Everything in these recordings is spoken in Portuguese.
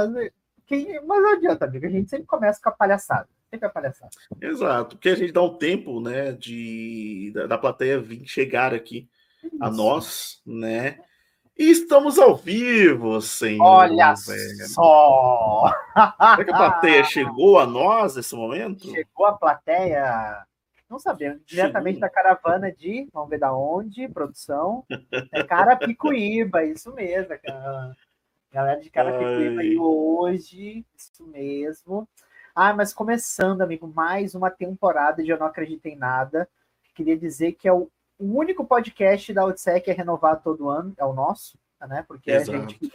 fazer. Quem... Mas não adianta, amigo. A gente sempre começa com a palhaçada. Sempre a palhaçada. Exato, porque a gente dá um tempo, né, de da, da plateia vir chegar aqui Isso. a nós, né? E estamos ao vivo, senhor. Olha velho. só! Será que a plateia chegou a nós nesse momento? Chegou a plateia não sabemos. Diretamente Sim. da caravana de, vamos ver da onde, produção. É Carapicuíba, isso mesmo. Cara. Galera de Carapicuíba e hoje, isso mesmo. Ah, mas começando, amigo, mais uma temporada de Eu Não Acredito em Nada. Queria dizer que é o único podcast da Odisseia que é renovado todo ano, é o nosso, né? Porque Exato. a gente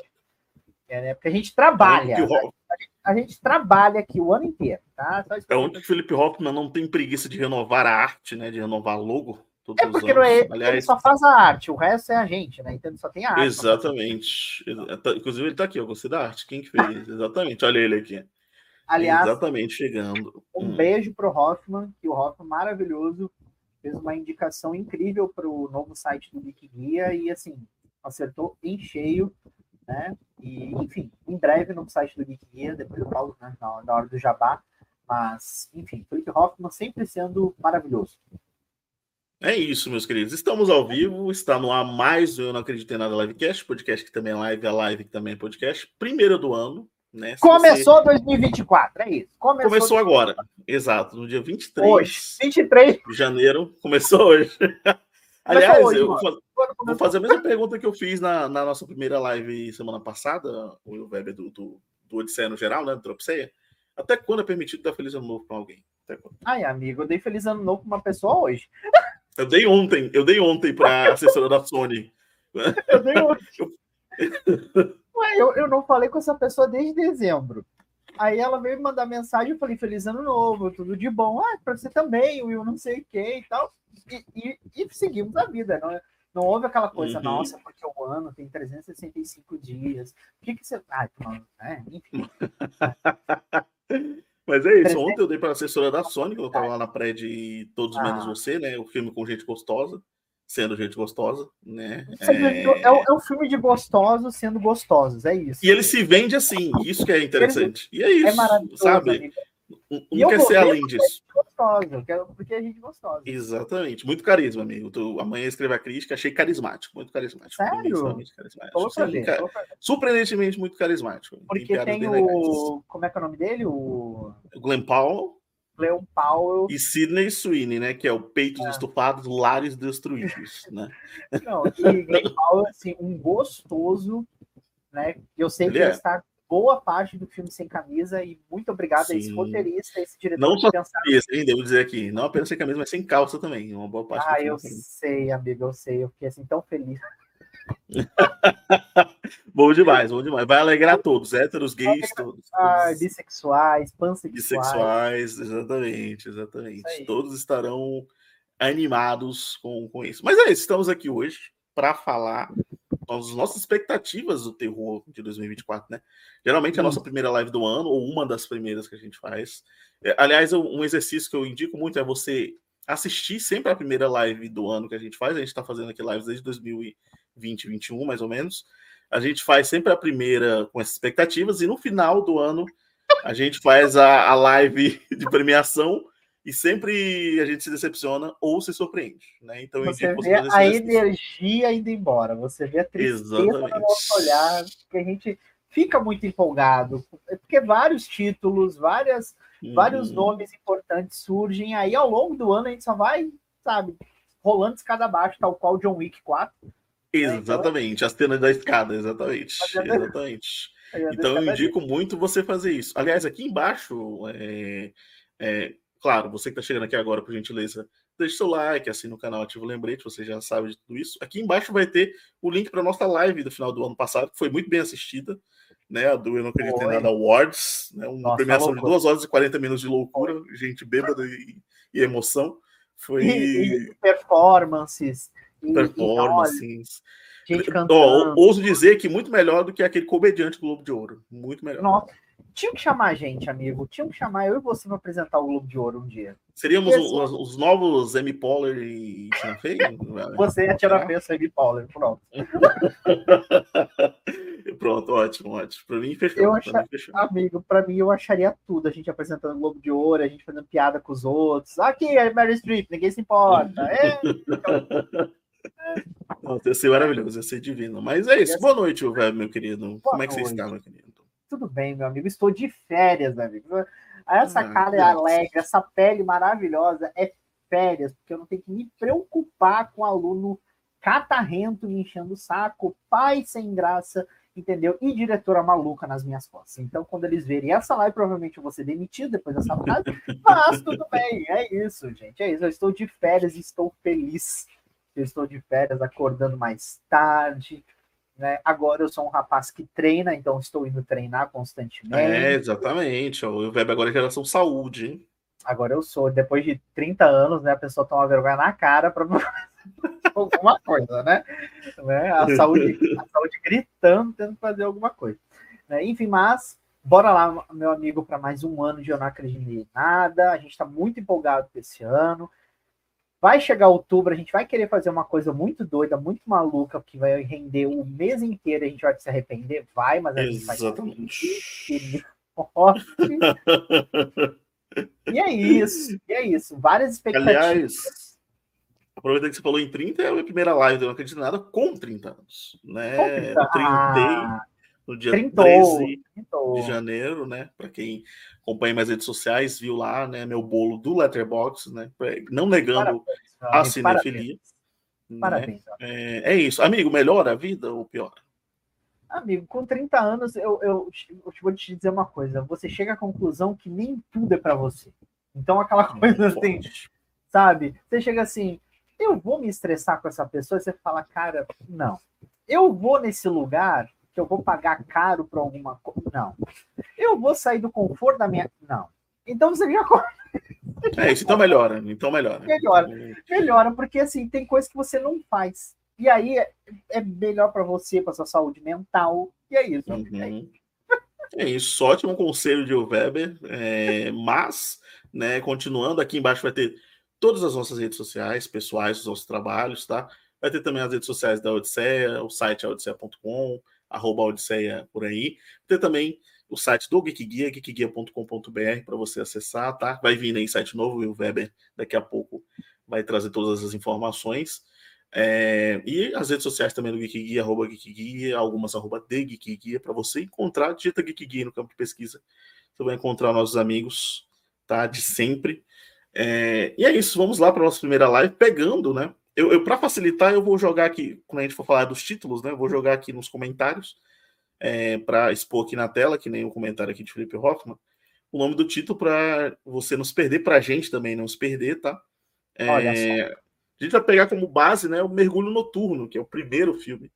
é, né? Porque a gente trabalha. Né? A, gente, trabalha aqui o ano inteiro, tá? é onde o Felipe Hoffman não tem preguiça de renovar a arte, né? De renovar logo. É porque não é, Aliás, ele só faz a arte, o resto é a gente, né? Então só tem a arte. Exatamente. Inclusive, ele tá aqui, eu gostei da arte. Quem que fez? Exatamente, olha ele aqui. Aliás, exatamente chegando. Um hum. beijo pro Hoffman, que o Hoffman maravilhoso fez uma indicação incrível para o novo site do Guia e assim acertou em cheio né? E, enfim, em breve no site do Gear, depois eu falo né, na, na hora do jabá. Mas, enfim, Felipe Hoffman sempre sendo maravilhoso. É isso, meus queridos. Estamos ao vivo, está no ar mais Eu Não Acredito em Nada Livecast, podcast que também é live, a live que também é podcast. Primeiro do ano, né? Se Começou você... 2024, é isso. Começou, começou agora, exato, no dia 23 hoje, 23 de janeiro. Começou hoje. Aliás, hoje, eu vou, vou, fazer a mesma pergunta que eu fiz na, na nossa primeira live semana passada, o Weber do, do, do Odisseia no geral, né? Do Tropceia. Até quando é permitido dar feliz ano novo para alguém? Ai, amigo, eu dei feliz ano novo para uma pessoa hoje. Eu dei ontem, eu dei ontem para a assessora da Sony. Eu dei ontem. Ué, eu, eu não falei com essa pessoa desde dezembro. Aí ela veio me mandar mensagem, eu falei, feliz ano novo, tudo de bom. Ah, para você também, Will, não sei o que e tal e, e, e seguimos a vida, não, é? não houve aquela coisa, uhum. nossa, porque o ano tem 365 dias. O que, que você. Ai, mano, é, enfim. Mas é isso. Ontem eu dei para a assessora da Sony, que eu estava lá na pré de Todos ah. Menos Você, né? O filme com gente gostosa, sendo gente gostosa, né? É... É, é um filme de gostosos sendo gostosos, é isso. E ele se vende assim, isso que é interessante. E é isso, é maravilhoso, sabe? Amiga. Não quer ser além disso. Gostosa, porque a gente gostosa. Exatamente. Muito carisma, amigo. Tu, amanhã escrever a crítica, achei carismático, muito carismático. Sério? Carismático. Surpreendentemente muito carismático. Porque tem o. Como é que é o nome dele? O. Glenn Powell. Glenn Powell. E Sidney Sweeney, né? Que é o peitos é. estufados, lares destruídos, né? Não, e Glenn Powell, assim, um gostoso, né? Eu sei ele que ele é. está boa parte do filme sem camisa e muito obrigado Sim. a esse roteirista, esse diretor. Não só pensar... isso, hein, devo dizer aqui, não apenas sem camisa, mas sem calça também, uma boa parte. Ah, eu sei, amigo, eu sei, eu fiquei assim tão feliz. bom demais, bom demais. Vai alegrar todos, héteros, gays, todos. Ah, bissexuais, pansexuais. Bissexuais, exatamente, exatamente. Todos estarão animados com, com isso. Mas é isso, estamos aqui hoje para falar as nossas expectativas do terror de 2024, né? Geralmente é a nossa primeira live do ano, ou uma das primeiras que a gente faz. É, aliás, um exercício que eu indico muito é você assistir sempre a primeira live do ano que a gente faz. A gente está fazendo aqui lives desde 2020, 2021, mais ou menos. A gente faz sempre a primeira com essas expectativas, e no final do ano a gente faz a, a live de premiação e sempre a gente se decepciona ou se surpreende, né? Então você vê a energia indo embora, você vê a tristeza Exatamente. no nosso olhar, que a gente fica muito empolgado, porque vários títulos, várias, hum. vários uhum. nomes importantes surgem aí ao longo do ano a gente só vai, sabe, rolando escada abaixo, tal qual John Wick 4. Exatamente, né? então, as cenas da escada, exatamente, exatamente. Então eu indico muito você fazer isso. Aliás, aqui embaixo é, é, Claro, você que está chegando aqui agora, por gentileza, deixe seu like, assine o canal, ativa o lembrete, você já sabe de tudo isso. Aqui embaixo vai ter o link para a nossa live do final do ano passado, que foi muito bem assistida, né? A do Eu Não Acredito em Nada Awards, né? Uma nossa, premiação de 2 horas e 40 minutos de loucura, gente bêbada e, e, emoção. Foi. E, e performances. Performances. Gente cantando. Oh, ouso dizer que muito melhor do que aquele comediante Globo de Ouro. Muito melhor. Nossa, tinha que chamar a gente, amigo. Tinha que chamar eu e você para apresentar o Globo de Ouro um dia. Seríamos assim, os, os, novos Amy Poehler e Tina Fey? você e a Tina Fey, Amy Poehler, pronto. pronto, ótimo, ótimo. Para mim, fechou. Eu achar, Amigo, para mim, eu acharia tudo. A gente apresentando o Globo de Ouro, a gente fazendo piada com os outros. Aqui é Mary Streep, ninguém se importa. É. Não, ia ser maravilhoso, ia ser divino. Mas é isso. Boa noite, meu querido. Boa Como é que noite. você está, meu querido? Tudo bem, meu amigo. Estou de férias, amigo. Essa ah, cara é alegre, essa pele maravilhosa é férias, porque eu não tenho que me preocupar com aluno catarrento me enchendo o saco, pai sem graça, entendeu? E diretora maluca nas minhas costas. Então, quando eles verem essa live, provavelmente eu vou ser demitido depois dessa frase, mas tudo bem, é isso, gente, é isso. Eu estou de férias e estou feliz. Eu estou de férias, acordando mais tarde, né? Agora eu sou um rapaz que treina, então estou indo treinar constantemente. É, exatamente. O Web agora é geração saúde, hein? Agora eu sou, depois de 30 anos, né? A pessoa toma vergonha na cara para alguma coisa, né? né? A, saúde, a saúde gritando, tendo que fazer alguma coisa. Né? Enfim, mas bora lá, meu amigo, para mais um ano de Eu Não Acredito em Nada. A gente está muito empolgado com esse ano. Vai chegar outubro, a gente vai querer fazer uma coisa muito doida, muito maluca, que vai render o mês inteiro, a gente vai se arrepender? Vai, mas a gente Exatamente. vai E é isso, e é isso. Várias expectativas. Aliás, Aproveitando que você falou em 30, é a minha primeira live do Não Acredito Nada com 30 anos. Né? Eu trintei no dia Trintou. 13 Trintou. de janeiro, né? Para quem acompanha minhas redes sociais, viu lá, né? Meu bolo do Letterboxd, né? Não negando parabéns, a cinefilia. Né? Parabéns. É, é, isso. Amigo, melhora a vida ou pior? Amigo, com 30 anos, eu, eu, eu vou te dizer uma coisa. Você chega à conclusão que nem tudo é para você. Então, aquela coisa assim, sabe? Você chega assim, eu vou me estressar com essa pessoa e você fala, cara, não. Eu vou nesse lugar que eu vou pagar caro para alguma coisa. Não. Eu vou sair do conforto da minha. Não. Então você já. É isso, então melhora. Então melhora. Melhora. Melhora, porque assim, tem coisas que você não faz. E aí é, é melhor para você, para sua saúde mental. E é isso. Uhum. É isso, ótimo conselho de Weber. É, mas, né, continuando, aqui embaixo vai ter todas as nossas redes sociais, pessoais, os nossos trabalhos, tá? Vai ter também as redes sociais da Odisseia, o site odisseia.com, arroba Odisseia por aí. Ter também o site do Geek Guia, geekguia.com.br para você acessar, tá? Vai vir aí site novo e o Weber daqui a pouco vai trazer todas as informações. É, e as redes sociais também do Geek Guia, arroba Geek Guia, algumas arroba de Geek Guia, para você encontrar, digita Geek Guia no campo de pesquisa. Você vai encontrar nossos amigos, tá? De sempre. É, e é isso, vamos lá para nossa primeira live, pegando, né? Eu, eu para facilitar, eu vou jogar aqui, quando a gente for falar dos títulos, né? Eu vou jogar aqui nos comentários, é, para expor aqui na tela, que nem o comentário aqui de Felipe Hoffman, o nome do título para você nos perder, para a gente também não se perder, tá? É, a gente vai pegar como base, né, o Mergulho Noturno, que é o primeiro filme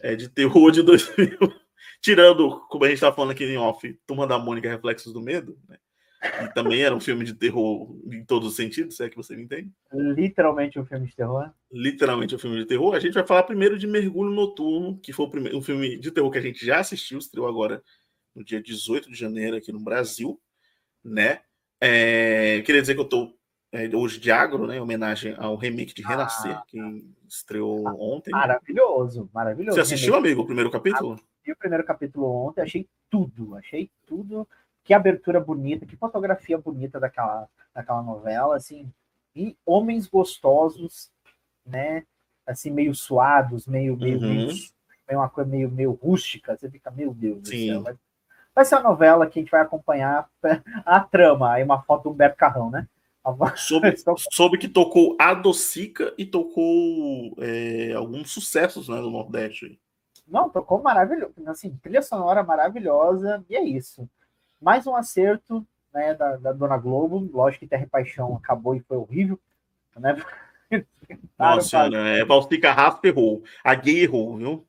é, de terror de 2000, tirando, como a gente está falando aqui em off, Turma da Mônica Reflexos do Medo, né? E também era um filme de terror em todos os sentidos, se é que você me entende. Literalmente um filme de terror. Literalmente um filme de terror. A gente vai falar primeiro de Mergulho Noturno, que foi o primeiro, um filme de terror que a gente já assistiu, estreou agora no dia 18 de janeiro aqui no Brasil, né? É, queria dizer que eu tô é, hoje de agro, né? Em homenagem ao remake de Renascer, ah, que estreou ah, ontem. Maravilhoso, maravilhoso. Você assistiu, remake. amigo, o primeiro capítulo? Assisti o primeiro capítulo ontem, achei tudo, achei tudo que abertura bonita, que fotografia bonita daquela, daquela novela, assim, e homens gostosos, né, assim, meio suados, meio, meio, uhum. meio, meio, uma coisa meio, meio rústica, você fica, meu Deus Sim. do céu, vai, ser uma novela que a gente vai acompanhar a trama, aí uma foto do Humberto Carrão, né, Soube, soube, que tocou a Docica e tocou é, alguns sucessos né, do Nordeste. Não, tocou maravilhoso. Assim, trilha sonora maravilhosa, e é isso mais um acerto né, da, da Dona Globo. Lógico que Terra e Paixão acabou e foi horrível. Né? Nossa é, Valcica Raspa errou. A gay errou, viu?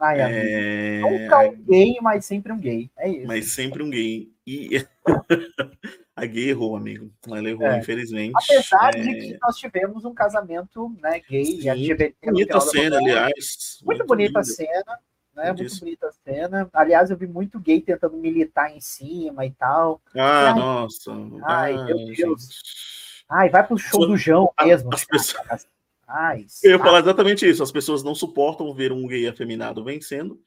Ai, é... Nunca um gay, mas sempre um gay. É isso. Mas sempre um gay. E a gay errou, amigo. Ela errou, é. infelizmente. Apesar é... de que nós tivemos um casamento né, gay Sim, LGBT. Bonita cena, aliás. Muito, muito bonita a cena né? Muito bonita a cena. Aliás, eu vi muito gay tentando militar em cima e tal. Ah, ai, nossa. Ai, ai, meu Deus. Gente. Ai, vai pro show do João mesmo. As pessoas... ai, eu ia falar exatamente isso. As pessoas não suportam ver um gay afeminado vencendo.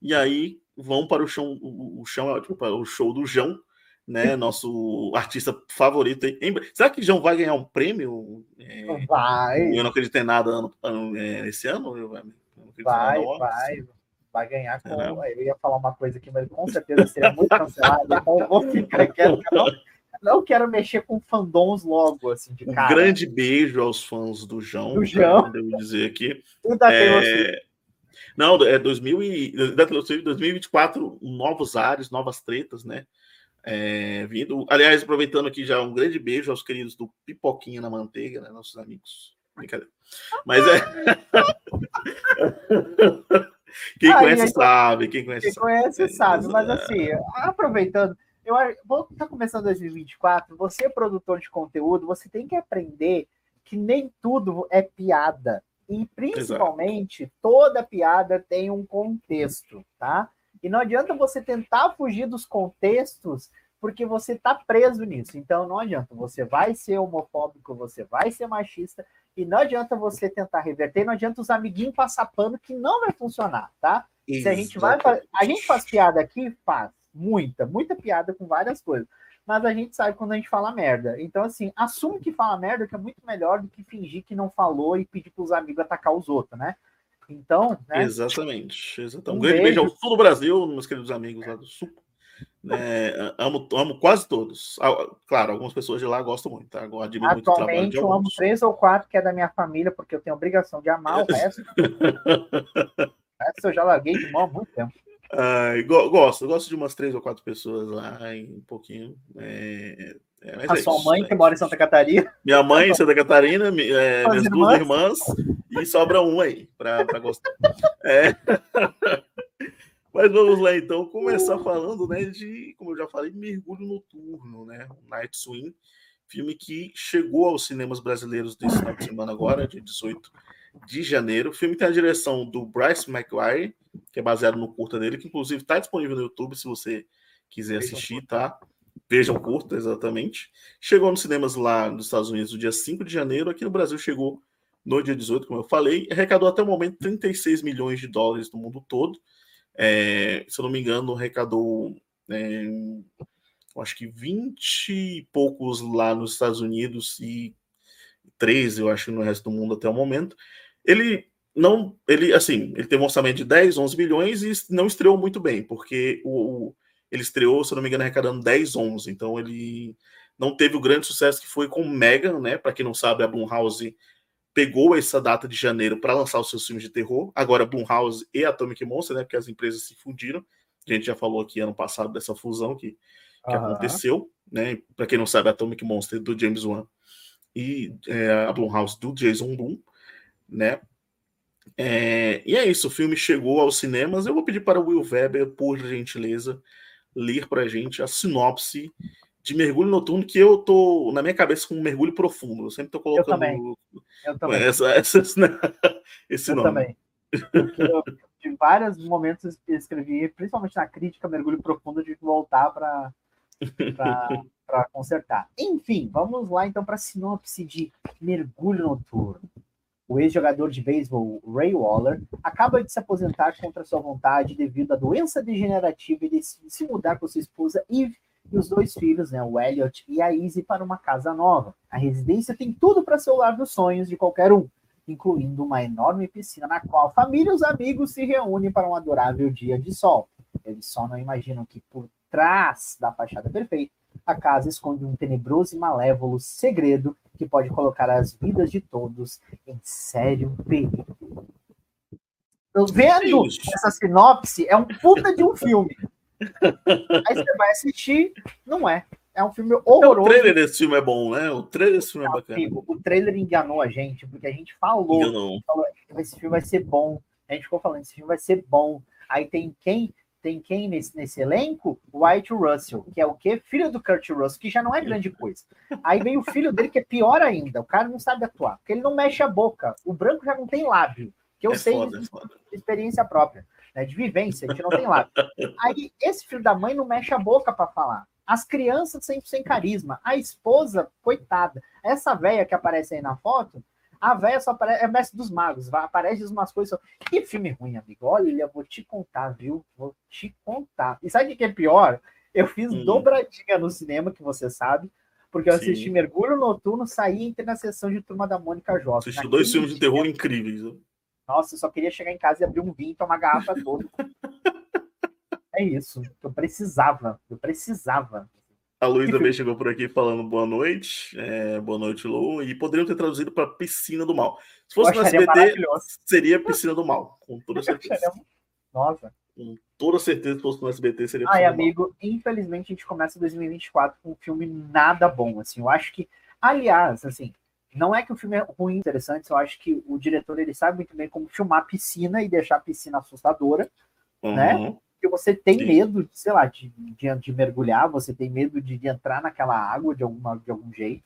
e aí vão para o show, o, chão, tipo, o show do João, né? Nosso artista favorito. Será que João vai ganhar um prêmio? É, vai. Eu não acredito em nada ano, ano, é, esse ano. Eu, eu vai, vai. Vai ganhar com. Eu ia falar uma coisa aqui, mas com certeza seria muito cancelado. então eu vou ficar quieto. Não, não quero mexer com fandoms logo, assim, de cara. Um grande beijo aos fãs do João. Do João. Devo dizer aqui. É... Não, é 2000 e, 2024, novos ares, novas tretas, né? É, vindo. Aliás, aproveitando aqui já um grande beijo aos queridos do Pipoquinha na Manteiga, né? Nossos amigos. Brincadeira. Mas é. quem conhece sabe, quem conhece quem conhece sabe. Mas assim, aproveitando, eu vou tá começando 2024. Você produtor de conteúdo, você tem que aprender que nem tudo é piada. E principalmente, Exato. toda piada tem um contexto, tá? E não adianta você tentar fugir dos contextos porque você tá preso nisso. Então não adianta, você vai ser homofóbico, você vai ser machista e não adianta você tentar reverter, não adianta os amiguinhos passar pano que não vai funcionar, tá? Se a gente vai a gente faz piada aqui, faz muita, muita piada com várias coisas mas a gente sabe quando a gente fala merda. Então, assim, assume que fala merda, que é muito melhor do que fingir que não falou e pedir para os amigos atacar os outros, né? Então, né? Exatamente. exatamente. Um, um grande beijo. beijo ao sul do Brasil, meus queridos amigos lá do sul. É, amo, amo quase todos. Claro, algumas pessoas de lá gostam muito, tá? Eu admiro Atualmente, muito o trabalho de eu amo três ou quatro que é da minha família, porque eu tenho obrigação de amar o resto. resto eu já larguei de mão há muito tempo. Gosto, gosto de umas três ou quatro pessoas lá, em um pouquinho. É, é, a é sua isso, mãe, que mora em Santa Catarina? Minha mãe em Santa Catarina, é, minhas irmãs? duas irmãs, e sobra um aí, para gostar. É. Mas vamos lá, então, começar falando né, de, como eu já falei, Mergulho Noturno, né? Night Swim, filme que chegou aos cinemas brasileiros desse final de semana agora, de 18 de janeiro. O filme tem a direção do Bryce McGuire, que é baseado no curta dele, que inclusive está disponível no YouTube se você quiser assistir, tá? Vejam curta, exatamente. Chegou nos cinemas lá nos Estados Unidos no dia 5 de janeiro, aqui no Brasil chegou no dia 18, como eu falei, arrecadou até o momento 36 milhões de dólares no mundo todo. É, se eu não me engano, arrecadou é, acho que 20 e poucos lá nos Estados Unidos e 13, eu acho, no resto do mundo até o momento. Ele não, ele assim, ele teve um orçamento de 10, 11 milhões e não estreou muito bem, porque o, o ele estreou, se eu não me engano, arrecadando 10, 11. Então ele não teve o grande sucesso que foi com Megan, né? Para quem não sabe, a Blumhouse pegou essa data de janeiro para lançar os seus filmes de terror. Agora Blumhouse e Atomic Monster, né? Porque as empresas se fundiram. A gente já falou aqui ano passado dessa fusão que, que uhum. aconteceu, né? Para quem não sabe, Atomic Monster do James Wan e é, a Blumhouse do Jason Blum, né? É, e é isso, o filme chegou aos cinemas. Eu vou pedir para o Will Weber, por gentileza, ler para a gente a sinopse de Mergulho Noturno, que eu tô na minha cabeça com um mergulho profundo. Eu sempre tô colocando eu também. Eu também. Essa, essa, esse eu nome. Também. Eu, de vários momentos eu escrevi, principalmente na crítica, mergulho profundo, de voltar para para consertar. Enfim, vamos lá então para a sinopse de Mergulho Noturno. O ex-jogador de beisebol Ray Waller acaba de se aposentar contra sua vontade devido à doença degenerativa e decide se mudar com sua esposa Eve e os dois filhos, né, o Elliot e a Izzy, para uma casa nova. A residência tem tudo para ser o lar dos sonhos de qualquer um, incluindo uma enorme piscina na qual a família e os amigos se reúnem para um adorável dia de sol. Eles só não imaginam que por trás da fachada perfeita a casa esconde um tenebroso e malévolo segredo que pode colocar as vidas de todos em sério perigo. Vendo essa sinopse, é um puta de um filme. Aí você vai assistir, não é. É um filme horroroso. O trailer desse filme é bom, né? O trailer desse filme é bacana. O trailer enganou a gente, porque a gente falou, falou esse filme vai ser bom. A gente ficou falando, esse filme vai ser bom. Aí tem quem tem quem nesse, nesse elenco? White Russell, que é o quê? Filho do Kurt Russell, que já não é grande coisa. Aí vem o filho dele, que é pior ainda. O cara não sabe atuar, porque ele não mexe a boca. O branco já não tem lábio, que eu é sei foda, de, é de, experiência própria, né, de vivência, a gente não tem lábio. Aí esse filho da mãe não mexe a boca para falar. As crianças sempre sem carisma. A esposa, coitada. Essa velha que aparece aí na foto, A véia só aparece, é mestre dos magos, aparece umas coisas. Que filme ruim, amigo. Olha, vou te contar, viu? Vou te contar. E sabe o que é pior? Eu fiz hum. dobradinha no cinema, que você sabe, porque eu Sim. assisti Mergulho Noturno, saí e entrei na sessão de Turma da Mônica Jovem. Assistiu dois filmes de terror incríveis. Né? Nossa, eu só queria chegar em casa e abrir um vinho e tomar garrafa toda. é isso. Eu precisava. Eu precisava. A Luísa também chegou por aqui falando boa noite. É, boa noite, Lu. E poderiam ter traduzido para Piscina do Mal. Se fosse no SBT, seria Piscina do Mal, com toda certeza. Nossa. Com toda certeza, se fosse no SBT, seria Piscina Ai, amigo, infelizmente a gente começa 2024 com um filme nada bom. Assim, eu acho que, aliás, assim, não é que o filme é ruim, interessante, eu acho que o diretor ele sabe muito bem como filmar piscina e deixar a piscina assustadora, uhum. né? porque você tem Sim. medo, sei lá, de, de, de, mergulhar, você tem medo de, de, entrar naquela água de, alguma, de algum jeito,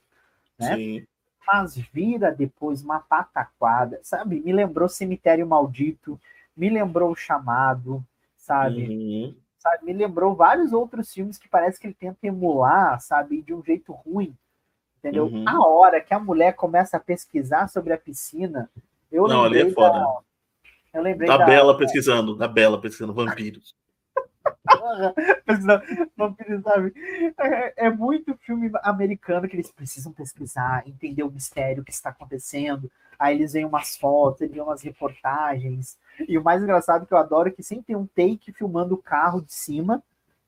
né? Sim. Mas vira depois uma pataquada, sabe? Me lembrou Cemitério Maldito, me lembrou O Chamado, sabe? Uhum. sabe? Me lembrou vários outros filmes que parece que ele tenta emular, sabe? De um jeito ruim, entendeu? Uhum. A hora que a mulher começa a pesquisar sobre a piscina, eu Não, ali é foda. Da... Eu lembrei da, da Bela pesquisando, da Bela pesquisando vampiros. sabe? É, é, muito filme americano que eles precisam pesquisar, entender o mistério que está acontecendo. Aí eles veem umas fotos, eles veem umas reportagens. E o mais engraçado que eu adoro é que sempre tem um take filmando o carro de cima,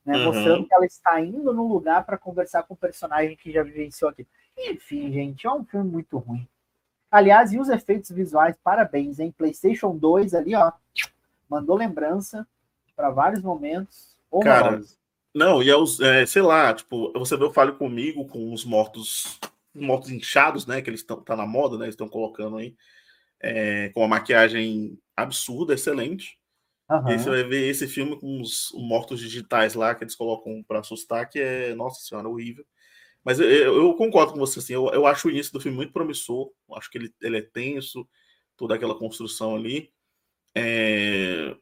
né, uhum. mostrando que ela está indo no lugar para conversar com o personagem que já vivenciou aqui. Enfim, gente, é um filme muito ruim. Aliás, e os efeitos visuais, parabéns, hein? PlayStation 2 ali, ó, mandou lembrança para vários momentos. Cara, não, e é, os, é, sei lá, tipo, você vê o Fale Comigo com os mortos mortos inchados, né, que eles estão tá na moda, né, eles estão colocando aí, é, com uma maquiagem absurda, excelente. Uhum. E você vai ver esse filme com os mortos digitais lá que eles colocam para assustar, que é, nossa senhora, horrível. Mas eu, eu, concordo com você, assim, eu, eu acho o início do filme muito promissor, acho que ele, ele é tenso, toda aquela construção ali. É,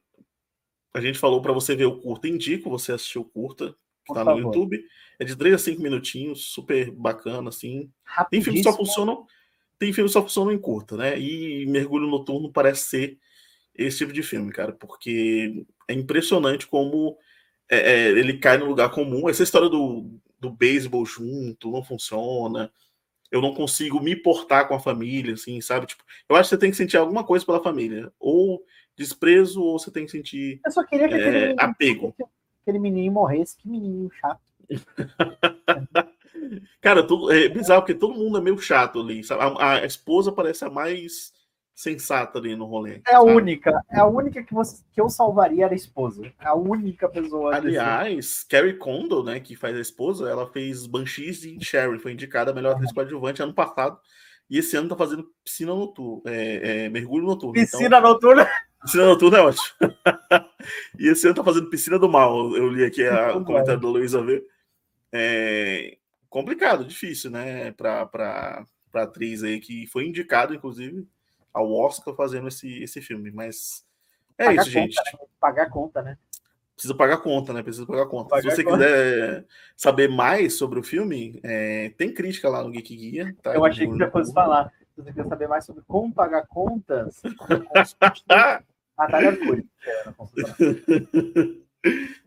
a gente falou para você ver o curta, indico você assistir o curta, que tá no YouTube. É de 3 a 5 minutinhos, super bacana, assim. Tem filmes que só funcionam. Tem filmes só funcionam em curta, né? E Mergulho Noturno parece ser esse tipo de filme, cara, porque é impressionante como é, é, ele cai no lugar comum. Essa história do, do beisebol junto não funciona. Eu não consigo me portar com a família, assim, sabe? Tipo, eu acho que você tem que sentir alguma coisa pela família. Ou desprezo ou você tem que sentir Eu só queria que é, aquele, apego. aquele menino morresse. Que menino chato. Cara, tudo, é bizarro, porque todo mundo é meio chato ali. Sabe? A, a esposa parece a mais sensata ali no rolê. É a sabe? única. É a única que, você, que eu salvaria era a esposa. É a única pessoa. Aliás. Carrie Condon, né, que faz a esposa, ela fez Banshees e Sherry. Foi indicada a melhor atriz coadjuvante ano passado. E esse ano tá fazendo piscina noturna. É, é, mergulho noturno. Piscina então... noturna? Piscina noturna é ótimo. e esse ano tá fazendo piscina do mal. Eu li aqui a, o comentário da Luísa V. É complicado, difícil, né? Pra, pra, pra atriz aí que foi indicado, inclusive, ao Oscar fazendo esse, esse filme. Mas é pagar isso, gente. Né? Pagar conta, né? Precisa pagar conta, né? Precisa pagar conta. Pagar Se você conta. quiser saber mais sobre o filme, é, tem crítica lá no Geek Guia. Tá? Eu achei que você fosse falar. Se você quer saber mais sobre como pagar contas, Natália Arcuri.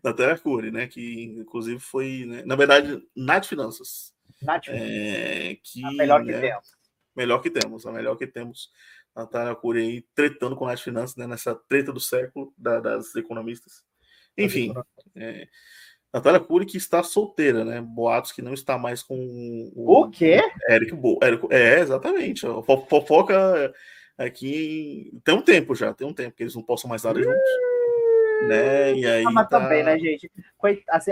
Natália Arcuri, né? Que inclusive foi, né? na verdade, Nath Finanças. Nath é, que, a melhor que né, temos. Melhor que temos, a melhor que temos. Natália Arcuri aí tretando com Nath Finanças, né? Nessa treta do século da, das economistas. Enfim, é, Natália Cury que está solteira, né? Boatos que não está mais com o, o quê? Eric Bo. Eric, é, exatamente. Fofoca aqui tem um tempo já, tem um tempo que eles não possam mais nada juntos. Né? E aí ah, mas tá... também, né, gente? Assim,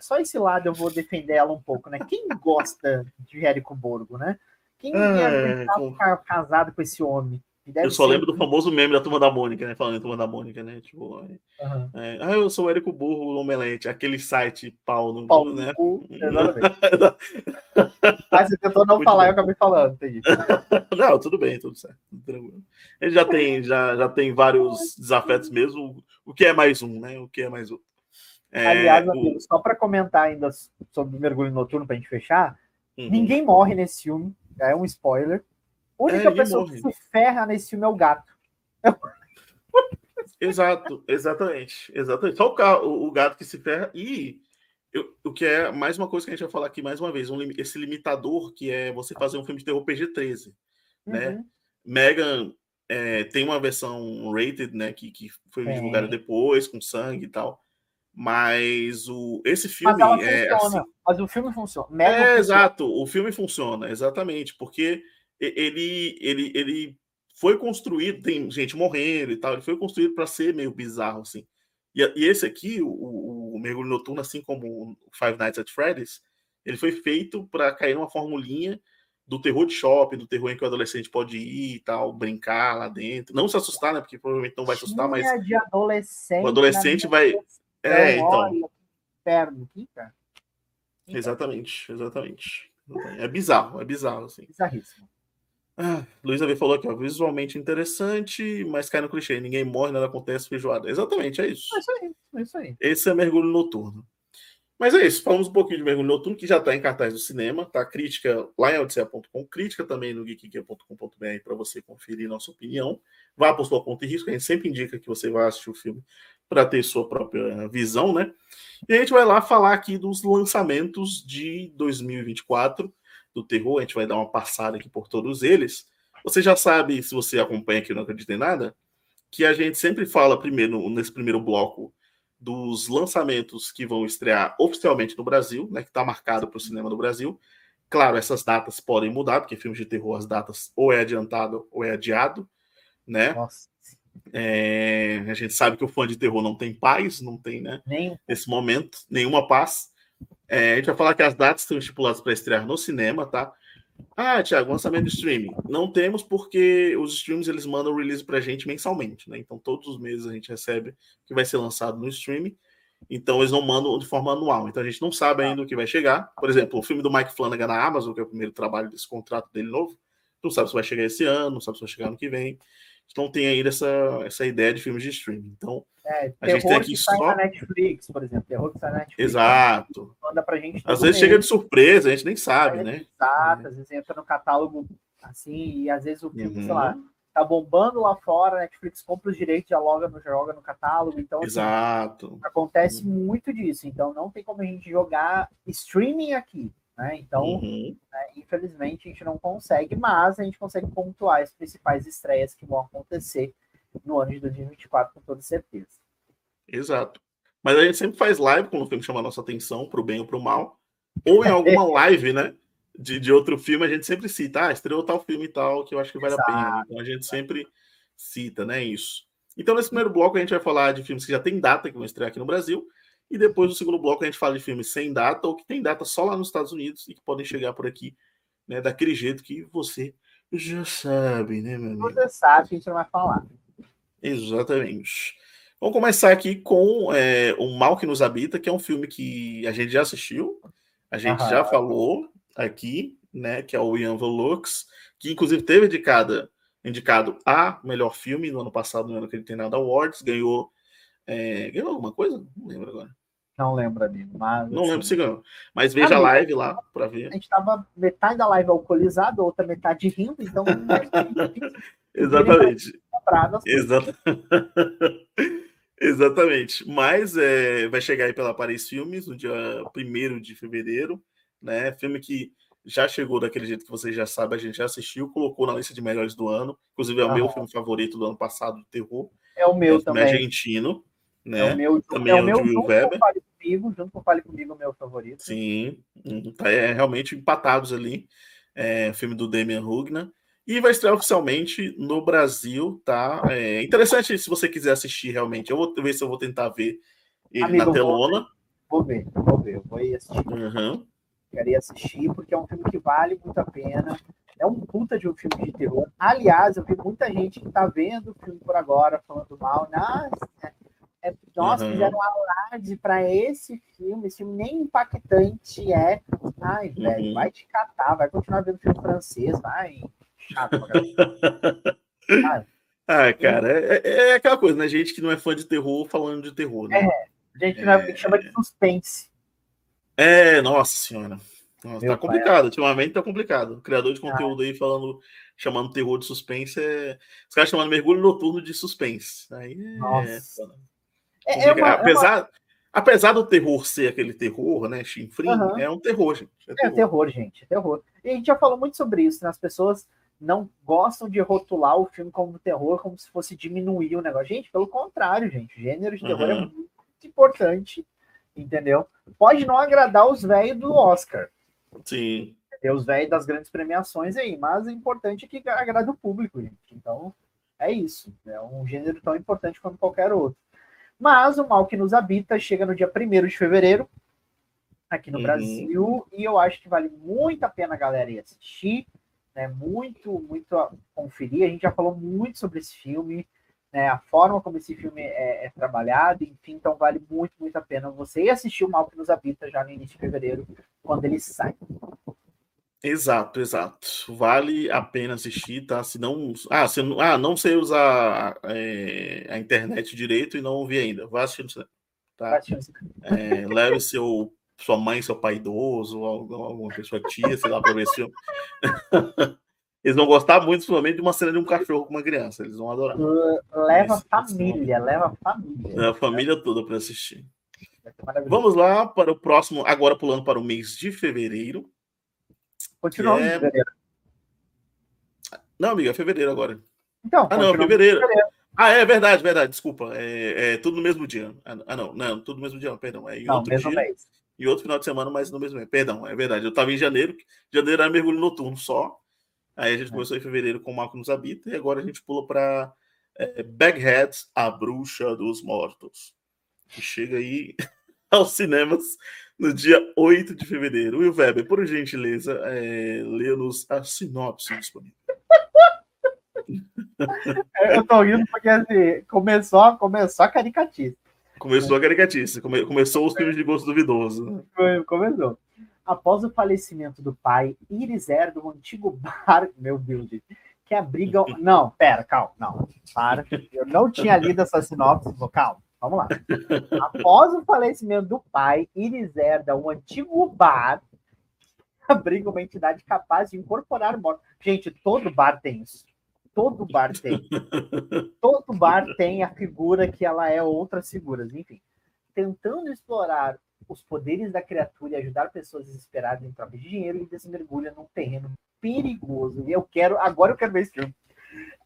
só esse lado eu vou defender ela um pouco, né? Quem gosta de Érico Borgo, né? Quem é, com... casado com esse homem? eu só lembro do famoso meme da turma da Mônica, né? Falando em turma da Mônica, né? Tipo, uhum. é, ah, eu sou o Érico Burro Omelete, aquele site pau no pau né? Cu, exatamente. Mas você tentou não Muito falar, bom. eu acabei falando, entendi. não, tudo bem, tudo certo. Ele já tem, já, já tem vários desafetos mesmo. O que é mais um, né? O que é mais um. É, Aliás, o... só para comentar ainda sobre o mergulho noturno para a gente fechar, uhum. ninguém morre nesse filme, é um spoiler A única é, pessoa morre. que se ferra nesse filme é o gato. Exato, exatamente. Exatamente. Só o, carro, o, gato que se ferra. E eu, o que é mais uma coisa que a gente vai falar aqui mais uma vez, um, esse limitador que é você fazer um filme de terror PG-13. Né? Uhum. Né? Megan é, tem uma versão rated, né? Que, que foi é. divulgada depois, com sangue e tal. Mas o, esse filme mas é. Funciona, assim, mas o filme funciona. Megan é, funciona. exato, o filme funciona, exatamente, porque ele, ele, ele foi construído, tem gente morrendo e tal, ele foi construído para ser meio bizarro, assim. E, e esse aqui, o, o, Mergulho Noturno, assim como o Five Nights at Freddy's, ele foi feito para cair numa formulinha do terror de shopping, do terror em que o adolescente pode ir e tal, brincar lá dentro. Não se assustar, né? Porque provavelmente não vai assustar, mas. De adolescente, o adolescente vai. É, então. Perno aqui, cara. Exatamente, exatamente. É bizarro, é bizarro, assim. Bizarríssimo. Ah, Luísa V falou aqui, ó, visualmente interessante, mas cai no clichê. Ninguém morre, nada acontece, feijoada. Exatamente, é isso. É isso aí, é isso aí. Esse é mergulho noturno. Mas é isso, falamos um pouquinho de Mergulho Noturno, que já está em cartaz do cinema, tá? Crítica lá em odisseia.com, crítica também no geekgeek.com.br para você conferir nossa opinião. Vá por sua conta e risco, a gente sempre indica que você vá assistir o filme para ter sua própria visão, né? E a gente vai lá falar aqui dos lançamentos de 2024 do terror, a gente vai dar uma passada aqui por todos eles. Você já sabe, se você acompanha aqui Não Acredita em Nada, que a gente sempre fala primeiro, nesse primeiro bloco, dos lançamentos que vão estrear oficialmente no Brasil, né, que está marcado para o cinema do Brasil. Claro, essas datas podem mudar, porque filmes de terror, as datas ou é adiantado ou é adiado, né? Nossa. É, a gente sabe que o fã de terror não tem paz, não tem, né? Nem. Nesse momento, nenhuma paz. É, a gente vai falar que as datas estão estipuladas para estrear no cinema, tá? Ah, Thiago, lançamento de streaming. Não temos porque os streams eles mandam o release para a gente mensalmente, né? Então todos os meses a gente recebe que vai ser lançado no streaming. Então eles não mandam de forma anual. Então a gente não sabe ainda o que vai chegar. Por exemplo, o filme do Mike Flanagan na Amazon, que é o primeiro trabalho desse contrato dele novo, não sabe se vai chegar esse ano, não sabe se vai chegar ano que vem. Então tem ainda essa, essa ideia de filmes de streaming. Então é, a gente tem aqui só. na Netflix, por exemplo. Terror que sai na Netflix. Exato. Manda pra gente. Às vezes chega de surpresa, a gente nem sabe, né? Exato, às vezes entra no catálogo assim, e às vezes o filme, uhum. sei lá, tá bombando lá fora, a Netflix compra os direitos, dialoga no, joga no catálogo. Então, assim, Exato. acontece uhum. muito disso. Então não tem como a gente jogar streaming aqui. Né? Então, uhum. né, infelizmente, a gente não consegue, mas a gente consegue pontuar as principais estreias que vão acontecer no ano de 2024, com toda certeza. Exato. Mas a gente sempre faz live quando o filme chama a nossa atenção, para o bem ou para o mal. Ou em alguma live, né? De, de outro filme, a gente sempre cita, ah, estreou tal filme e tal, que eu acho que vale Exato. a pena. Então a gente sempre cita, né? Isso. Então, nesse primeiro bloco, a gente vai falar de filmes que já tem data, que vão estrear aqui no Brasil. E depois, no segundo bloco, a gente fala de filmes sem data ou que tem data só lá nos Estados Unidos e que podem chegar por aqui, né? Daquele jeito que você já sabe, né, meu amigo? Você sabe a gente não vai falar. Exatamente. Vamos começar aqui com é, O Mal que Nos Habita, que é um filme que a gente já assistiu, a gente Aham. já falou aqui, né? Que é o Ian Volux, que inclusive teve indicada, indicado a melhor filme no ano passado, no ano que ele tem nada awards, ganhou. É, ganhou alguma coisa? Não lembro agora. Não lembro, amigo. Mas, não assim... lembro se ganhou. Mas veja a live lá para ver. A gente tava metade da live alcoolizado, outra metade rindo, então. Exatamente. Exatamente. Exatamente. Mas é, vai chegar aí pela Paris Filmes no dia 1 de fevereiro, né? Filme que já chegou daquele jeito que vocês já sabem, a gente já assistiu, colocou na lista de melhores do ano. Inclusive é o ah. meu filme favorito do ano passado, de terror. É o meu é, também. argentino. Né? É o meu, também é, o meu Will Weber. Comigo, junto com Fale Comigo, meu favorito. Sim, é realmente empatados ali. É, filme do Damian Hugna. E vai estrear oficialmente no Brasil, tá? É interessante se você quiser assistir realmente. Eu vou ver se eu vou tentar ver ele Amigo, na telona. Vou ver, vou ver, vou ir assistir. Uhum. Queria assistir, porque é um filme que vale muito a pena. É um puta de um filme de terror. Aliás, eu vi muita gente que tá vendo o filme por agora, falando mal. Nossa, é, nossa, uhum. fizeram um alarde para esse filme. Esse filme nem impactante é. Ai, velho, uhum. vai te catar, vai continuar vendo filme francês, vai chato Ah, cara, é, é, é, aquela coisa, né? Gente que não é fã de terror falando de terror, né? É, gente que, é... que chama de suspense. É, nossa senhora. Nossa, tá complicado, ultimamente tá complicado. O criador de ah. conteúdo ah. aí falando, chamando terror de suspense, é... os caras chamando mergulho noturno de suspense. Aí é... Nossa. É, é uma, apesar, é uma... apesar do terror ser aquele terror, né, chinfrim, uhum. é um terror, gente. É, é terror. é terror, gente, é terror. E a gente já falou muito sobre isso, né? As pessoas não gostam de rotular o filme como terror, como se fosse diminuir o negócio. Gente, pelo contrário, gente, o gênero de terror é uhum. é muito importante, entendeu? Pode não agradar os velhos do Oscar, Sim. Tem os velhos das grandes premiações aí, mas é importante que agrade o público, gente. Então, é isso. É um gênero tão importante quanto qualquer outro. Mas o Mal que nos habita chega no dia 1 de fevereiro, aqui no uhum. Brasil, e eu acho que vale muito a pena a galera ir assistir, né? Muito, muito a conferir. A gente já falou muito sobre esse filme né, a forma como esse filme é, é, trabalhado, enfim, então vale muito, muito a pena você assistir o Mal que nos habita já no início de fevereiro, quando ele sai. Exato, exato. Vale a pena assistir, tá? Se não. Ah, se não, ah, não sei usar é, a internet direito e não ouvir ainda. Vá assistindo Tá? É, leve seu, sua mãe, seu pai idoso, alguma pessoa tia, sei lá, para ver esse filme. Eles vão gostar muito, principalmente, de uma cena de um cachorro com uma criança. Eles vão adorar. Leva Isso, família, leva família. Leva a família toda para assistir. Vamos lá para o próximo, agora pulando para o mês de fevereiro. Continuamos é... fevereiro. Não, amiga, é fevereiro agora. Então, ah, não, fevereiro. fevereiro. Ah, é verdade, verdade, desculpa. É, é, tudo no mesmo dia. Ah, não, não, tudo no mesmo dia, perdão. É em não, outro mesmo dia, mês. E outro final de semana, mas no mesmo mês. Perdão, é verdade. Eu estava em janeiro, janeiro era mergulho noturno só. Aí a gente é. começou em fevereiro com o Marco nos Habita e agora a gente pula para é, Baghead, a Bruxa dos Mortos, que chega aí aos cinemas no dia 8 de fevereiro. Will Weber, por gentileza, é, lê-nos a sinopse disponível. Eu tô rindo porque assim, começou, começou a caricatice. Começou a caricatice, come, começou os filmes de gosto duvidoso. Começou. Após o falecimento do pai, Iris herda um antigo bar. Meu Deus, que abriga. Não, pera, calma, não. Para. Eu não tinha lido essa sinopse. Calma, vamos lá. Após o falecimento do pai, Iris herda um antigo bar abriga uma entidade capaz de incorporar mortos. Gente, todo bar tem isso. Todo bar tem. Todo bar tem a figura que ela é outras figuras. Enfim, tentando explorar os poderes da criatura e ajudar pessoas desesperadas em troca de dinheiro, e desmergulha num terreno perigoso. E eu quero, agora eu quero ver esse filme.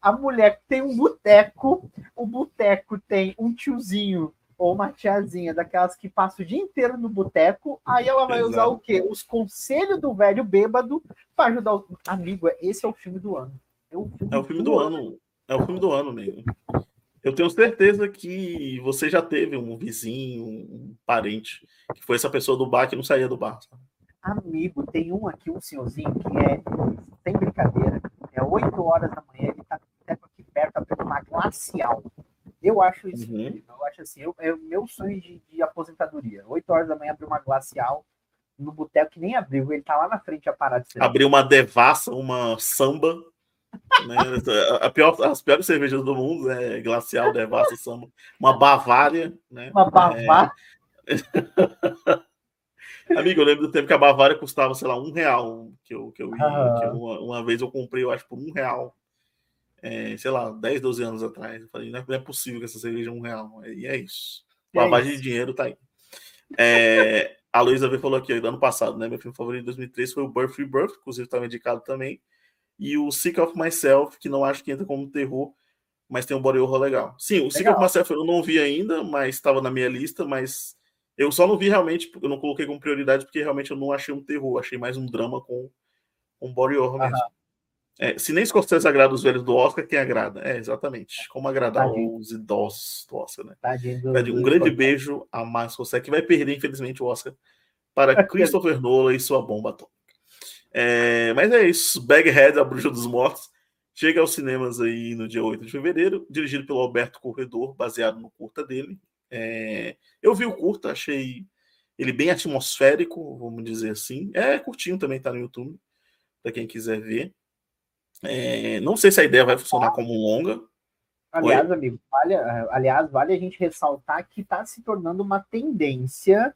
A mulher tem um boteco, o boteco tem um tiozinho ou uma tiazinha daquelas que passa o dia inteiro no boteco, aí ela vai Exato. usar o quê? Os conselhos do velho bêbado para ajudar o amigo. Esse é o filme do ano. É o filme, é o filme do, do ano. ano. É o filme do ano mesmo. Eu tenho certeza que você já teve um vizinho, um parente, que foi essa pessoa do bar que não saía do bar. Amigo, tem um aqui, um senhorzinho, que é, sem brincadeira, é 8 horas da manhã, ele tá aqui perto abrindo uma glacial. Eu acho isso, uhum. eu acho assim, eu, é o meu sonho de, de aposentadoria. 8 horas da manhã abrir uma glacial no boteco que nem abriu, ele tá lá na frente a parar de. Abriu uma devassa, uma samba. Né? A pior, as piores cervejas do mundo é Glacial, Devassa, Samba. Uma Bavária. Né? Uma Bavária. É... Amigo, eu lembro do tempo que a Bavária custava, sei lá, um real. Que eu, que eu, ah. que eu uma, uma, vez eu comprei, eu acho, por um real. É, sei lá, 10, 12 anos atrás. Eu falei, não é, não é possível que essa cerveja é um real. E é isso. É Lavagem de dinheiro tá aí. É, a Luísa V falou aqui, do ano passado, né? Meu filme favorito de 2003 foi o Birth Free Birth, inclusive estava indicado também e o Sick of Myself, que não acho que entra como terror, mas tem um body horror legal. Sim, o Sick of Myself eu não vi ainda, mas estava na minha lista, mas eu só não vi realmente, eu não coloquei como prioridade, porque realmente eu não achei um terror, achei mais um drama com um body horror mesmo. É, se nem Scorsese agrada os velhos do Oscar, quem agrada? É, exatamente. Como agradar Tadinho. os idosos do Oscar, né? Tadinho um grande beijo a Marcos Scorsese, que vai perder, infelizmente, o Oscar para Christopher Nolan e sua bomba atômica. É, mas é isso. Baghead, a Bruxa dos Mortos, chega aos cinemas aí no dia 8 de fevereiro, dirigido pelo Alberto Corredor, baseado no curta dele. É, eu vi o curta, achei ele bem atmosférico, vamos dizer assim. É curtinho também, tá no YouTube, para quem quiser ver. É, não sei se a ideia vai funcionar como longa. Aliás, Oi? amigo, vale, aliás, vale a gente ressaltar que está se tornando uma tendência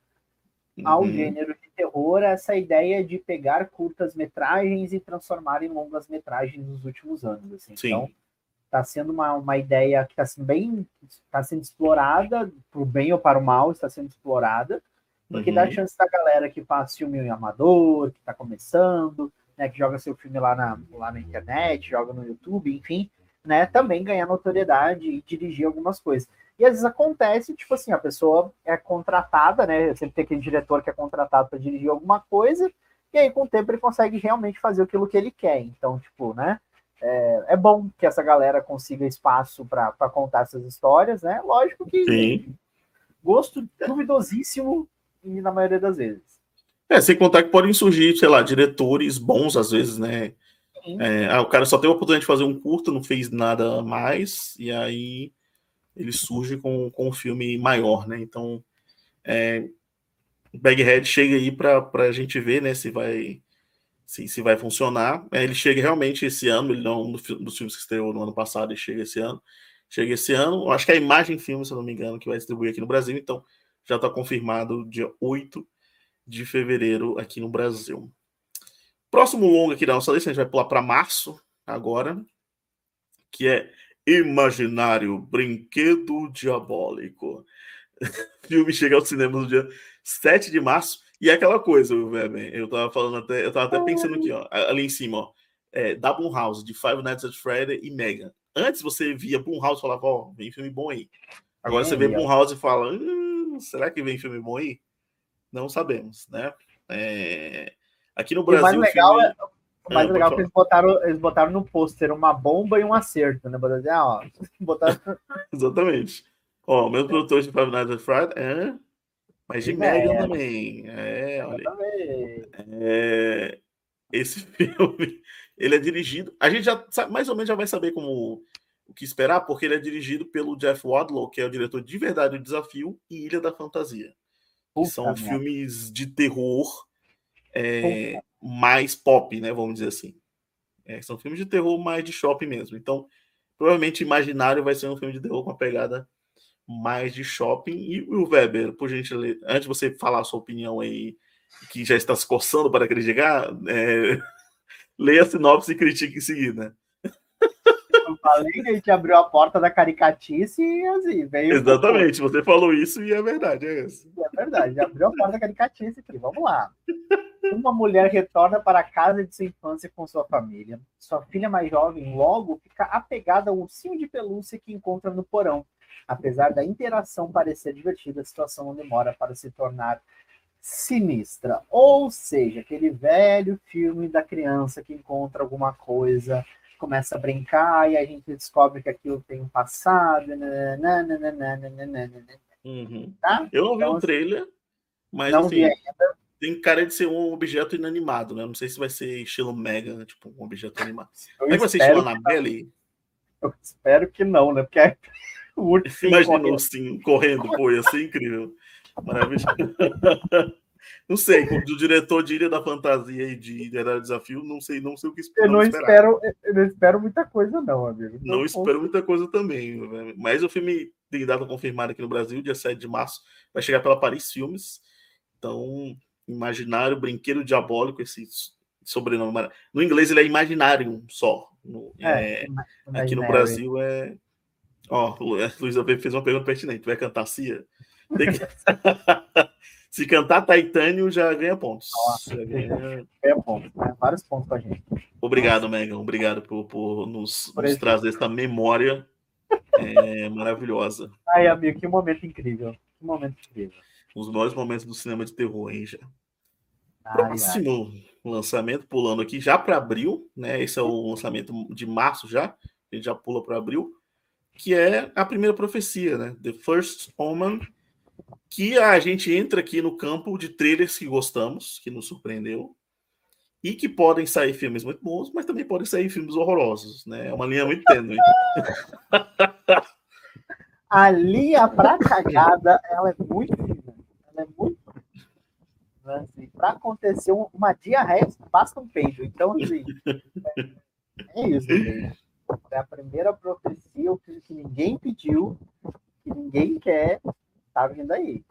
ao uhum. gênero de terror essa ideia de pegar curtas metragens e transformar em longas metragens nos últimos anos. Assim. Sim. Então, está sendo uma, uma ideia que está sendo bem está sendo explorada para o bem ou para o mal está sendo explorada porque uhum. dá chance da galera que faz filme amador que está começando né que joga seu filme lá na lá na internet joga no YouTube enfim né também ganhar notoriedade e dirigir algumas coisas e às vezes acontece, tipo assim, a pessoa é contratada, né? Sempre tem aquele diretor que é contratado para dirigir alguma coisa, e aí com o tempo ele consegue realmente fazer aquilo que ele quer. Então, tipo, né? É, é bom que essa galera consiga espaço para contar essas histórias, né? Lógico que Sim. gosto duvidosíssimo na maioria das vezes. É, sem contar que podem surgir, sei lá, diretores bons às vezes, né? É, ah, o cara só teve a oportunidade de fazer um curto, não fez nada mais, e aí ele surge com, com um filme maior, né? Então, é, Baghead chega aí para a gente ver, né, se vai se, se vai funcionar. É, ele chega realmente esse ano, ele não dos filmes que estreou no ano passado, ele chega esse ano. Chega esse ano, acho que é a Imagem Filme, se eu não me engano, que vai distribuir aqui no Brasil, então já está confirmado dia 8 de fevereiro aqui no Brasil. Próximo longo aqui da nossa lista, a gente vai pular para março agora, que é Imaginário Brinquedo Diabólico. o filme chega ao cinema no dia 7 de março. E é aquela coisa, Weber, eu tava falando até, eu tava até pensando aqui, ó, ali em cima, ó, é, da Blumhouse, de Five Nights at Freddy e Megan. Antes você via Blumhouse e falava, ó, vem filme bom aí. Agora é, você vê Blumhouse e fala, hum, será que vem filme bom aí? Não sabemos, né? É... Aqui no Brasil. O mais legal, filme... é, o mais é, legal é que eles botaram, eles botaram no pôster uma bomba e um acerto, né? Botaram, ah, ó, botaram... Exatamente. Ó, o mesmo produtor de Five Nights at Freddy é mas de Megan também. É, olha. É, esse filme, ele é dirigido. A gente já sabe, mais ou menos já vai saber como o que esperar, porque ele é dirigido pelo Jeff Wadlow, que é o diretor de Verdade do Desafio e Ilha da Fantasia. Que são minha. filmes de terror é, mais pop, né? Vamos dizer assim. É, são filmes de terror mais de shopping mesmo. Então, provavelmente Imaginário vai ser um filme de terror com a pegada mais de shopping. E o Weber, por gentileza, antes de você falar a sua opinião aí, que já está se coçando para criticar, é... leia a sinopse e critique em seguida. Eu falei que a gente abriu a porta da caricatice e assim, veio. Exatamente, você falou isso e é verdade, é isso. É verdade, abriu a porta da caricatice aqui, vamos lá. Uma mulher retorna para a casa de sua infância com sua família. Sua filha mais jovem logo fica apegada ao ursinho de pelúcia que encontra no porão Apesar da interação parecer divertida, a situação não demora para se tornar sinistra. Ou seja, aquele velho filme da criança que encontra alguma coisa, começa a brincar e a gente descobre que aquilo tem um passado. Uhum. Tá? Eu não vi então, o trailer, mas não assim, tem cara de ser um objeto inanimado, né? Não sei se vai ser estilo Mega, né? tipo um objeto animado. Como é que vai ser estilo Annabelle? Eu espero que não, né? Porque o ursinho Imagina correndo. o ursinho correndo, pô, ia ser incrível. Maravilhoso. Não sei, do diretor de Ilha da Fantasia e de Ilha do Desafio, não sei, não sei o que esperar. Eu não, espero, eu não espero muita coisa, não, amigo. Não, não espero muita coisa também. Mas o filme tem data confirmada aqui no Brasil, dia 7 de março, vai chegar pela Paris Filmes. Então, Imaginário, Brinquedo Diabólico, esse sobrenome. No inglês ele é Imaginário só. No, é, é, aqui no Brasil é Ó, oh, Luísa fez uma pergunta pertinente. Vai cantar Cia? Que... Se cantar Titânio, já ganha pontos. Nossa, já ganha... ganha pontos, né? Vários pontos pra gente. Obrigado, Megan. Obrigado por, por nos, por nos trazer essa memória é, maravilhosa. Ai, amigo, que momento incrível. Que momento incrível. Os melhores momentos do cinema de terror, hein, já. Ai, Próximo ai. lançamento, pulando aqui, já para abril, né? Esse é o lançamento de março já. A gente já pula para abril que é a primeira profecia, né? The First Omen, que a gente entra aqui no campo de trailers que gostamos, que nos surpreendeu, e que podem sair filmes muito bons, mas também podem sair filmes horrorosos, né? É uma linha muito tênue. a linha pra cagada, ela é muito fina. Ela é muito assim, para acontecer uma diarreia, basta um peido. Então, assim, é, é isso, gente. É a primeira profecia, que ninguém pediu, que ninguém quer, tá vindo aí.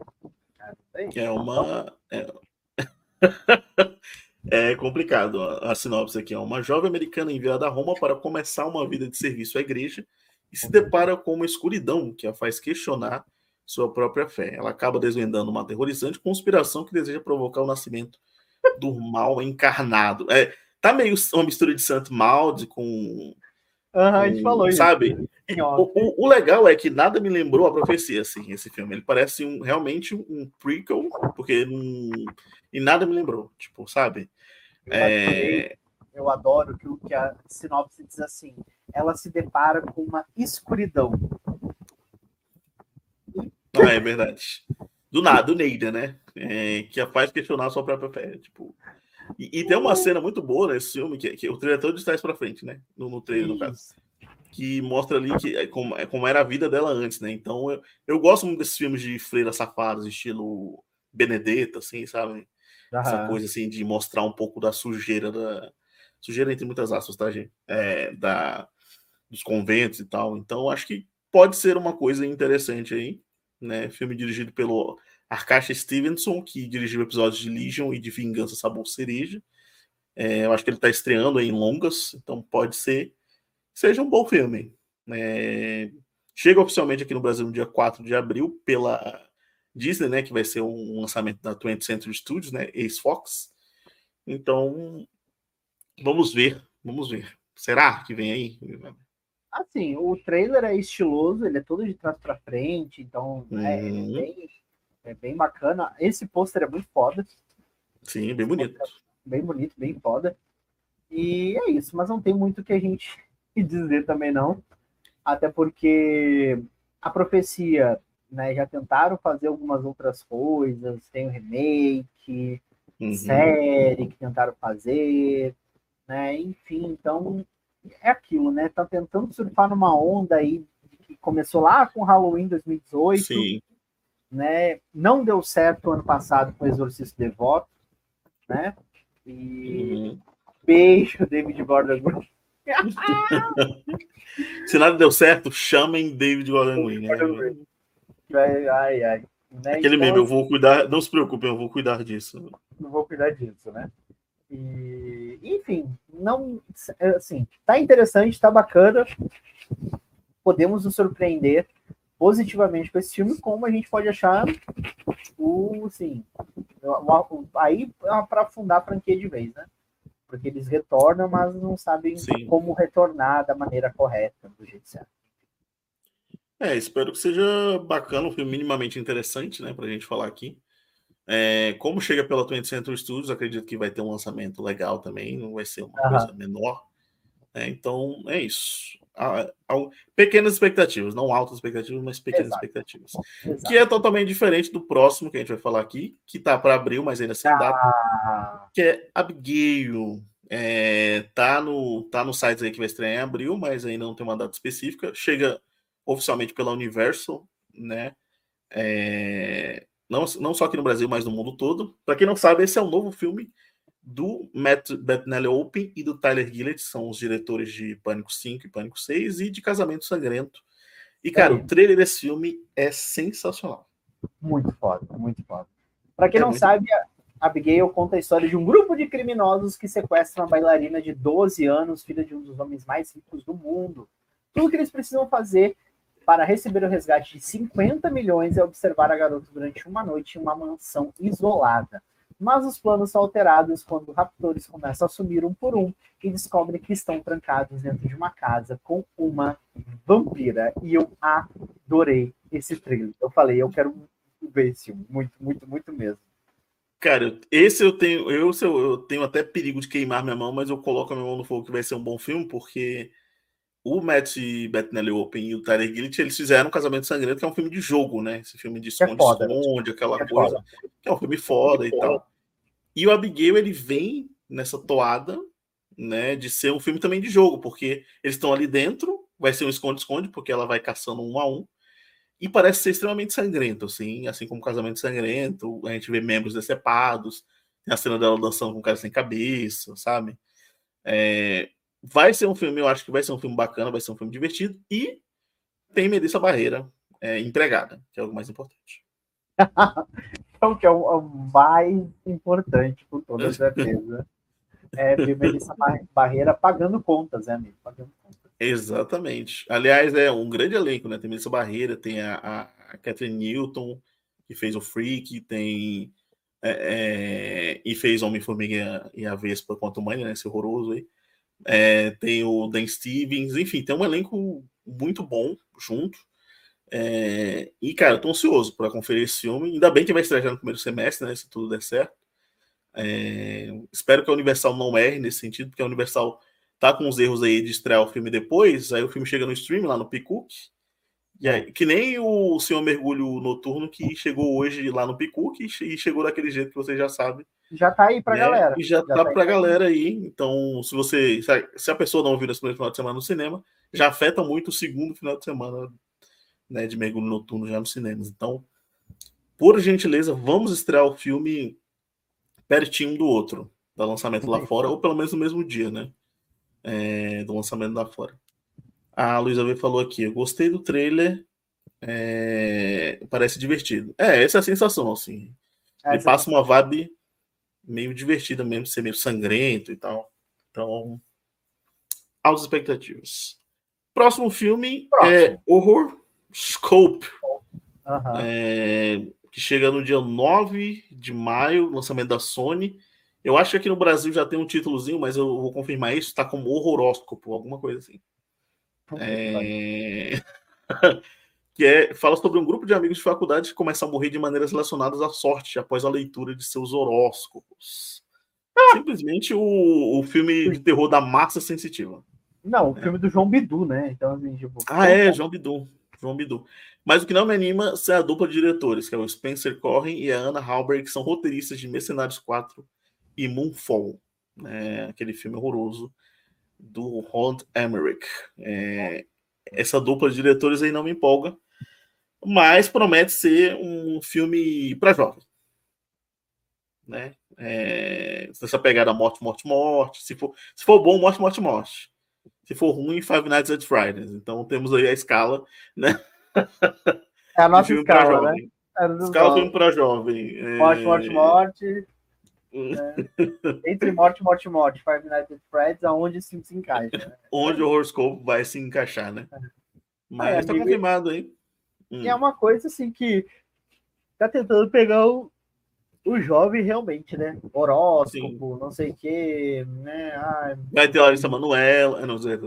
Tá vindo aí. É uma. É... é complicado a, sinopse aqui. É uma jovem americana enviada a Roma para começar uma vida de serviço à igreja e se depara com uma escuridão que a faz questionar sua própria fé. Ela acaba desvendando uma aterrorizante conspiração que deseja provocar o nascimento do mal encarnado. É, tá meio uma mistura de Santo Malde com. Uhum, a gente falou isso. Sabe? O, o, o, legal é que nada me lembrou a profecia, assim, esse filme. Ele parece um, realmente um prequel, porque não, e nada me lembrou, tipo, sabe? Eu, é... eu adoro que, que a sinopse diz assim: ela se depara com uma escuridão. Ah, é verdade. Do nada, do Neida, né? É, que a faz questionar a sua própria fé. Tipo. E, e tem uma cena muito boa nesse filme, que, que o trailer todo de trás pra frente, né? No, no trailer, no caso. Que mostra ali que, é, como, é, como era a vida dela antes, né? Então eu, eu gosto muito desses filmes de freiras safadas, estilo Benedetta, assim, sabe? Essa coisa assim de mostrar um pouco da sujeira da. Sujeira entre muitas aspas, tá, gente? É, da, dos conventos e tal. Então, acho que pode ser uma coisa interessante aí né? Filme dirigido pelo Arcacha Stevenson, que dirigiu episódios de Legion e de Vingança Sabor Cereja. É, eu acho que ele está estreando em longas, então pode ser seja um bom filme. É, chega oficialmente aqui no Brasil no dia 4 de abril pela Disney, né? Que vai ser um lançamento da 20th Century Studios, né? Ex-Fox. Então, vamos ver, vamos ver. Será que vem aí? Assim, o trailer é estiloso, ele é todo de trás para frente, então uhum. é, é, bem, é bem bacana. Esse pôster é muito foda. Sim, bem bonito. Bem bonito, bem foda. E é isso, mas não tem muito o que a gente dizer também não. Até porque a profecia, né, já tentaram fazer algumas outras coisas, tem o remake, uhum. série que tentaram fazer, né? Enfim, então é aquilo, né? Tá tentando surfar numa onda aí que começou lá com Halloween 2018. Sim. Né? Não deu certo ano passado com o Exorcista Devoto, né? E uhum. beijo, David Gordon Green. Se nada deu certo, chamem David Gordon Green. Né? Ai, ai, ai. Né? Aquele então, eu vou cuidar, não se preocupem, eu vou cuidar disso. Não vou cuidar disso, né? E, enfim, não, assim, tá interessante, tá bacana. Podemos nos surpreender positivamente com esse filme, como a gente pode achar o, assim, aí é para afundar a franquia de vez, né? Porque eles retornam, mas não sabem Sim. como retornar da maneira correta, do jeito certo. É, espero que seja bacana, um filme minimamente interessante, né, pra gente falar aqui. É, como chega pela 20 Century Studios, acredito que vai ter um lançamento legal também, não vai ser uma uhum. coisa menor. É, então, é isso. Pequenas expectativas, não altas expectativas, mas pequenas Exato. expectativas. Exato. Que é totalmente diferente do próximo que a gente vai falar aqui, que tá para abril, mas ainda sem data, ah. que é Abigail. É, tá, no, tá no site aí que vai estrear em abril, mas ainda não tem uma data específica. Chega oficialmente pela Universal, né? É, não, não só aqui no Brasil, mas no mundo todo. Para quem não sabe, esse é o novo filme do Matt Bettinelli Open e do Tyler Gillett, são os diretores de Pânico 5 e Pânico 6 e de Casamento Sangrento. E, cara, é. o trailer desse filme é sensacional. Muito foda, muito foda. Para quem é não sabe, a Abigail conta a história de um grupo de criminosos que sequestram uma bailarina de 12 anos, filha de um dos homens mais ricos do mundo. Tudo que eles precisam fazer para receber o resgate de 50 milhões é observar a garota durante uma noite em uma mansão isolada. Mas os planos são alterados quando raptores começam a sumir um por um e descobrem que estão trancados dentro de uma casa com uma vampira. E eu adorei esse trailer. Eu falei, eu quero ver esse filme. Muito, muito, muito mesmo. Cara, esse eu tenho, eu, eu tenho até perigo de queimar minha mão, mas eu coloco a minha mão no fogo que vai ser um bom filme, porque o Matt Bettinelli Open e o Tyler Gillett, eles fizeram um Casamento Sangrento, que é um filme de jogo, né? Esse filme de é esconde-esconde, é aquela é coisa. Foda. Que é um filme foda e tal. E o Abigail, ele vem nessa toada, né? De ser um filme também de jogo, porque eles estão ali dentro, vai ser um esconde-esconde, porque ela vai caçando um a um. E parece ser extremamente sangrento, assim, assim como Casamento Sangrento. A gente vê membros decepados, tem a cena dela dançando com um cara sem cabeça, sabe? É, Vai ser um filme, eu acho que vai ser um filme bacana, vai ser um filme divertido. E tem Melissa Barreira é, empregada, que é algo mais importante. então, que é o, o mais importante, com toda certeza. É ver Melissa Barreira pagando contas, né, amigo? Pagando contas. Exatamente. Aliás, é um grande elenco, né? Tem Melissa Barreira, tem a, a, a Catherine Newton, que fez o Freak, tem. É, é, e fez Homem-Formiga e a Vespa quanto mãe, né? Esse horroroso aí. É, tem o Dan Stevens, enfim, tem um elenco muito bom junto. É, e, cara, eu tô ansioso para conferir esse filme. Ainda bem que vai estrear no primeiro semestre, né? Se tudo der certo. É, espero que a Universal não erre nesse sentido, porque a Universal tá com os erros aí de estrear o filme depois. Aí o filme chega no stream lá no Picook. E aí, que nem o Senhor Mergulho Noturno que chegou hoje lá no Picook e chegou daquele jeito que você já sabe. Já tá aí pra né? galera. E já, já tá, tá pra galera aí. Então, se você. Se a pessoa não viu nesse primeiro final de semana no cinema, já afeta muito o segundo final de semana né, de mergulho noturno já nos cinemas. Então, por gentileza, vamos estrear o filme pertinho do outro, do lançamento lá fora, ou pelo menos no mesmo dia, né? É, do lançamento lá fora. A Luísa V falou aqui: eu gostei do trailer, é, parece divertido. É, essa é a sensação, assim. É, Me passa uma vibe meio divertida mesmo, ser meio sangrento e tal. Então, altas expectativas. Próximo filme Próximo. é Horror Scope, uhum. é, que chega no dia 9 de maio, lançamento da Sony. Eu acho que aqui no Brasil já tem um títulozinho, mas eu vou confirmar isso, tá como horroróscopo, alguma coisa assim. É... que é, fala sobre um grupo de amigos de faculdade que começam a morrer de maneiras relacionadas à sorte após a leitura de seus horóscopos. Simplesmente o, o filme de terror da massa sensitiva. Não, o é. filme do João Bidu, né? Então, assim, tipo, ah, é, João Bidu. João Bidu. Mas o que não me anima é a dupla de diretores, que é o Spencer Corren e a Anna Halberg, que são roteiristas de Mercenários 4 e Moonfall, né? aquele filme horroroso do Roland Emmerich. É, essa dupla de diretores aí não me empolga, mas promete ser um filme para jovem. Né? É, essa pegada morte, morte, morte. Se for, se for bom, morte, morte, morte. Se for ruim, Five Nights at Fridays. Então temos aí a escala, né? É a nossa escala, né? É escala filme para jovem. É... Morte, morte, morte. É. Entre morte, morte, morte, Five Nights at Freddy's, aonde esse se encaixa. Né? Onde o horoscope vai se encaixar, né? É. Mas está é, confirmado aí. E é uma coisa assim que tá tentando pegar o, o jovem realmente, né? Horóscopo, Sim. não sei o quê, né? Ai, Vai ter Larissa Manoela, não sei.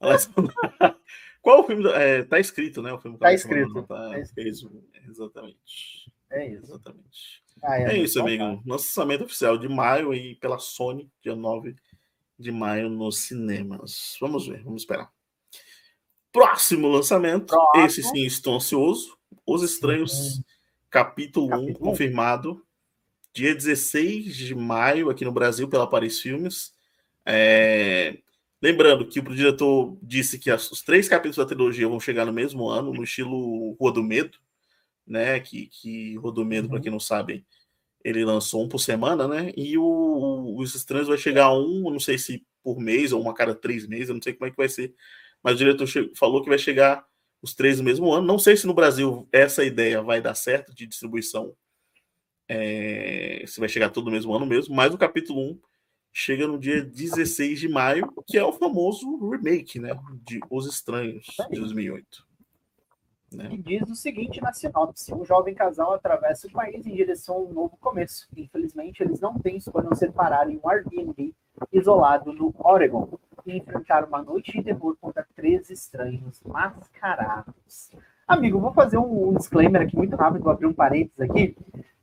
Qual o filme? É, tá escrito, né? O filme tá escrito. Tá, tá escrito. Exatamente. É isso. Exatamente. Ah, é, é isso, amigo. Lançamento oficial de maio aí pela Sony, dia 9 de maio nos cinemas. Vamos ver, vamos esperar. Próximo lançamento, Próximo. esse sim estou ansioso. Os Estranhos capítulo, capítulo 1, confirmado. Dia 16 de maio, aqui no Brasil, pela Paris Filmes. É... Lembrando que o diretor disse que os três capítulos da trilogia vão chegar no mesmo ano, no estilo Rua do Medo, né? Que, que Rua do Medo, uhum. para quem não sabe, ele lançou um por semana, né? E o, Os Estranhos vai chegar um, não sei se por mês ou uma cada três meses, eu não sei como é que vai ser. Mas o diretor falou que vai chegar os três no mesmo ano. Não sei se no Brasil essa ideia vai dar certo de distribuição, é, se vai chegar todo no mesmo ano mesmo, mas o capítulo 1 chega no dia 16 de maio, que é o famoso remake, né, de Os Estranhos, de 2008. Né? E diz o seguinte na sinopse: um jovem casal atravessa o país em direção a um novo começo. Infelizmente, eles não têm escolha não separar em um Airbnb isolado no Oregon e enfrentar uma noite de terror contra três estranhos mascarados. Amigo, vou fazer um, disclaimer aqui muito rápido, vou abrir um parênteses aqui,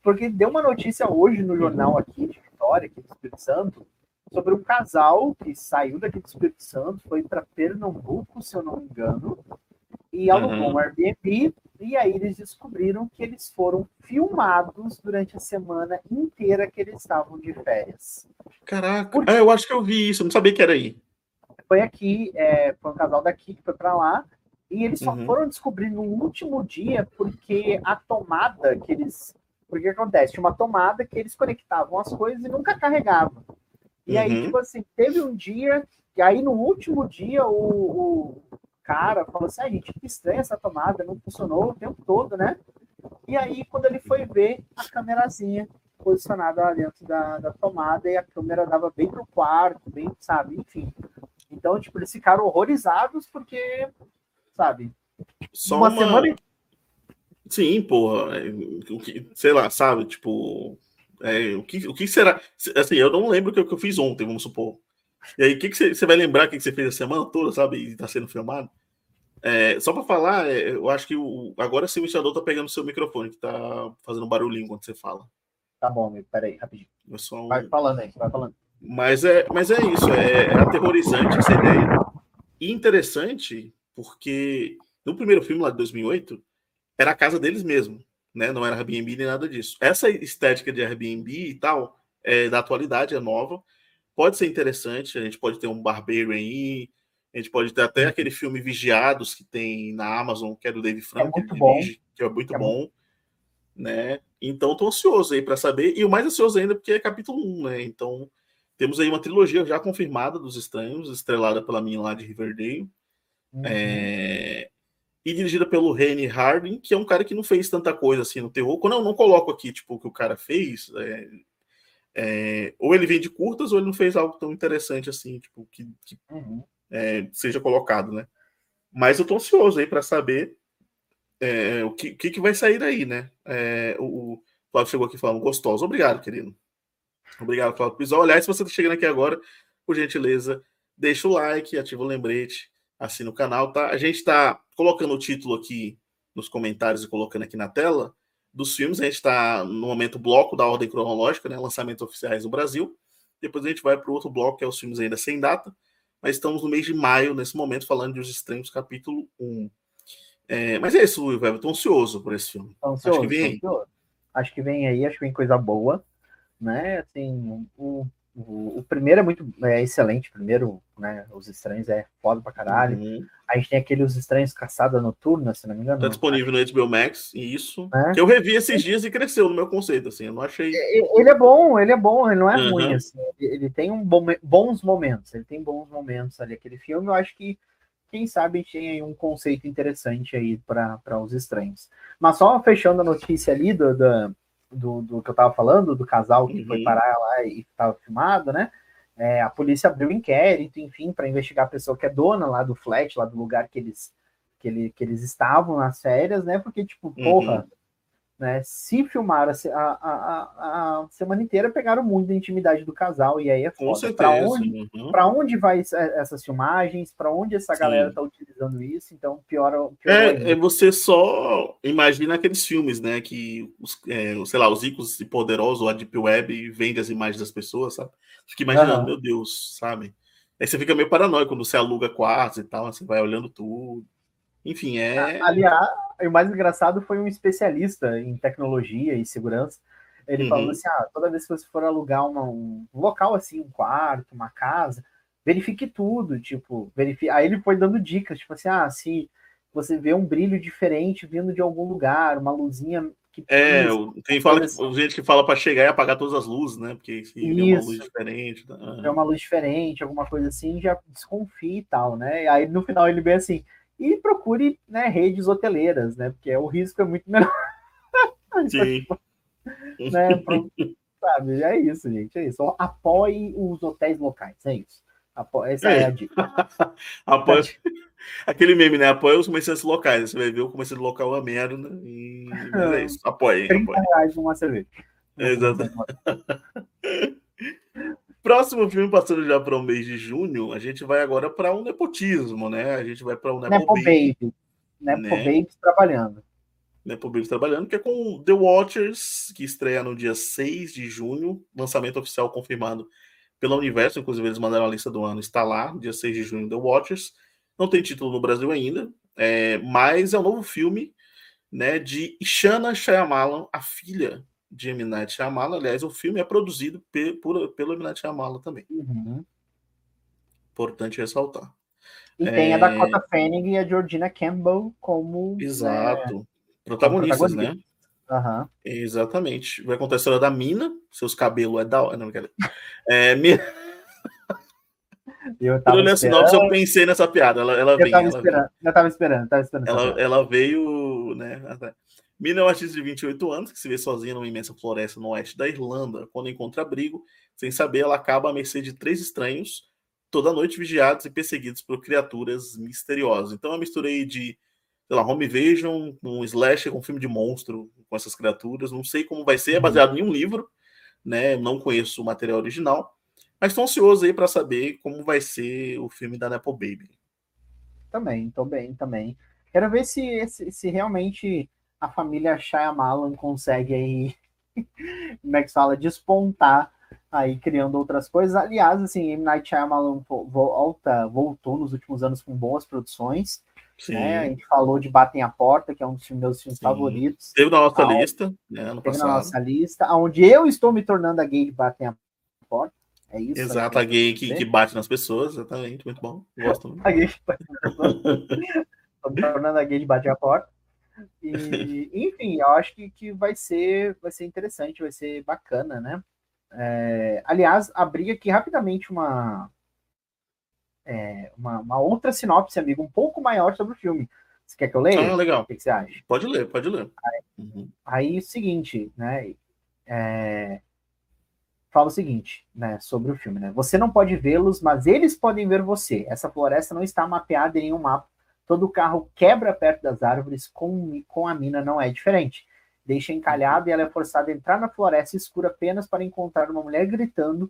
porque deu uma notícia hoje no jornal aqui de Vitória, aqui do Espírito Santo, sobre um casal que saiu daqui do Espírito Santo, foi para Pernambuco, se eu não me engano, e alugou uhum. um Airbnb, e aí eles descobriram que eles foram filmados durante a semana inteira que eles estavam de férias. Caraca, Por... ah, eu acho que eu vi isso, eu não sabia que era aí. Foi aqui, é, foi um casal daqui que foi para lá, e eles só uhum. foram descobrir no último dia porque a tomada que eles. Porque acontece? Tinha uma tomada que eles conectavam as coisas e nunca carregavam. E uhum. aí, tipo assim, teve um dia, e aí no último dia o, o cara falou assim: a ah, gente, que estranha essa tomada, não funcionou o tempo todo, né? E aí, quando ele foi ver a câmerazinha posicionada lá dentro da, da tomada e a câmera dava bem pro quarto, bem, sabe, enfim. Então, tipo, eles ficaram horrorizados porque, sabe, Só uma, uma... semana. Sim, porra. É, o que, sei lá, sabe? Tipo, é, o, que, o que será? Assim, eu não lembro o que, eu fiz ontem, vamos supor. E aí, o que, que você, vai lembrar que, que você fez a semana toda, sabe? E tá sendo filmado? É, só para falar, é, eu acho que o, agora sim o instalador tá pegando o seu microfone, que tá fazendo barulhinho quando você fala. Tá bom, amigo, peraí, rapidinho. Um... Vai falando aí, vai falando. Mas é, mas é isso, é, é aterrorizante essa ideia. E interessante, porque no primeiro filme lá de 2008, era a casa deles mesmo, né? Não era Airbnb nem nada disso. Essa estética de Airbnb e tal, é da atualidade, é nova. Pode ser interessante, a gente pode ter um Barbarian aí, a gente pode ter até aquele filme Vigiados que tem na Amazon, que é do David Frank, é muito bom. Dirige, que é muito é bom, muito... né? Então tô ansioso aí para saber, e o mais ansioso ainda porque é capítulo 1, né? Então temos aí uma trilogia já confirmada dos Estranhos, estrelada pela minha lá de Riverdale. Uhum. É e dirigida pelo Rene Harding, que é um cara que não fez tanta coisa assim no terror. Quando eu não coloco aqui, tipo, o que o cara fez, é, é, ou ele vem de curtas, ou ele não fez algo tão interessante assim, tipo, que, que uhum. é, seja colocado, né? Mas eu tô ansioso aí para saber é, o que, que, vai sair daí, né? É, o, o Flávio chegou aqui falando gostoso. Obrigado, querido. Obrigado, Flávio, isso. Aliás, se você tá chegando aqui agora, por gentileza, deixa o like, ativa o lembrete, assina o canal, tá? A gente está colocando o título aqui nos comentários e colocando aqui na tela dos filmes. A gente está no momento bloco da ordem cronológica, né? Lançamentos oficiais no Brasil. Depois a gente vai para o outro bloco, que é os filmes ainda sem data. Mas estamos no mês de maio, nesse momento, falando de Os Estranhos, capítulo 1. É, mas é isso, Will, estou ansioso por esse filme. Ansioso, acho que vem aí. Acho que vem aí, acho que vem coisa boa. Né? Assim, o o, o, primeiro é muito é excelente, o primeiro, né? Os Estranhos é foda pra caralho. Uhum. A gente tem aquele Os Estranhos Caçada Noturna, se não me engano. Tá disponível no HBO Max, isso. É. Que eu revi esses dias e cresceu no meu conceito, assim, eu não achei... Ele é bom, ele é bom, ele não é uhum. ruim, assim. Ele, ele tem um bom, bons momentos, ele tem bons momentos ali. Aquele filme, eu acho que quem sabe a gente tem aí um conceito interessante aí para os estranhos. Mas só fechando a notícia ali do, do, do, do que eu estava falando, do casal que uhum. foi parar lá e estava filmado, né? É, a polícia abriu um inquérito, enfim, para investigar a pessoa que é dona lá do flat, lá do lugar que eles, que, ele, que eles estavam nas férias, né? Porque, tipo, uhum. porra, né? Se filmaram a, a, a, a, semana inteira, pegaram muito da intimidade do casal, e aí é foda. Para onde, uhum. onde vai essas filmagens? Para onde essa Sim. galera está utilizando isso? Então, pior, pior é, é, você só imagina aqueles filmes, né? Que, os, é, sei lá, os ricos e poderosos, a Deep Web, vende as imagens das pessoas, sabe? Fica imaginando, uhum. meu Deus, sabe? Aí você fica meio paranoico quando você aluga quartos e tal, você vai olhando tudo. Enfim, é. Aliás, o mais engraçado foi um especialista em tecnologia e segurança. Ele uhum. falou assim: ah, toda vez que você for alugar uma, um local assim, um quarto, uma casa, verifique tudo, tipo, verifique. Aí ele foi dando dicas, tipo assim, ah, se você vê um brilho diferente vindo de algum lugar, uma luzinha que é, tem fala que, gente que fala para chegar e apagar todas as luzes, né? Porque se é uma luz diferente, é uma luz diferente, alguma coisa assim, já desconfia e tal, né? Aí no final ele vê assim, e procure né, redes hoteleiras, né? Porque o risco é muito menor. Sim. né, pro, sabe, é isso, gente. É isso. Apoie os hotéis locais, é isso. Apo... Essa é, é a dica. Apoie... Aquele meme, né? Apoia os comerciantes locais. Você vai ver o comerciante local é merda. Né? E... Mas é isso. Apoie. 30 apoie. reais numa cerveja. Exato. Próximo filme, passando já para o mês de junho, a gente vai agora para um nepotismo, né? A gente vai para um Nepo, Nepo Baby. Baby. Nepo né? Babies trabalhando. Nepo Babies trabalhando, que é com The Watchers, que estreia no dia 6 de junho, lançamento oficial confirmado pela Universo, inclusive eles mandaram a lista do ano, está lá, dia 6 de junho, The Watchers. Não tem título no Brasil ainda, é, mas é um novo filme né, de Ishana Shyamalan, a filha de M. Night Shyamalan. Aliás, o filme é produzido pe por, pelo M. Night Shyamalan também. Uhum. Importante ressaltar. E é... tem a Dakota Fanning e a Georgina Campbell como... Exato. Né, protagonistas, né? Uhum. Exatamente. Vai contar a história da Mina, seus cabelos é da Não, quero... é, me... Eu tava Pelo sinopse, eu pensei nessa piada. Ela, ela eu vem, tava ela esperando, eu tava esperando, tava esperando. Ela, ela veio, né? Mina é uma artista de 28 anos que se vê sozinha numa imensa floresta no oeste da Irlanda. Quando encontra abrigo, sem saber, ela acaba à mercê de três estranhos, toda noite vigiados e perseguidos por criaturas misteriosas. Então, é uma mistura aí de, sei lá, home invasion, um slasher com um filme de monstro com essas criaturas. Não sei como vai ser, é uhum. baseado em um livro, né? Não conheço o material original, mas estou ansioso aí para saber como vai ser o filme da Nepo Baby. Também, tô bem, também. Quero ver se, se, se realmente a família Shyamalan consegue aí, como é que se fala, despontar aí criando outras coisas. Aliás, assim, M. Night Shyamalan volta, voltou nos últimos anos com boas produções. Né? A gente falou de Batem a Porta, que é um dos meus filmes Sim. favoritos. Teve na nossa lista, né, ano teve passado. na nossa lista, onde eu estou me tornando a gay de Batem a Porta. É isso. Exato, a gay que, que, bate nas pessoas, exatamente, muito bom. Gosto muito. a gay que bate nas pessoas. estou me tornando a gay de Batem a Porta. E, enfim, eu acho que, que vai ser vai ser interessante, vai ser bacana, né? É, aliás, abri aqui rapidamente uma, é, uma, uma, outra sinopse, amigo, um pouco maior sobre o filme. Você quer que eu leia? Ah, legal. O que, que você acha? Pode ler, pode ler. Aí, uhum. aí o seguinte, né? É, fala o seguinte, né, sobre o filme, né? Você não pode vê-los, mas eles podem ver você. Essa floresta não está mapeada em nenhum mapa. Todo carro quebra perto das árvores, com, com a mina não é diferente deixa encalhada e ela é forçada a entrar na floresta escura apenas para encontrar uma mulher gritando,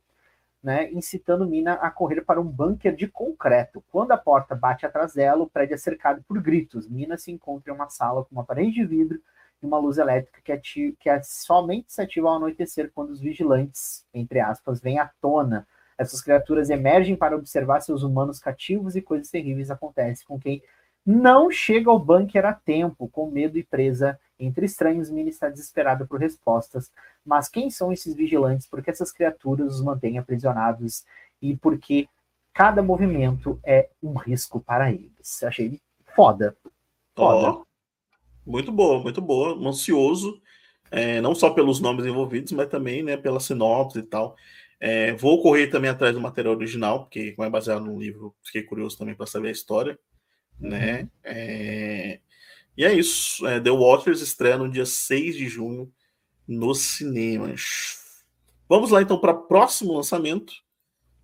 né, incitando Mina a correr para um bunker de concreto. Quando a porta bate atrás dela, o prédio é cercado por gritos. Mina se encontra em uma sala com uma parede de vidro e uma luz elétrica que, ativa, que é somente se ativa ao anoitecer quando os vigilantes, entre aspas, vêm à tona. Essas criaturas emergem para observar seus humanos cativos e coisas terríveis acontecem com quem não chega ao bunker a tempo, com medo e presa entre estranhos, Mina está desesperada por respostas. Mas quem são esses vigilantes? Por que essas criaturas os mantêm aprisionados? E por que cada movimento é um risco para eles? Achei foda. Foda. Oh, muito boa, muito boa. Ansioso, é, não só pelos nomes envolvidos, mas também né, pela sinopse e tal. É, vou correr também atrás do material original, porque como é baseado num livro, fiquei curioso também para saber a história. Né? Uhum. É, e é isso. É, The Watchers estreia no dia 6 de junho nos cinemas. Vamos lá então para o próximo lançamento,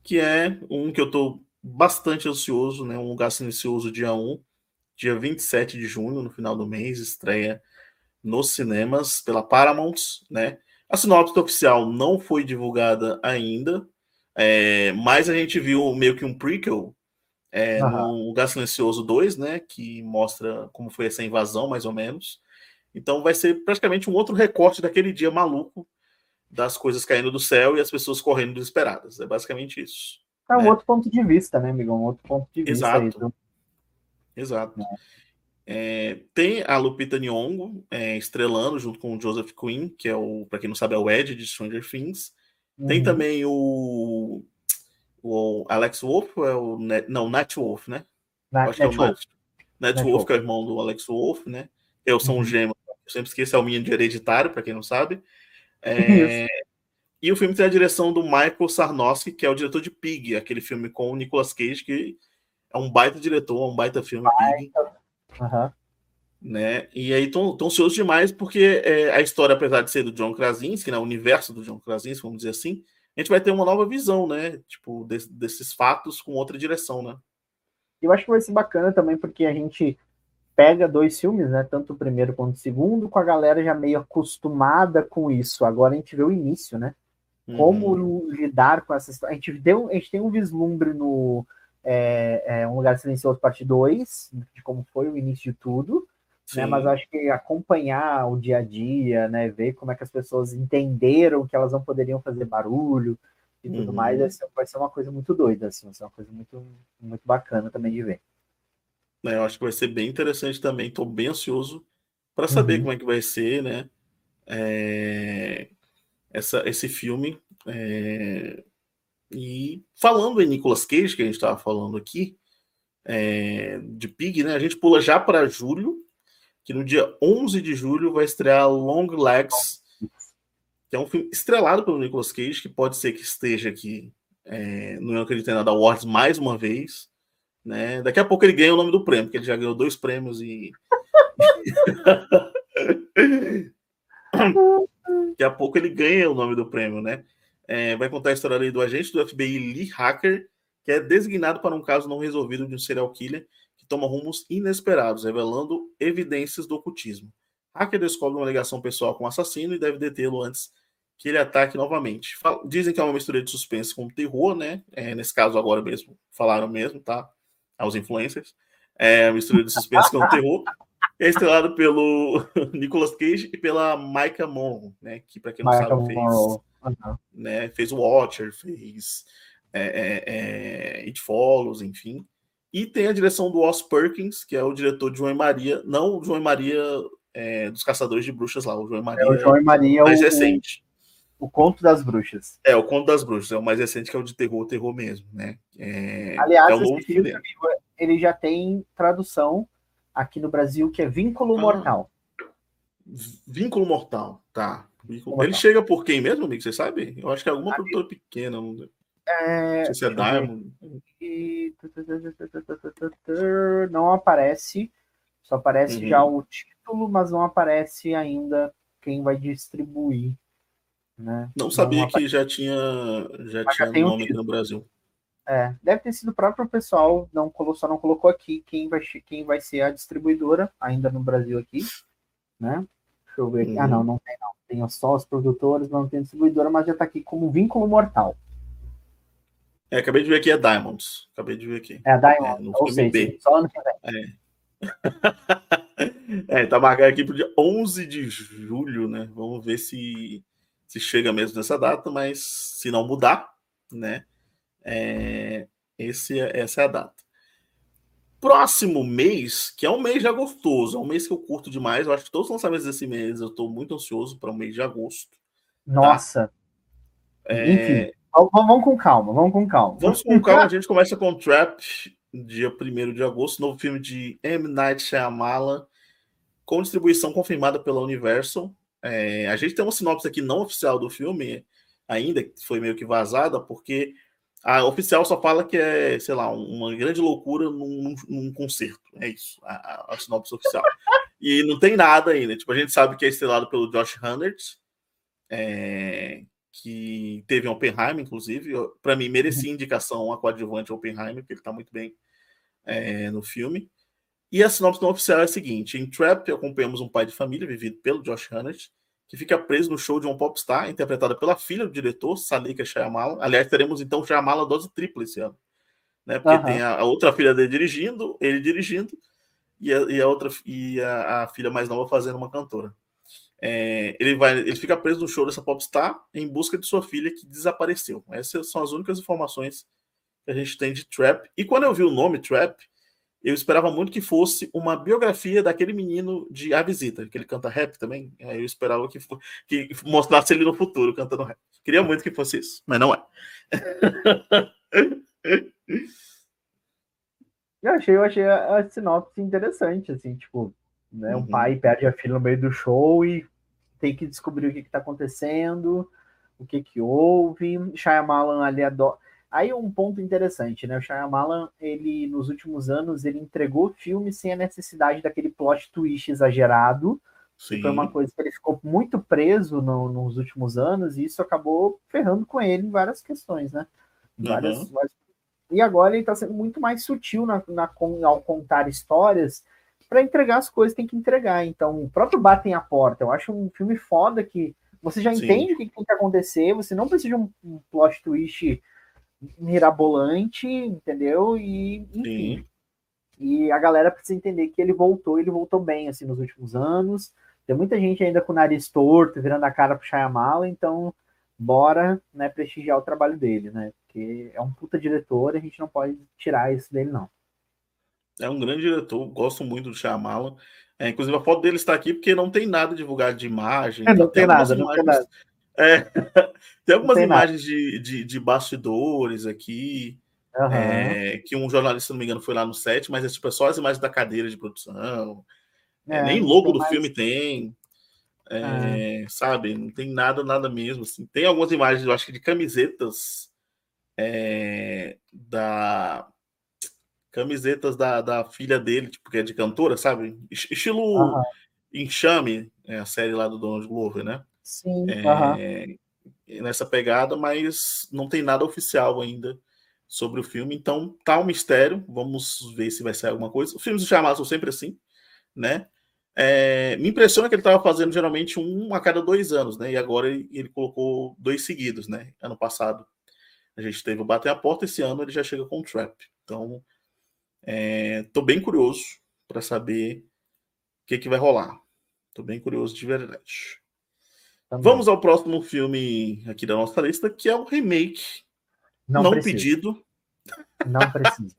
que é um que eu estou bastante ansioso, né? Um lugar silencioso dia 1, dia 27 de junho, no final do mês, estreia nos cinemas pela Paramount, né? A sinopse oficial não foi divulgada ainda, é, mas a gente viu meio que um prequel é, uhum. no Lugar Silencioso 2, né, que mostra como foi essa invasão, mais ou menos. Então vai ser praticamente um outro recorte daquele dia maluco das coisas caindo do céu e as pessoas correndo desesperadas. É basicamente isso. É um né? outro ponto de vista, né, amigão? Um outro ponto de vista. Exato. Aí, então. Exato. É. É, tem a Lupita Nyong'o é, estrelando junto com o Joseph Quinn, que é o, para quem não sabe, é o Ed de Stranger Things. Uhum. Tem também o o Alex Wolf é o. Net, não, Nat Wolf, né? Nat, Acho que é o Nat. Nat Wolf, que é o irmão do Alex Wolf, né? Eu sou um uhum. gêmeo, eu sempre esqueço, é o menino de hereditário, para quem não sabe. É, e o filme tem a direção do Michael Sarnowski, que é o diretor de Pig, aquele filme com o Nicolas Cage, que é um baita diretor, um baita filme. Baita. Uhum. Né? E aí estão ansiosos demais, porque é, a história, apesar de ser do John Krasinski, né, o universo do John Krasinski, vamos dizer assim, a gente vai ter uma nova visão, né? Tipo, de, desses fatos com outra direção, né? Eu acho que vai ser bacana também, porque a gente pega dois filmes, né? Tanto o primeiro quanto o segundo, com a galera já meio acostumada com isso. Agora a gente vê o início, né? Como uhum. lidar com essa história. A gente, deu, a gente tem um vislumbre no é, é, Um Lugar Silencioso, parte 2, de como foi o início de tudo né? Mas acho que acompanhar o dia a dia, né? Ver como é que as pessoas entenderam que elas não poderiam fazer barulho e tudo uhum. mais, vai ser, vai ser, uma coisa muito doida, assim, vai ser uma coisa muito, muito bacana também de ver. É, eu acho que vai ser bem interessante também. Estou bem ansioso para saber uhum. como é que vai ser, né? É... Essa, esse filme. É... E falando em Nicolas Cage, que a gente estava falando aqui, é... de Pig, né? A gente pula já para julho, que no dia 11 de julho vai estrear Long Legs, que é um filme estrelado pelo Nicolas Cage, que pode ser que esteja aqui é, no Eu Acredito em Nada Awards mais uma vez. Né? Daqui a pouco ele ganha o nome do prêmio, porque ele já ganhou dois prêmios e. Daqui a pouco ele ganha o nome do prêmio, né? É, vai contar a história ali do agente do FBI Lee Hacker, que é designado para um caso não resolvido de um serial killer toma rumos inesperados, revelando evidências do ocultismo. Hacker descobre uma ligação pessoal com o assassino e deve detê-lo antes que ele ataque novamente. Dizem que é uma mistura de suspense com terror, né? É, nesse caso agora mesmo, falaram mesmo, tá? Aos influencers. É uma mistura de suspense com terror. É estrelado pelo Nicolas Cage e pela Micah Monroe, né? Que para quem não Micah sabe fez, uhum. né? Fez o Watcher, fez é, é, é, It Follows, enfim. E tem a direção do Os Perkins, que é o diretor de João e Maria, não o João e Maria é, dos Caçadores de Bruxas lá, o João e Maria, é o João e Maria mais o, recente. O Conto das Bruxas. É, o Conto das Bruxas, é o mais recente, que é o de terror, terror mesmo, né? É, Aliás, é o novo filme, ele já tem tradução aqui no Brasil, que é Vínculo ah, Mortal. Vínculo Mortal, tá. Vínculo... Mortal. Ele chega por quem mesmo, amigo? Você sabe? Eu acho que é alguma produtora pequena. Não... É... se é Diamond. Não aparece. Só aparece uhum. já o título, mas não aparece ainda quem vai distribuir. Né? Não sabia não que já tinha, já tinha já nome aqui no Brasil. É, deve ter sido o próprio pessoal, não só não colocou aqui quem vai, quem vai ser a distribuidora, ainda no Brasil aqui, né? Deixa eu ver aqui. Ah, uhum. Ah, não, não tem não. Tem só os produtores, não tem distribuidora, mas já tá aqui como vínculo mortal. É, acabei de ver aqui, é Diamonds. Acabei de ver aqui. É a Diamonds, é, ou seja, B. só ano que vem. É. é, tá marcado aqui pro dia 11 de julho, né? Vamos ver se, se chega mesmo nessa data, mas se não mudar, né? É, esse, é, essa é a data. Próximo mês, que é um mês já gostoso, é um mês que eu curto demais. Eu acho que todos os lançamentos desse mês eu estou muito ansioso para o mês de agosto. Tá? Nossa! Tá? É... Vamos com calma, vamos com calma. Vamos com calma, a gente começa com Trap, dia 1 de agosto, novo filme de M. Night Shyamalan, com distribuição confirmada pela Universal. É, a gente tem uma sinopse aqui não oficial do filme ainda, que foi meio que vazada, porque a oficial só fala que é, sei lá, uma grande loucura num, num concerto. É isso, a, a, sinopse oficial. E não tem nada ainda. Tipo, a gente sabe que é estrelado pelo Josh Hannert, é, que teve Oppenheimer, inclusive. Para mim, merecia indicação a coadjuvante Oppenheimer, porque ele está muito bem é, no filme. E a sinopse não oficial é a seguinte: em Trap, acompanhamos um pai de família, vivido pelo Josh Hannert, que fica preso no show de um popstar, interpretada pela filha do diretor, Salika Shyamala. Aliás, teremos então Shyamala dose tripla esse ano. Né? Porque uhum. tem a, a, outra filha dele dirigindo, ele dirigindo, e a, e a outra e a, a, filha mais nova fazendo uma cantora. É, ele, vai, ele fica preso no show dessa popstar em busca de sua filha que desapareceu. Essas são as únicas informações que a gente tem de Trap. E quando eu vi o nome Trap, eu esperava muito que fosse uma biografia daquele menino de A Visita, que ele canta rap também. Eu esperava que, que mostrasse ele no futuro cantando rap. Queria muito que fosse isso, mas não é. Eu achei, eu achei a, a sinopse interessante, assim, tipo, né, um uhum. pai perde a filha no meio do show e tem que descobrir o que está acontecendo, o que que houve. Shyamalan ali adora Aí um ponto interessante, né? O Shyamalan, ele nos últimos anos, ele entregou filmes sem a necessidade daquele plot twist exagerado. Sim. Foi uma coisa que ele ficou muito preso no, nos últimos anos e isso acabou ferrando com ele em várias questões, né? Várias, uhum. várias... E agora ele está sendo muito mais sutil na, na, ao contar histórias. Para entregar as coisas, tem que entregar. Então, o próprio Batem a Porta, eu acho um filme foda que você já Sim. entende o que tem que acontecer, você não precisa de um, um plot twist mirabolante, entendeu? E, enfim. Sim. E a galera precisa entender que ele voltou, ele voltou bem, assim, nos últimos anos. Tem muita gente ainda com o nariz torto, virando a cara pro Shyamala, então bora, né, prestigiar o trabalho dele, né? Porque é um puta diretor, a gente não pode tirar isso dele, não. É um grande diretor, gosto muito do Shyamala. É, inclusive a foto dele está aqui porque não tem nada divulgado de imagem. É, não, tem nada, não tem nada, é, tem algumas tem imagens de, de, de, bastidores aqui. Uhum. É, que um jornalista, se não me engano, foi lá no set, mas é tipo, é só as imagens da cadeira de produção. É, nem logo do mais... filme tem. É, sabe? Não tem nada, nada mesmo. Assim. Tem algumas imagens, eu acho que de camisetas é, da camisetas da, da filha dele, tipo, que é de cantora, sabe? Estilo uhum. Enxame, é a série lá do Donald Glover, né? Sim. É, Nessa pegada, mas não tem nada oficial ainda sobre o filme, então tá um mistério. Vamos ver se vai sair alguma coisa. Os filmes de chamados são sempre assim, né? É, me impressiona que ele estava fazendo geralmente um a cada dois anos, né? E agora ele, ele, colocou dois seguidos, né? Ano passado a gente teve o Bater a Porta, esse ano ele já chega com o Trap. Então, estou é, bem curioso para saber o que, que vai rolar. Estou bem curioso de verdade. Também. Vamos ao próximo filme aqui da nossa lista, que é o remake não, não pedido. Não precisa.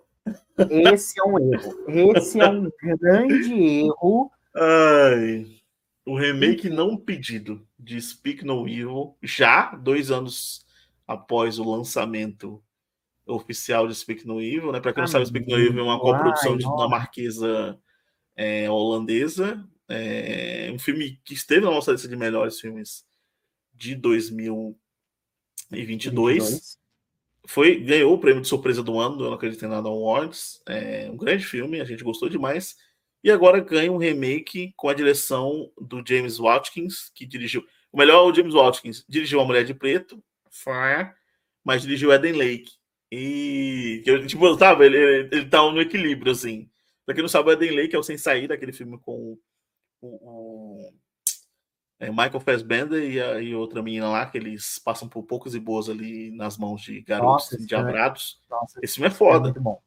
Esse é um erro. Esse é um grande erro. Ai, o remake não pedido de Speak No Evil, já dois anos após o lançamento oficial de Speak No Evil, né? Para quem não sabe, Speak No Evil é uma coprodução de dinamarquesa é, holandesa. É um filme que esteve na nossa lista de melhores filmes de 2022. 22. Foi, ganhou o prêmio de surpresa do ano, eu não acredito em nada Awards. É um grande filme, a gente gostou demais. E agora ganha um remake com a direção do James Watkins, que dirigiu. O melhor, o James Watkins dirigiu A Mulher de Preto, mas dirigiu Eden Lake. E, tipo, sabe, ele, ele, ele tá no equilíbrio, assim. Pra quem não sabe, o Eden Lake é o Sem Saída, aquele filme com o, é, Michael Fassbender e, a, e outra menina lá, que eles passam por poucos e boas ali nas mãos de garotos Nossa, endiabrados. É, esse filme é foda. É muito bom.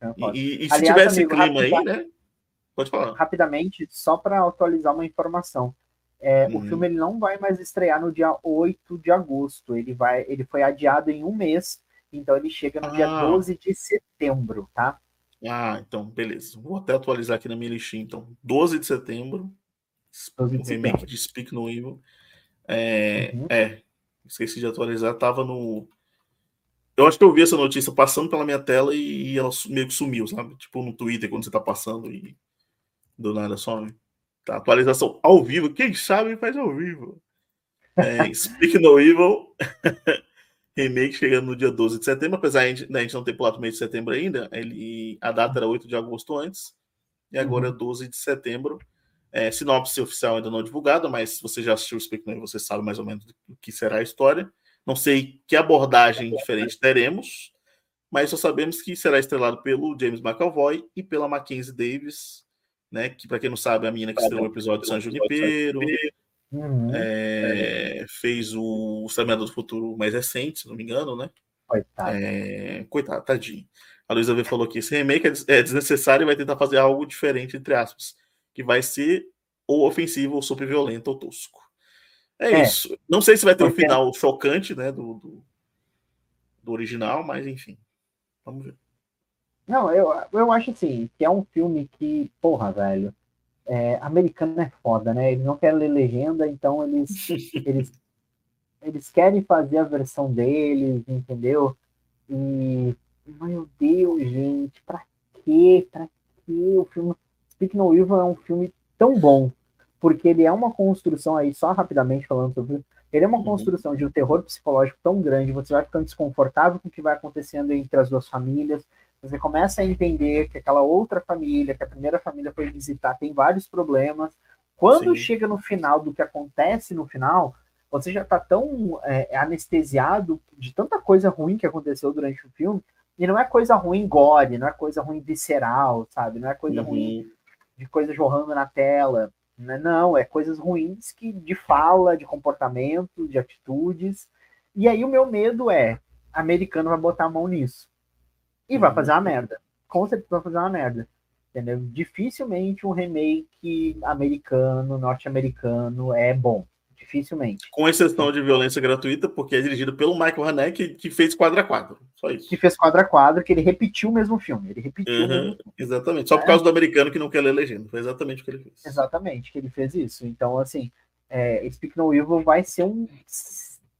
É e, e, e, se Aliás, tivesse amigo, clima aí, né? Pode falar. Rapidamente, só para atualizar uma informação. É, O uhum. filme ele não vai mais estrear no dia 8 de agosto. Ele, vai, ele foi adiado em um mês, então ele chega no ah. dia 12 de setembro, tá? Ah, então, beleza. Vou até atualizar aqui na minha listinha, então. 12 de setembro. O remake de Speak No Evil. É, uhum. é, esqueci de atualizar. Tava no. Eu acho que eu vi essa notícia passando pela minha tela e ela meio que sumiu, sabe? Tipo no Twitter, quando você tá passando e do nada some. Tá, atualização ao vivo. Quem sabe faz ao vivo. É, Speak No Evil. remake chegando no dia 12 de setembro, apesar de a gente não ter pulado o mês de setembro ainda, ele, a data era 8 de agosto antes, e agora é 12 uhum. de setembro. É, sinopse oficial ainda não divulgada, mas se você já assistiu o No você sabe mais ou menos o que será a história. Não sei que abordagem diferente teremos, mas só sabemos que será estrelado pelo James McAvoy e pela Mackenzie Davis, né? Que, para quem não sabe, é a menina que estreou o episódio de San Junipero, uhum. é, fez o Exterminador do Futuro mais recente, se não me engano, né? Coitado. É, coitado, tadinho. A Luísa V falou que esse remake é, é desnecessário e vai tentar fazer algo diferente, entre aspas que vai ser ou ofensivo, ou super violento, ou tosco. É, é, isso. Não sei se vai ter um final chocante, né, do, do, do, original, mas enfim. Vamos ver. Não, eu, eu acho assim, que é um filme que, porra, velho, é, americano é foda, né? Eles não querem ler legenda, então eles, eles, eles querem fazer a versão deles, entendeu? E, meu Deus, gente, pra quê? Pra quê o filme Speak No Evil é um filme tão bom, porque ele é uma construção aí, só rapidamente falando sobre ele é uma uhum. construção de um terror psicológico tão grande, você vai ficando desconfortável com o que vai acontecendo entre as duas famílias, você começa a entender que aquela outra família, que a primeira família foi visitar, tem vários problemas. Quando Sim. chega no final do que acontece no final, você já está tão é, anestesiado de tanta coisa ruim que aconteceu durante o filme, e não é coisa ruim gore, não é coisa ruim visceral, sabe? Não é coisa uhum. ruim de coisas jorrando na tela. Né? Não, é coisas ruins que de fala, de comportamento, de atitudes. E aí o meu medo é, americano vai botar a mão nisso. E vai fazer uma merda. Com certeza vai fazer uma merda. Entendeu? Dificilmente um remake americano, norte-americano é bom. Dificilmente. Com exceção de violência gratuita, porque é dirigido pelo Michael Haneke, que fez quadra a quadro. Só isso. Que fez quadra a quadro, que ele repetiu o mesmo filme. Ele repetiu. Uhum, exatamente. Só por causa do americano que não quer ler legenda. Foi exatamente o que ele fez. Exatamente, que ele fez isso. Então, assim, é, Speak No Evil vai ser um.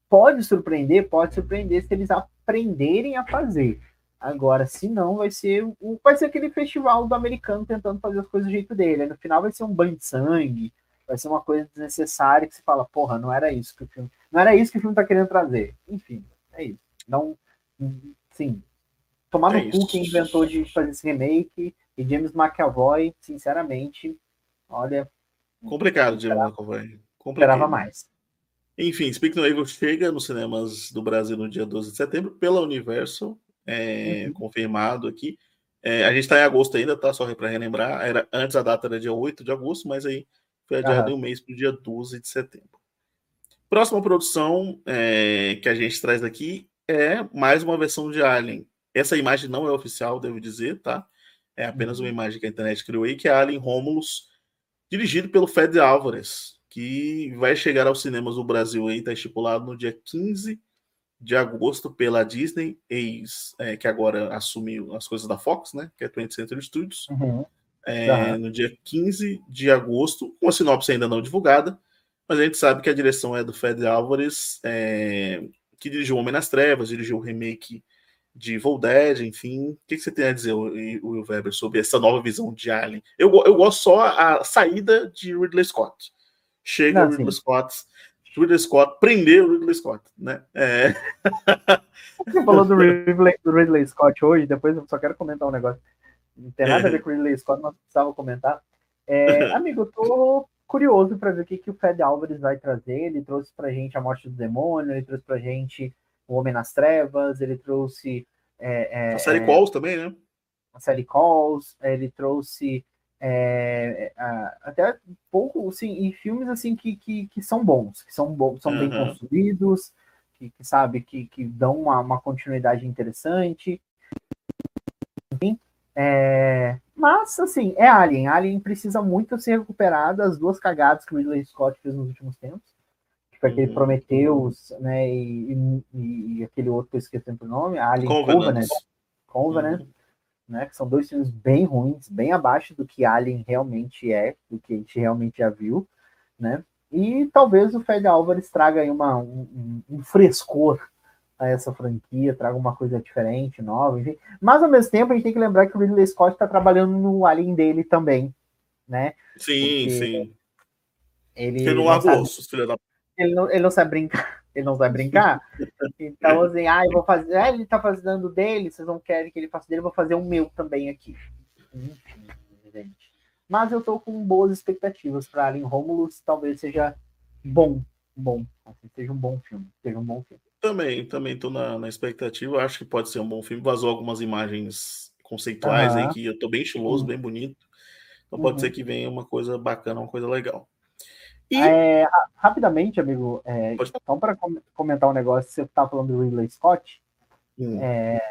Pode surpreender, pode surpreender se eles aprenderem a fazer. Agora, se não, vai ser vai ser aquele festival do americano tentando fazer as coisas do jeito dele. Aí, no final vai ser um banho de sangue, vai ser uma coisa desnecessária que você fala, porra, não era isso que o filme. Não era isso que o filme tá querendo trazer. Enfim, é isso. Não. Sim. Tomar é no cu quem inventou de fazer esse remake e James McAvoy, sinceramente, olha, Complicado de acompanhar. Esperava mais. Enfim, Speak No Evil chega nos cinemas do Brasil no dia 12 de setembro pela Universal, é, uhum. confirmado aqui. É, a gente está em agosto ainda, tá? Só para relembrar. Era, antes a data era dia 8 de agosto, mas aí foi adiado uhum. um mês para o dia 12 de setembro. Próxima produção é, que a gente traz aqui é mais uma versão de Alien. Essa imagem não é oficial, devo dizer, tá? É apenas uma uhum. imagem que a internet criou aí, que é Alien Romulus, dirigido pelo Fed Álvares, que vai chegar aos cinemas do Brasil aí, está estipulado no dia 15 de agosto pela Disney, ex, é, que agora assumiu as coisas da Fox, né? Que é 20th Century Studios. Uhum. É, uhum. No dia 15 de agosto, com a sinopse ainda não divulgada, mas a gente sabe que a direção é do Fed Álvares, é, que dirigiu Homem nas Trevas, dirigiu o remake de Evil Dead, enfim. O que, que, você tem a dizer, Will Weber, sobre essa nova visão de Alien? Eu, eu gosto só a saída de Ridley Scott. Chega o Ridley Scott, Ridley Scott prender o Ridley Scott, né? É... Você falou do Ridley, do Ridley, Scott hoje, depois eu só quero comentar um negócio. Não tem nada a ver com o Ridley Scott, mas precisava comentar. É, amigo, eu tô curioso para ver o que, que o Fed Álvares vai trazer. Ele trouxe pra gente a morte do demônio, ele trouxe pra gente o Homem nas Trevas, ele trouxe. É, é, a série é, Calls também, né? A série Calls, ele trouxe é, é, até pouco, assim, e filmes assim que, que, que são bons, que são bons, são uhum. bem construídos, que, que sabe, que, que dão uma, uma continuidade interessante. Enfim, é, mas assim, é Alien. Alien precisa muito ser recuperado as duas cagadas que o Ridley Scott fez nos últimos tempos. Tipo, aquele uhum. Prometheus, né? E, e, e, aquele outro que eu esqueci o nome, Alien Covenant. Covenant, Covenant uhum né? Que são dois filmes bem ruins, bem abaixo do que Alien realmente é, do que a gente realmente já viu, né? E talvez o Fred Álvares traga aí uma, um, um frescor a essa franquia, traga uma coisa diferente, nova, enfim. Mas ao mesmo tempo a gente tem que lembrar que o Ridley Scott está trabalhando no Alien dele também, né? Sim, Porque sim. Ele, ele não larga osso, filho da ele não, ele não sabe brincar, ele não sabe brincar. Então, assim, ah, eu vou fazer. Ah, ele tá fazendo dele, vocês não querem que ele faça dele, eu vou fazer o meu também aqui. Enfim, gente. Mas eu tô com boas expectativas para Alien Romulus, talvez seja bom, bom, assim, seja um bom filme, seja um bom filme. Também, também tô na, na expectativa, acho que pode ser um bom filme. Vazou algumas imagens conceituais uhum. aí que eu tô bem estiloso, uhum. bem bonito. Então pode uhum. ser que venha uma coisa bacana, uma coisa legal. E... É, rapidamente, amigo, é, então para comentar um negócio, você estava falando do Ridley Scott, hum. é,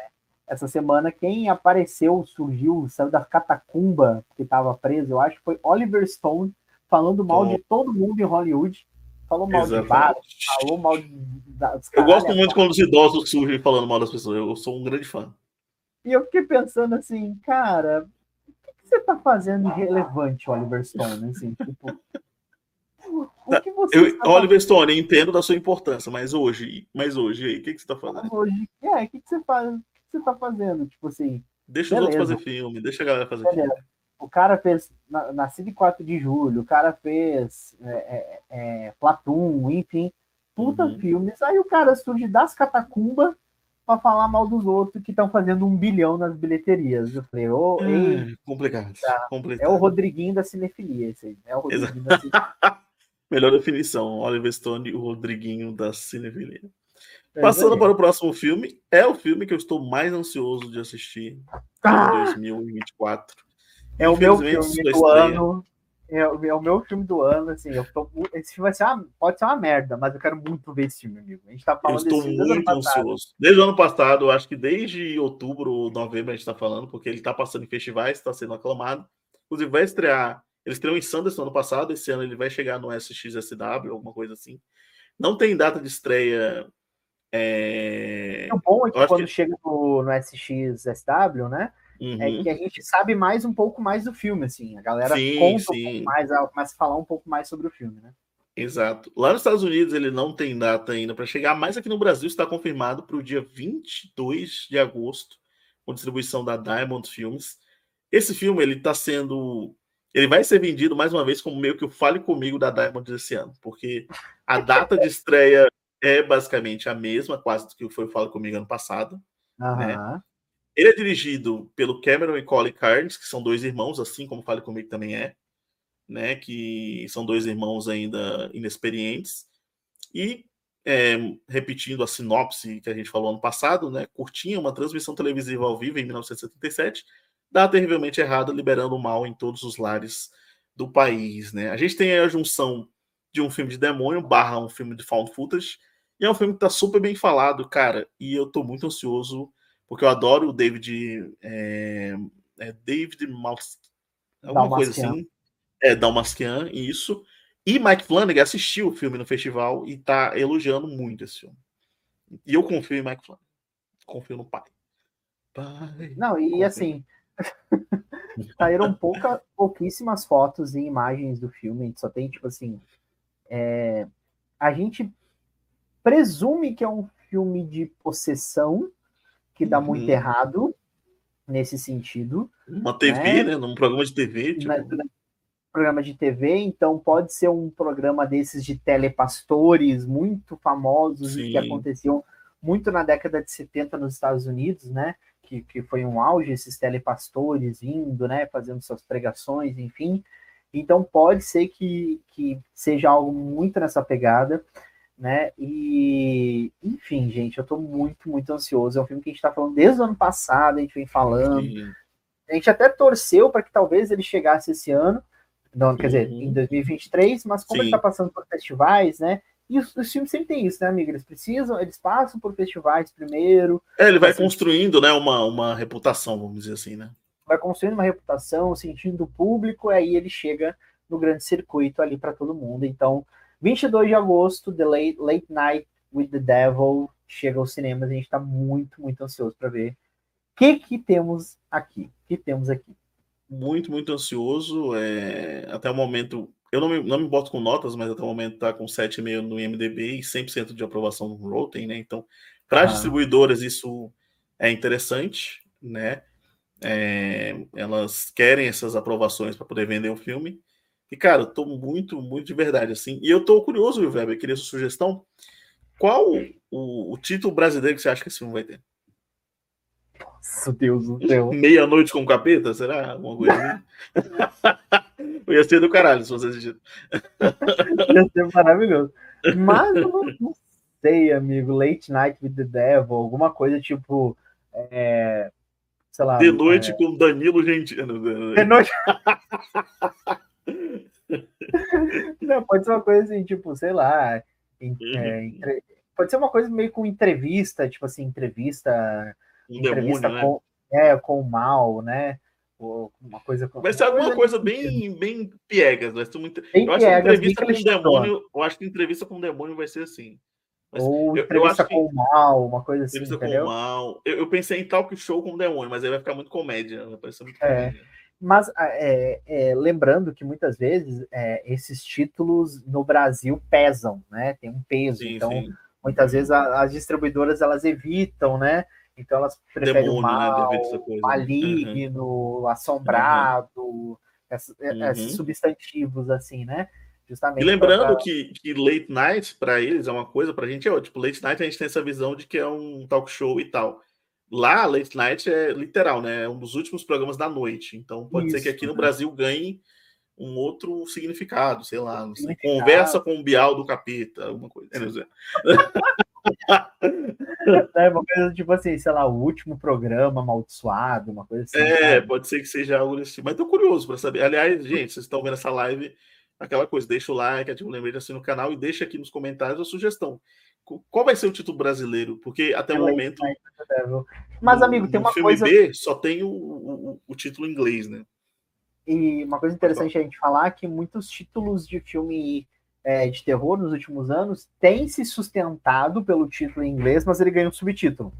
essa semana quem apareceu, surgiu, saiu da catacumba que estava preso, eu acho que foi Oliver Stone, falando mal oh. de todo mundo em Hollywood, falou mal Exatamente. de bar, falou mal de, das Eu gosto muito quando os idosos surgem falando mal das pessoas, eu sou um grande fã. E eu fiquei pensando assim, cara, o que, você está fazendo de relevante, Oliver Stone? Assim, tipo, o que você eu, Oliver Stone, entendo da sua importância, mas hoje, mas hoje, aí, o que, que você está fazendo? Hoje, é, o que, que você faz? O que você está fazendo? Tipo assim. Deixa beleza. os outros fazer filme, deixa a galera fazer beleza. filme. O cara fez Nascido em 4 de julho, o cara fez é, é, é, Platum, enfim, puta uhum. filmes. Aí o cara surge das catacumbas para falar mal dos outros que estão fazendo um bilhão nas bilheterias. Eu falei, ô, oh, complicado, tá. complicado. É o Rodriguinho da cinefilia, esse aí. É o Rodriguinho da cinefilia. Melhor definição, Oliver Stone e o Rodriguinho da Cinefilia. É Passando para o próximo filme, é o filme que eu estou mais ansioso de assistir ah! em 2024. É o meu filme do ano. É, é, o meu filme do ano, assim, tô, esse filme vai ser uma, pode ser uma merda, mas eu quero muito ver esse filme, amigo. A gente tá falando Eu estou muito ansioso. Desde o ano passado, acho que desde outubro ou novembro a gente está falando, porque ele está passando em festivais, está sendo aclamado. Inclusive, vai estrear eles estreou em Sanderson ano passado, esse ano ele vai chegar no SXSW, alguma coisa assim. Não tem data de estreia. É... O bom é que quando que... chega no, no SXSW, né? É uhum. É que a gente sabe mais um pouco mais do filme, assim. A galera sim, conta sim. um pouco mais, começa a falar um pouco mais sobre o filme, né? Exato. Lá nos Estados Unidos ele não tem data ainda para chegar, mas aqui no Brasil está confirmado para o dia 22 de agosto, com distribuição da Diamond Films. Esse filme ele está sendo ele vai ser vendido mais uma vez como meio que o Fale Comigo da Diamond desse ano, porque a data de estreia é basicamente a mesma, quase do que foi o Fale Comigo ano passado. Uhum. Né? Ele é dirigido pelo Cameron e Colin Carnes, que são dois irmãos, assim como Fale Comigo também é. né? Que são dois irmãos ainda inexperientes. E é, repetindo a sinopse que a gente falou ano passado, né? Curtinha, uma transmissão televisiva ao vivo em 1977, dá terrivelmente errado, liberando o mal em todos os lares do país, né? A gente tem a junção de um filme de demônio barra um filme de found footage, e é um filme que tá super bem falado, cara, e eu tô muito ansioso, porque eu adoro o David... É, é David Mouse... Alguma coisa assim. É, Dalmasquian, isso. E Mike Flanagan assistiu o filme no festival e tá elogiando muito esse filme. E eu confio em Mike Flanagan. Confio no pai. pai Não, e confio. assim, saíram pouca, pouquíssimas fotos e imagens do filme. A gente só tem, tipo assim. É, a gente presume que é um filme de possessão, que dá uhum. muito errado nesse sentido. Uma TV, né? né? Num programa de TV. Tipo... Na, programa de TV, então pode ser um programa desses de telepastores muito famosos Sim. que aconteciam muito na década de 70 nos Estados Unidos, né? Que, que foi um auge esses telepastores indo, né? Fazendo suas pregações, enfim. Então pode ser que, que seja algo muito nessa pegada, né? E enfim, gente, eu tô muito, muito ansioso. É um filme que a gente tá falando desde o ano passado, a gente vem falando. Sim. A gente até torceu para que talvez ele chegasse esse ano, não, quer dizer, em 2023, mas como Sim. ele está passando por festivais, né? E os, os, filmes sempre tem isso, né, amigo? Eles precisam, eles passam por festivais primeiro. É, ele vai assim, construindo, né, uma, uma reputação, vamos dizer assim, né? Vai construindo uma reputação, sentindo o público, aí ele chega no grande circuito ali para todo mundo. Então, 22 de agosto, The Late, Late Night with the Devil chega aos cinemas. A gente está muito, muito ansioso para ver o que, que temos aqui. O que temos aqui muito, muito ansioso. É, até o momento, eu não me, não me boto com notas, mas até o momento está com 7,5 no IMDB e 100% de aprovação no Rotten, né? Então, para as ah. distribuidoras, isso é interessante, né? É, elas querem essas aprovações para poder vender o filme. E, cara, eu tô muito, muito de verdade, assim. E eu tô curioso, Weber, queria sua sugestão. Qual o, o título brasileiro que você acha que esse filme vai ter? Nossa, Deus do céu. Meia-noite com o capeta? Será? Alguma coisa assim? Ia ser do caralho se você assistir. Ia ser maravilhoso. Mas eu não, não, sei, amigo. Late Night with the Devil, alguma coisa tipo. É, sei lá. De noite é... com Danilo Gentili. De noite. não, pode ser uma coisa assim, tipo, sei lá. Uhum. É, entre... Pode ser uma coisa meio com entrevista, tipo assim, entrevista um entrevista demônio, com, né? é, com o mal, né? Uma coisa ser alguma coisa, bem, bem piegas, vai ser muito... Bem eu acho que entrevista com o demônio, eu acho que entrevista com o demônio vai ser assim. Mas Ou eu, entrevista eu com o mal, uma coisa assim. Entrevista entendeu? com o mal. Eu, eu, pensei em talk show com o demônio, mas aí vai ficar muito comédia. Vai parecer muito é. comédia. Mas é, é, lembrando que muitas vezes é, esses títulos no Brasil pesam, né? Tem um peso. Sim, então, sim. muitas vezes a, as distribuidoras elas evitam, né? Então elas preferem Demônio, o né, mal, né? maligno, uhum. assombrado, uhum. Esses, uhum. esses, substantivos assim, né? Justamente. E lembrando pra... que, que late night para eles é uma coisa, para a gente é tipo late night a gente tem essa visão de que é um talk show e tal. Lá, late night é literal, né? É um dos últimos programas da noite. Então pode Isso, ser que aqui no Brasil ganhe um outro significado, sei lá, sei, conversa com o Bial do capeta, alguma coisa. é uma coisa tipo assim, sei lá, o último programa amaldiçoado, uma coisa assim. É, sabe? pode ser que seja algo desse tipo. Mas tô curioso para saber. Aliás, gente, vocês estão vendo essa live, aquela coisa, deixa o like, ativa o lembrete assim no canal e deixa aqui nos comentários a sugestão. Qual vai ser o título brasileiro? Porque até o momento. Mas, amigo, tem uma filme coisa. B só tem o, o, o título em inglês, né? E uma coisa interessante a gente falar é que muitos títulos de filme é, de terror nos últimos anos tem se sustentado pelo título em inglês, mas ele ganha um subtítulo.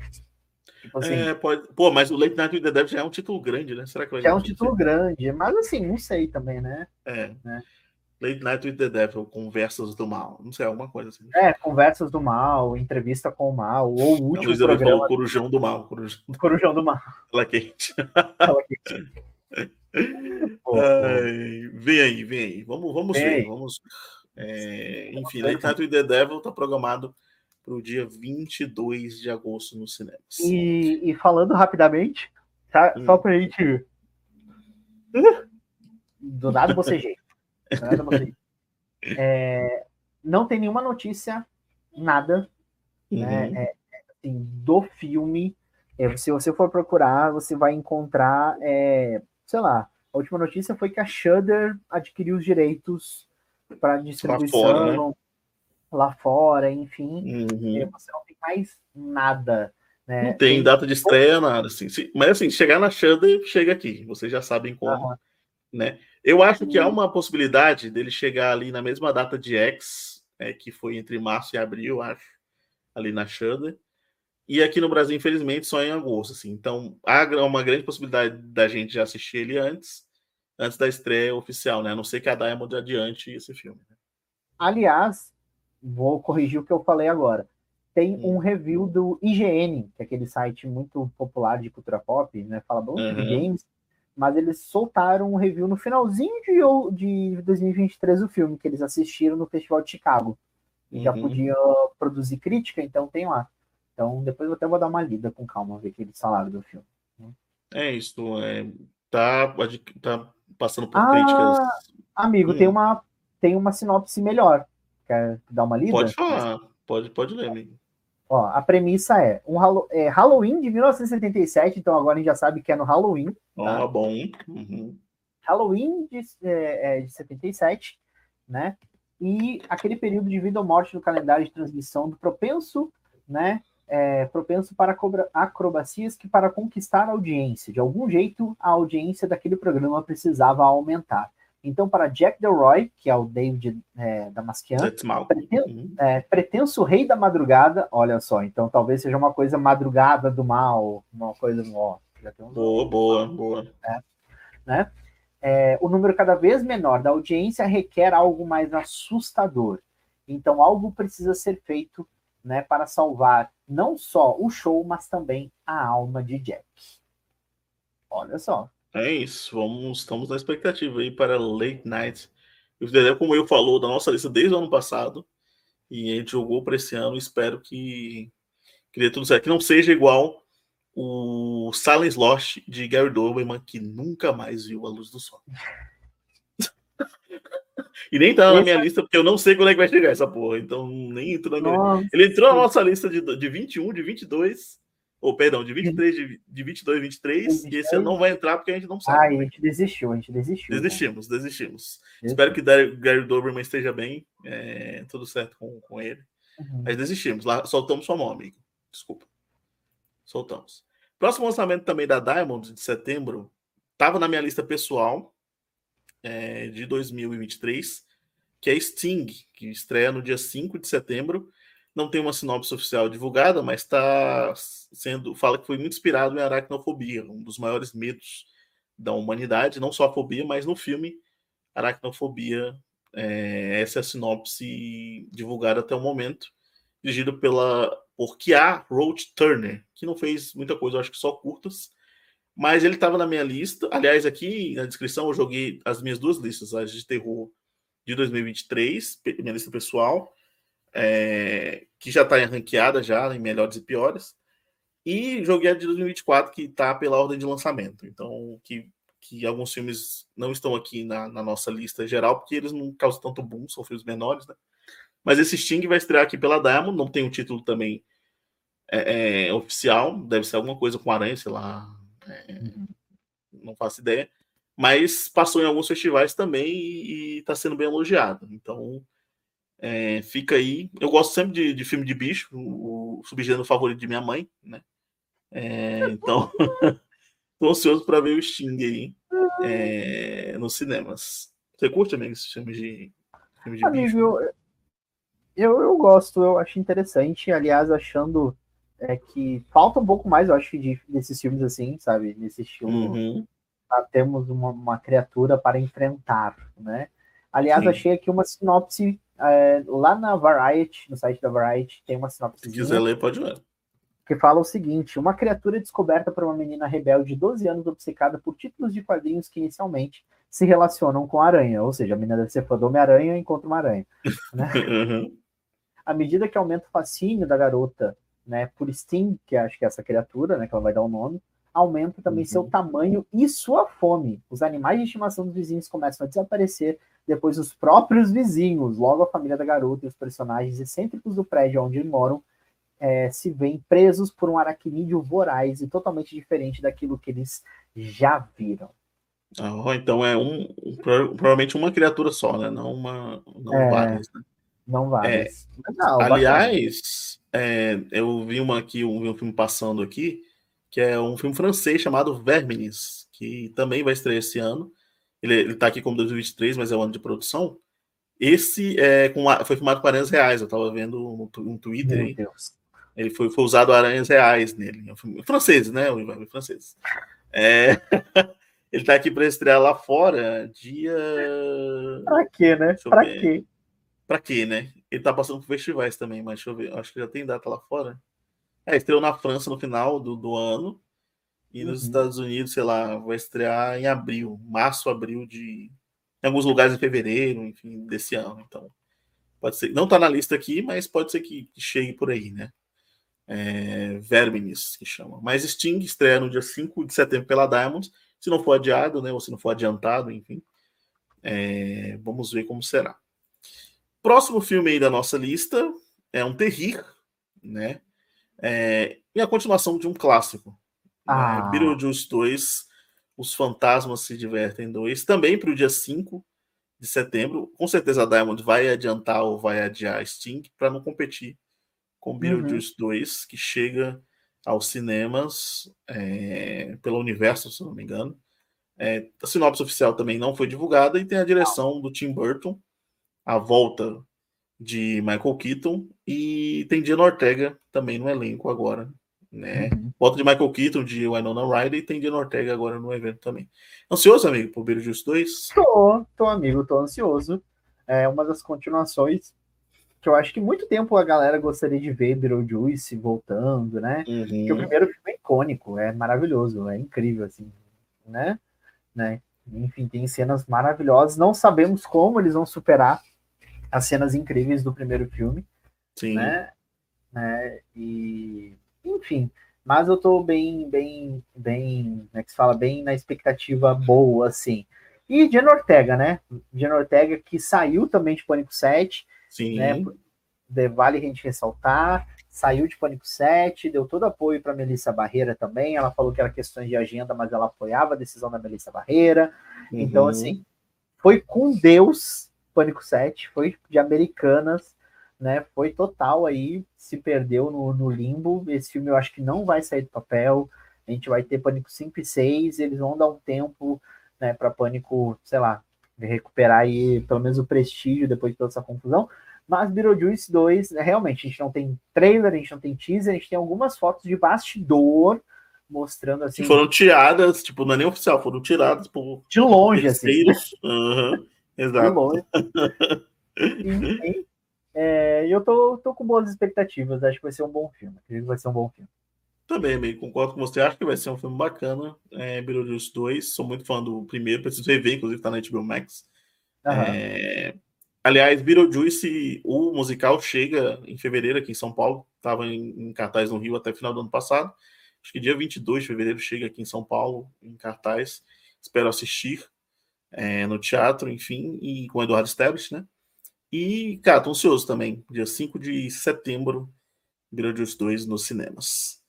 Tipo assim, é, pode... Pô, mas o Late Night with the Devil já é um título grande, né? Será que vai Já é um título grande, mas assim, não sei também, né? É. Né? Late Night with the Devil, Conversas do Mal. Não sei, alguma coisa assim. É, Conversas do Mal, Entrevista com o Mal, ou o último não, programa... Corujão do Mal. Corujão, Corujão do Mal. Fala quente. Fala quente. Ai, vem aí, vem aí. Vamos, vamos ver, vamos é, enfim, Night with the Devil está programado para o dia 22 de agosto no cinema. E, e falando rapidamente, tá, hum. só para a gente. Do nada você jeito. Nada vocês. É, não tem nenhuma notícia, nada, né, uhum. né? É, assim, do filme. É, se você for procurar, você vai encontrar, é, sei lá, a última notícia foi que a Shudder adquiriu os direitos para distribuição lá fora, né? lá fora enfim. Uhum. Você não tem mais nada. Né? Não tem, tem data de estreia, nada. Assim. Mas assim, chegar na Shudder, chega aqui. Vocês já sabem como. Uhum. Né? Eu acho que há uma possibilidade dele chegar ali na mesma data de X, é, que foi entre março e abril, acho, ali na Shudder. E aqui no Brasil, infelizmente, só em agosto. Assim. Então, há uma grande possibilidade da gente já assistir ele antes, antes da estreia oficial, né? A não ser que a Diamond adiante esse filme. Né? Aliás, vou corrigir o que eu falei agora. Tem hum. um review do IGN, que é aquele site muito popular de cultura pop, né? Fala bom uhum. de games, mas eles soltaram um review no finalzinho de, de 2023 do filme, que eles assistiram no Festival de Chicago. E uhum. já podia produzir crítica, então tem lá. Então, depois eu até vou dar uma lida com calma, ver o que eles falaram do filme. Né? É isso, é, tá, tá passando por ah, críticas. Amigo, hum. tem, uma, tem uma sinopse melhor. Quer dar uma lida? Pode falar, pode, pode ler, amigo. Ó, a premissa é, um é, Halloween de 1977, então agora a gente já sabe que é no Halloween. Tá? bom. Uhum. Halloween de, é, é de 77, né? E aquele período de vida ou morte no calendário de transmissão do propenso, né? É, propenso para acrobacias que, para conquistar a audiência, de algum jeito, a audiência daquele programa precisava aumentar. Então, para Jack Delroy, que é o David é, Damasquian, preten uhum. é, pretenso rei da madrugada, olha só, então talvez seja uma coisa madrugada do mal, uma coisa. Ó, um boa, boa, boa. É, né? É, o número cada vez menor da audiência requer algo mais assustador. Então, algo precisa ser feito né, para salvar não só o show, mas também a alma de Jack. Olha só. É isso, vamos, estamos na expectativa aí para Late Night. O como eu falou, da nossa lista desde o ano passado, e a gente jogou para esse ano, espero que, que dê tudo certo. Que não seja igual o Silence Lost de Gary Doberman, que nunca mais viu a luz do sol. E nem tá na minha lista, porque eu não sei quando é que vai chegar essa porra. Então nem entrou na minha nossa. Ele entrou na nossa lista de, de 21, de 22, ou perdão, de 23, de, de 22, 23, 23, e esse ano não vai entrar porque a gente não sabe. Ah, a gente desistiu, a gente desistiu. Desistimos, né? desistimos. Espero que Gary Doberman esteja bem, é, tudo certo com, com ele. Uhum. Mas desistimos, lá soltamos sua mão, amigo. Desculpa. Soltamos. Próximo lançamento também da Diamond, de setembro, estava na minha lista pessoal, é, de 2023, que é Sting, que estreia no dia 5 de setembro. Não tem uma sinopse oficial divulgada, mas está sendo. Fala que foi muito inspirado em aracnofobia, um dos maiores medos da humanidade, não só a fobia, mas no filme Aracnofobia. É, essa é a sinopse divulgada até o momento, dirigido pela por Kia Roach Turner, que não fez muita coisa, acho que só curtas, mas ele estava na minha lista. Aliás, aqui na descrição eu joguei as minhas duas listas, as de terror de 2023, minha lista pessoal, é, que já está ranqueada já em melhores e piores, e joguei a de 2024 que está pela ordem de lançamento. Então, que, que alguns filmes não estão aqui na, na nossa lista geral, porque eles não causam tanto boom, são filmes menores, né? Mas esse Sting vai estrear aqui pela Diamond, não tem um título também é, é, oficial, deve ser alguma coisa com aranha, sei lá. Não faço ideia. Mas passou em alguns festivais também e está sendo bem elogiado. Então, é, fica aí. Eu gosto sempre de, de filme de bicho, o, o subgênero favorito de minha mãe, né? É, então, estou ansioso para ver o Sting aí é, nos cinemas. Você curte também esses filmes de, filme de Amigo, bicho? Eu, eu, eu gosto, eu acho interessante. Aliás, achando é que falta um pouco mais, eu acho, de, desses filmes assim, sabe? Nesse estilo. Uhum. Tá, temos uma, uma, criatura para enfrentar, né? Aliás, Sim. achei aqui uma sinopse é, lá na Variety, no site da Variety, tem uma sinopse. Se quiser ler, pode ler. Que fala o seguinte: uma criatura descoberta por uma menina rebelde de 12 anos obcecada por títulos de quadrinhos que inicialmente se relacionam com a aranha. Ou seja, a menina deve ser fã do Homem-Aranha e encontra uma aranha. Né? Uhum. À medida que aumenta o fascínio da garota né, por Sting, que acho que é essa criatura, né, que ela vai dar o um nome, aumenta também uhum. seu tamanho e sua fome. Os animais de estimação dos vizinhos começam a desaparecer, depois os próprios vizinhos, logo a família da garota e os personagens excêntricos do prédio onde moram é, se veem presos por um aracnídeo voraz e totalmente diferente daquilo que eles já viram. Oh, então é um, provavelmente uma criatura só, né? Não uma, não é, várias. Né? Não várias. É, não, aliás, é, eu vi uma aqui, um, um filme passando aqui, que é um filme francês chamado Verminis, que também vai estrear esse ano. Ele, ele tá aqui como 2023, mas é o ano de produção. Esse é com, foi filmado com aranhas reais, eu tava vendo um, um Twitter Meu aí. Deus. Ele foi, foi usado aranhas reais nele. É um filme francês, né? O francês. É... ele tá aqui para estrear lá fora dia. Pra quê, né? Pra quê? Pra quê, né? Ele tá passando por festivais também, mas deixa eu ver. Acho que já tem data lá fora. É, estreou na França no final do, do ano. E nos uhum. Estados Unidos, sei lá, vai estrear em abril, março, abril de. Em alguns lugares em fevereiro, enfim, desse ano. Então, pode ser. Não tá na lista aqui, mas pode ser que chegue por aí, né? É, Verminis, que chama. Mas Sting estreia no dia 5 de setembro pela Diamond. Se não for adiado, né? Ou se não for adiantado, enfim. É, vamos ver como será. Próximo filme aí da nossa lista é um terrir, né? É, e a continuação de um clássico, né? Ah. Né? Beetlejuice 2, Os Fantasmas Se Divertem 2, também para o dia 5 de setembro. Com certeza a Diamond vai adiantar ou vai adiar Sting para não competir com Beetlejuice uhum. 2, que chega aos cinemas é, pelo universo, se não me engano. É, a sinopse oficial também não foi divulgada e tem a direção do Tim Burton, a volta de Michael Keaton e tem Diana Ortega também no elenco agora né? Uhum. Volta de Michael Keaton, de Winona Ryder e tem de Ortega agora no evento também. Ansioso, amigo, por Beetlejuice 2? Tô, tô, amigo, tô ansioso. É uma das continuações que eu acho que muito tempo a galera gostaria de ver Beetlejuice voltando, né? Uhum. Porque o primeiro filme é icônico, é maravilhoso, é incrível, assim, né? né? Enfim, tem cenas maravilhosas. Não sabemos como eles vão superar as cenas incríveis do primeiro filme. Sim. Né? né? E enfim, mas eu tô bem, bem, bem, como é que se fala? Bem na expectativa boa, assim. E Jen Ortega, né? Jen Ortega que saiu também de Pânico 7. Sim. Né? Vale a gente ressaltar. Saiu de Pânico 7, deu todo apoio para Melissa Barreira também. Ela falou que era questões de agenda, mas ela apoiava a decisão da Melissa Barreira. Então, uhum. Então, assim, foi com Deus Pânico 7, foi de Americanas né? Foi total aí, se perdeu no, no, limbo. Esse filme eu acho que não vai sair do papel. A gente vai ter Pânico 5 e 6, eles vão dar um tempo, né, para Pânico, sei lá, recuperar aí pelo menos o prestígio depois de toda essa confusão. Mas Beetlejuice 2, né, realmente, a gente não tem trailer, a gente não tem teaser, a gente tem algumas fotos de bastidor mostrando assim. Que foram tiradas, tipo, não é nem oficial, foram tiradas por. De longe, assim. Uhum, exato. Longe. Enfim, é, e eu tô, tô com boas expectativas, acho que vai ser um bom filme. Acredito que vai ser um bom filme. Também, meio concordo com você. Acho que vai ser um filme bacana. É, Beetlejuice 2. Sou muito fã do primeiro. Preciso rever, inclusive, tá na HBO Max. É... Aliás, Beetlejuice, o musical, chega em fevereiro aqui em São Paulo. Estava em, em, cartaz no Rio até final do ano passado. Acho que dia 22 de fevereiro chega aqui em São Paulo, em cartaz. Espero assistir é, no teatro, enfim, e com o Eduardo Stablish, né? E, cara, tô ansioso também. Dia 5 de setembro, Beetlejuice 2 nos cinemas.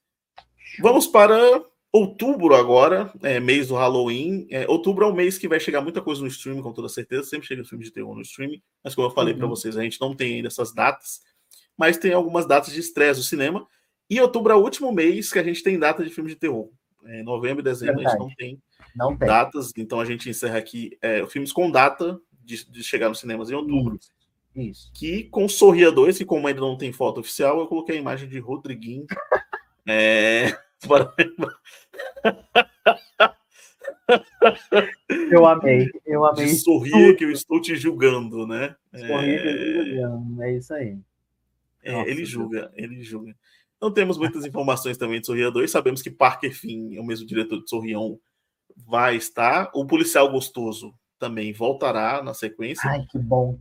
Vamos para outubro agora, é, mês do Halloween. É, outubro é um mês que vai chegar muita coisa no streaming, com toda certeza. Sempre chega filme de terror no streaming. Mas como eu falei uhum. para vocês, a gente não tem ainda essas datas. Mas tem algumas datas de estreia do cinema. E outubro é o último mês que a gente tem data de filme de terror. É, novembro e dezembro Verdade. a gente não tem, não tem, datas. Então a gente encerra aqui é, filmes com data de, de chegar nos cinemas em outubro. Uhum. Isso. Que com Sorria 2, que como ainda não tem foto oficial, eu coloquei a imagem de Rodriguinho. é... eu amei, eu amei. De sorria que eu estou te julgando, né? Sorria é... é isso aí. É, Nossa, ele julga, Deus. ele julga. Não temos muitas informações também de Sorria 2. Sabemos que Parker Finn, o mesmo diretor de Sorrião, vai estar. O policial gostoso também voltará na sequência. Ai, que bom.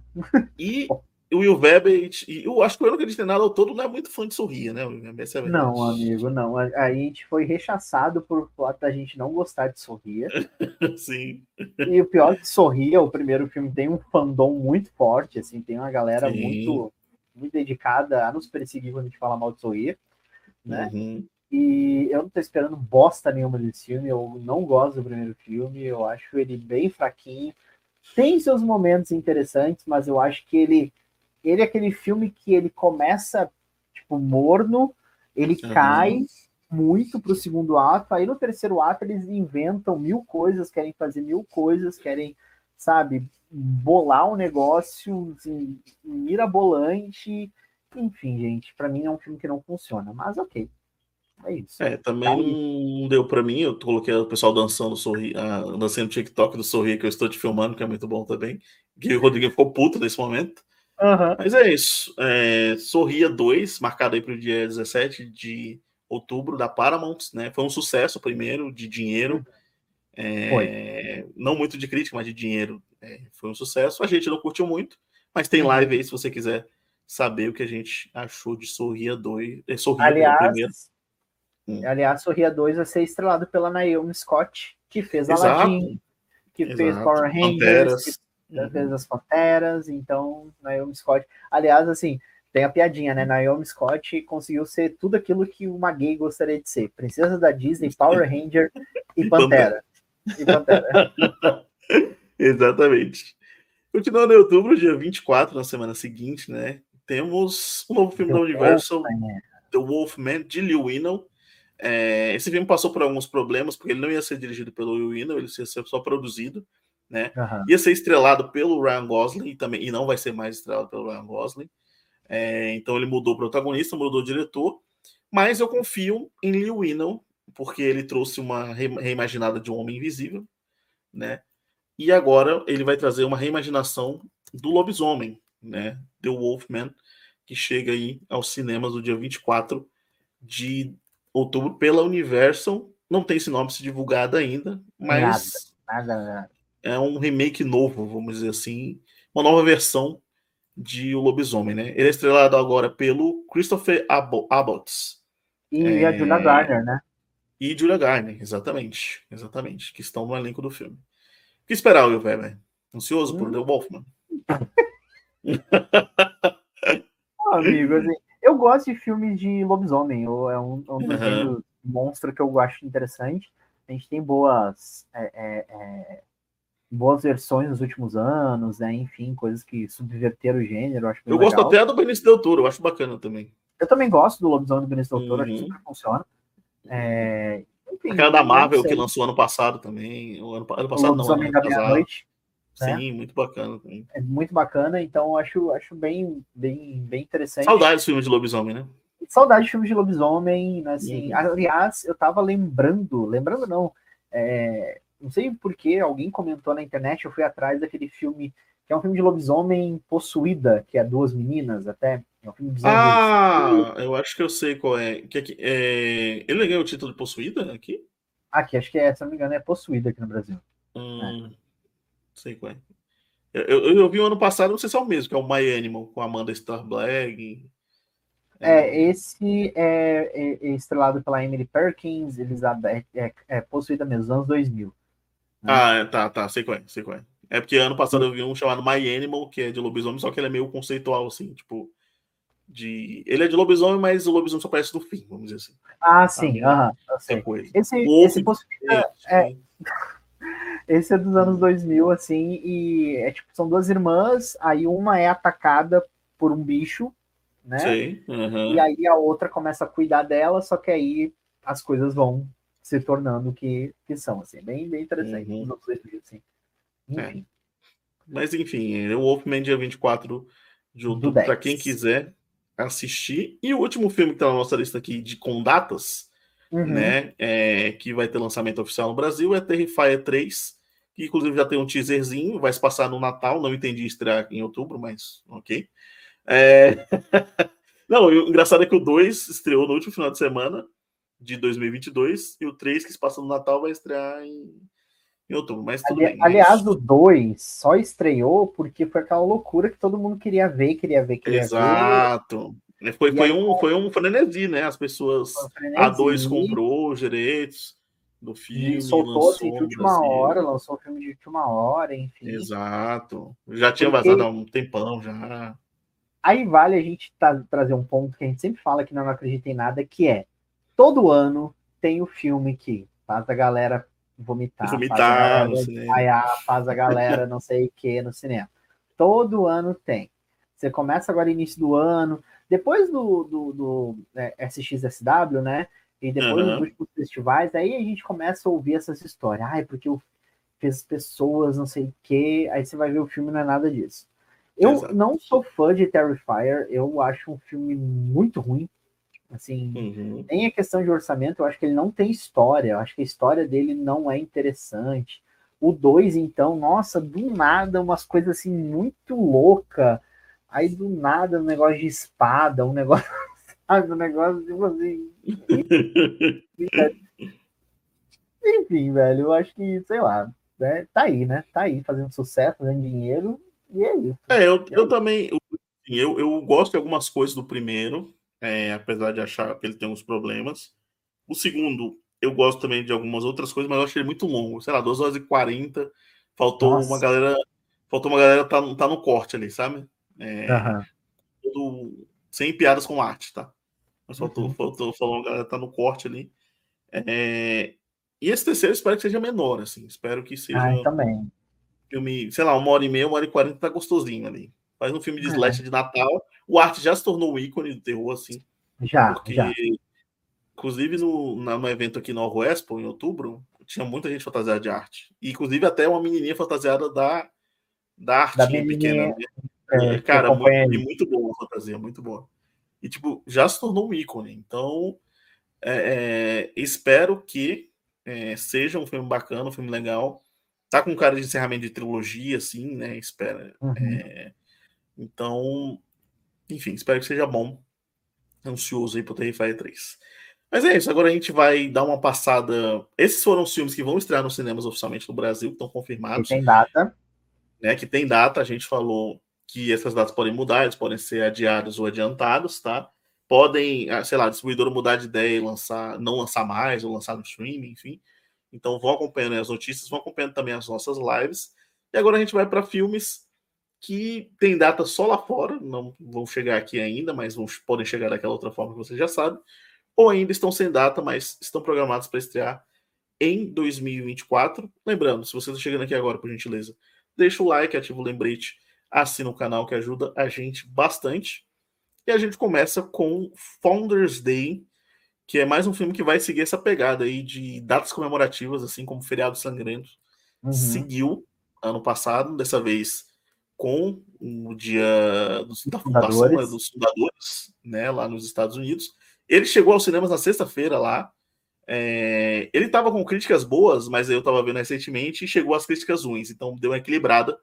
E o Will Weber, e eu acho que o ano que nada todo não é muito fã de Sorria, né? É não, amigo, não. A, a gente foi rechaçado por fato da gente não gostar de Sorria. Sim. E o pior de Sorria, o primeiro filme tem um fandom muito forte, assim, tem uma galera Sim. muito muito dedicada a nos perseguir quando a gente fala mal de Sorria, né? Uhum. E eu não tô esperando bosta nenhuma desse filme, eu não gosto do primeiro filme, eu acho ele bem fraquinho. Tem seus momentos interessantes, mas eu acho que ele ele é aquele filme que ele começa tipo morno, ele uhum. cai muito pro segundo ato, aí no terceiro ato eles inventam mil coisas, querem fazer mil coisas, querem, sabe, bolar um negócio assim, mirabolante. Enfim, gente, para mim é um filme que não funciona, mas ok. É isso. É, também tá não deu para mim. Eu coloquei o pessoal dançando sorri, uh, dançando TikTok do Sorrir que eu estou te filmando, que é muito bom também. Que o Rodrigo ficou puto nesse momento. Uhum. Mas é isso. É, Sorria 2, marcado aí para o dia 17 de outubro da Paramount, né? Foi um sucesso primeiro de dinheiro. É, não muito de crítica, mas de dinheiro. É, foi um sucesso. A gente não curtiu muito, mas tem uhum. live aí se você quiser saber o que a gente achou de Sorria 2. É, Sorria aliás, primeiro. Hum. aliás, Sorria 2 vai ser estrelado pela Naomi Scott, que fez Exato. Aladdin, que Exato. fez Power Rangers, que uhum. fez as Panteras, então Naomi Scott. Aliás, assim, tem a piadinha, né? Naomi Scott conseguiu ser tudo aquilo que uma gay gostaria de ser: princesa da Disney, Power Ranger e Pantera. e Pantera. Exatamente. Continuando em outubro, dia 24, na semana seguinte, né? Temos um novo filme The da Universal, Wolfman. The Wolfman, de Liu Whedon. É, esse filme passou por alguns problemas, porque ele não ia ser dirigido pelo Will Whedon, ele ia ser só produzido, né? Uhum. Ia ser estrelado pelo Ryan Gosling e também e não vai ser mais estrelado pelo Ryan Gosling. É, então ele mudou o protagonista, mudou o diretor, mas eu confio em Liu Whedon porque ele trouxe uma reimaginada de um Homem Invisível, né? E agora ele vai trazer uma reimaginação do lobisomem, né? The Wolfman, que chega aí aos cinemas no dia 24 de outubro pela Universal. Não tem sinopse divulgada ainda, mas nada, nada, nada. é um remake novo, vamos dizer assim, uma nova versão de O Lobisomem, né? Ele é estrelado agora pelo Christopher Abbott. E é... a Julia Garner, né? E Julia Garner, exatamente. Exatamente. Que estão no elenco do filme. O que esperar, Will Weber? Ansioso hum. por The Wolfman? amigo, assim, eu gosto de filmes de lobisomem. Eu, é um, é um uhum. monstro que eu acho interessante. A gente tem boas é, é, é, boas versões nos últimos anos, né? Enfim, coisas que subverteram o gênero. Eu, acho eu gosto até do Benício Del Toro, eu acho bacana também. Eu também gosto do lobisomem do Benício Del Toro, uhum. acho que uhum. super funciona. É, enfim, Aquela da Marvel que lançou ano passado também. O ano, ano passado o não, ano da meia-noite. Né? Sim, muito bacana também. É muito bacana, então acho, acho bem, bem, bem interessante. Saudade dos filmes de lobisomem, né? Saudade de filmes de lobisomem, né, assim. Uhum. Aliás, eu tava lembrando, lembrando não, é, não sei porque alguém comentou na internet, eu fui atrás daquele filme, que é um filme de lobisomem possuída, que é duas meninas até. É um filme ah, eu acho que eu sei qual é. Que, é, é... Ele ganhou o título de possuída aqui? Aqui, acho que é, se não me engano, é possuída aqui no Brasil. Hum, é. Sei qual é. Eu, eu, eu, vi o ano passado, não sei se é o mesmo, que é o My Animal, com a Amanda Starblagg. É, esse é, é, é, estrelado pela Emily Perkins, Elizabeth, é, é possuída mesmo, anos 2000. Né? Ah, é, tá, tá, sei qual é, sei qual é. É porque ano passado eu vi um chamado My Animal, que é de lobisomem, só que ele é meio conceitual, assim, tipo. De... Ele é de lobisomem, mas o lobisomem só aparece no fim, vamos dizer assim. Ah, sim, aham. Uh -huh, esse, esse possuída é, esse é dos anos 2000, assim, e é tipo, são duas irmãs, aí uma é atacada por um bicho, né? Sim, uhum. E aí a outra começa a cuidar dela, só que aí as coisas vão se tornando o que, que são, assim, bem, bem interessante. Uhum. Nos 2000, assim. Enfim. É. Mas enfim, é o Wolfman dia 24 de outubro, para quem quiser assistir. E o último filme que tá na nossa lista aqui de com datas, uhum. né? É, que vai ter lançamento oficial no Brasil, é Terrifier 3 que inclusive já tem um teaserzinho, vai se passar no Natal, não entendi estrear em outubro, mas ok. É... não, o engraçado é que o 2 estreou no último final de semana de 2022 e o 3 que se passa no Natal vai estrear em, em outubro, mas tudo Ali, bem. Aliás, o 2 só estreou porque foi aquela loucura que todo mundo queria ver, queria ver, queria Exato. ver. Foi, foi, um, foi um frenesi, né? As pessoas. A 2 comprou os direitos do filme. E soltou assim, de última hora, lançou o filme de última hora, enfim. Exato. Já tinha porque... vazado há um tempão já. Aí vale a gente tá, trazer um ponto que a gente sempre fala que não acredita em nada, que é todo ano tem o filme que faz a galera vomitar, vomitar faz a galera. Desmaiar, faz a galera não sei o que no cinema. Todo ano tem. Você começa agora início do ano, depois do, do, do é, SXSW, né? E depois uhum. dos últimos festivais, aí a gente começa a ouvir essas histórias. Ai, porque eu fiz pessoas, não sei o quê. Aí você vai ver o filme, não é nada disso. Eu Exato. não sou fã de Terrifier, eu acho um filme muito ruim. Assim, uhum. nem a questão de orçamento, eu acho que ele não tem história, eu acho que a história dele não é interessante. O 2, então, nossa, do nada, umas coisas assim muito louca. Aí do nada um negócio de espada, um negócio, sabe, um negócio tipo assim. Enfim, velho, eu acho que, sei lá, né, tá aí, né? Tá aí, fazendo sucesso, fazendo dinheiro, e é isso. É, eu, eu também, eu, eu gosto de algumas coisas do primeiro, é, apesar de achar que ele tem uns problemas. O segundo, eu gosto também de algumas outras coisas, mas eu achei ele muito longo. Sei lá, 2 horas e 40. Faltou Nossa. uma galera. Faltou uma galera tá, tá no corte ali, sabe? É, uhum. tudo, sem piadas com arte, tá? Mas faltou, uhum. faltou, falou uma galera tá no corte ali. É, e esse terceiro eu espero que seja menor, assim. Espero que seja. Ah, também. Filme, sei lá, uma hora e meia, uma hora e quarenta tá gostosinho ali. Faz um filme de slash é. de Natal. O arte já se tornou um ícone do terror, assim. Já, porque, já. Inclusive, no, no evento aqui no Expo, em outubro, tinha muita gente fantasiada de arte. E, inclusive, até uma menininha fantasiada da, da arte pequena. É, cara, muito, muito boa a fantasia, muito boa. E, tipo, já se tornou um ícone. Então, é, é, espero que é, seja um filme bacana, um filme legal. Tá com cara de encerramento de trilogia, assim, né? Espera. Uhum. É, então, enfim, espero que seja bom. Ansioso aí pro Terrifier 3. Mas é isso, agora a gente vai dar uma passada. Esses foram os filmes que vão estrear nos cinemas oficialmente no Brasil, que estão confirmados. Que tem data. Né, que tem data, a gente falou que essas datas podem mudar, eles podem ser adiados ou adiantados, tá? Podem, ah, sei lá, a distribuidora mudar de ideia e lançar, não lançar mais, ou lançar no streaming, enfim. Então vão acompanhando as notícias, vão acompanhando também as nossas lives. E agora a gente vai para filmes que tem data só lá fora, não vão chegar aqui ainda, mas vão, podem chegar daquela outra forma que você já sabe, ou ainda estão sem data, mas estão programados para estrear em 2024. Lembrando, se você está chegando aqui agora, por gentileza, deixa o like, ativa o lembrete, assina o canal que ajuda a gente bastante. E a gente começa com Founders Day, que é mais um filme que vai seguir essa pegada aí de datas comemorativas, assim como Feriado Sangrento uhum. seguiu ano passado, dessa vez com o dia dos, da fundação né, dos fundadores, né, lá nos Estados Unidos. Ele chegou aos cinemas na sexta-feira lá. É, ele estava com críticas boas, mas eu estava vendo recentemente e chegou às críticas ruins, então deu uma equilibrada.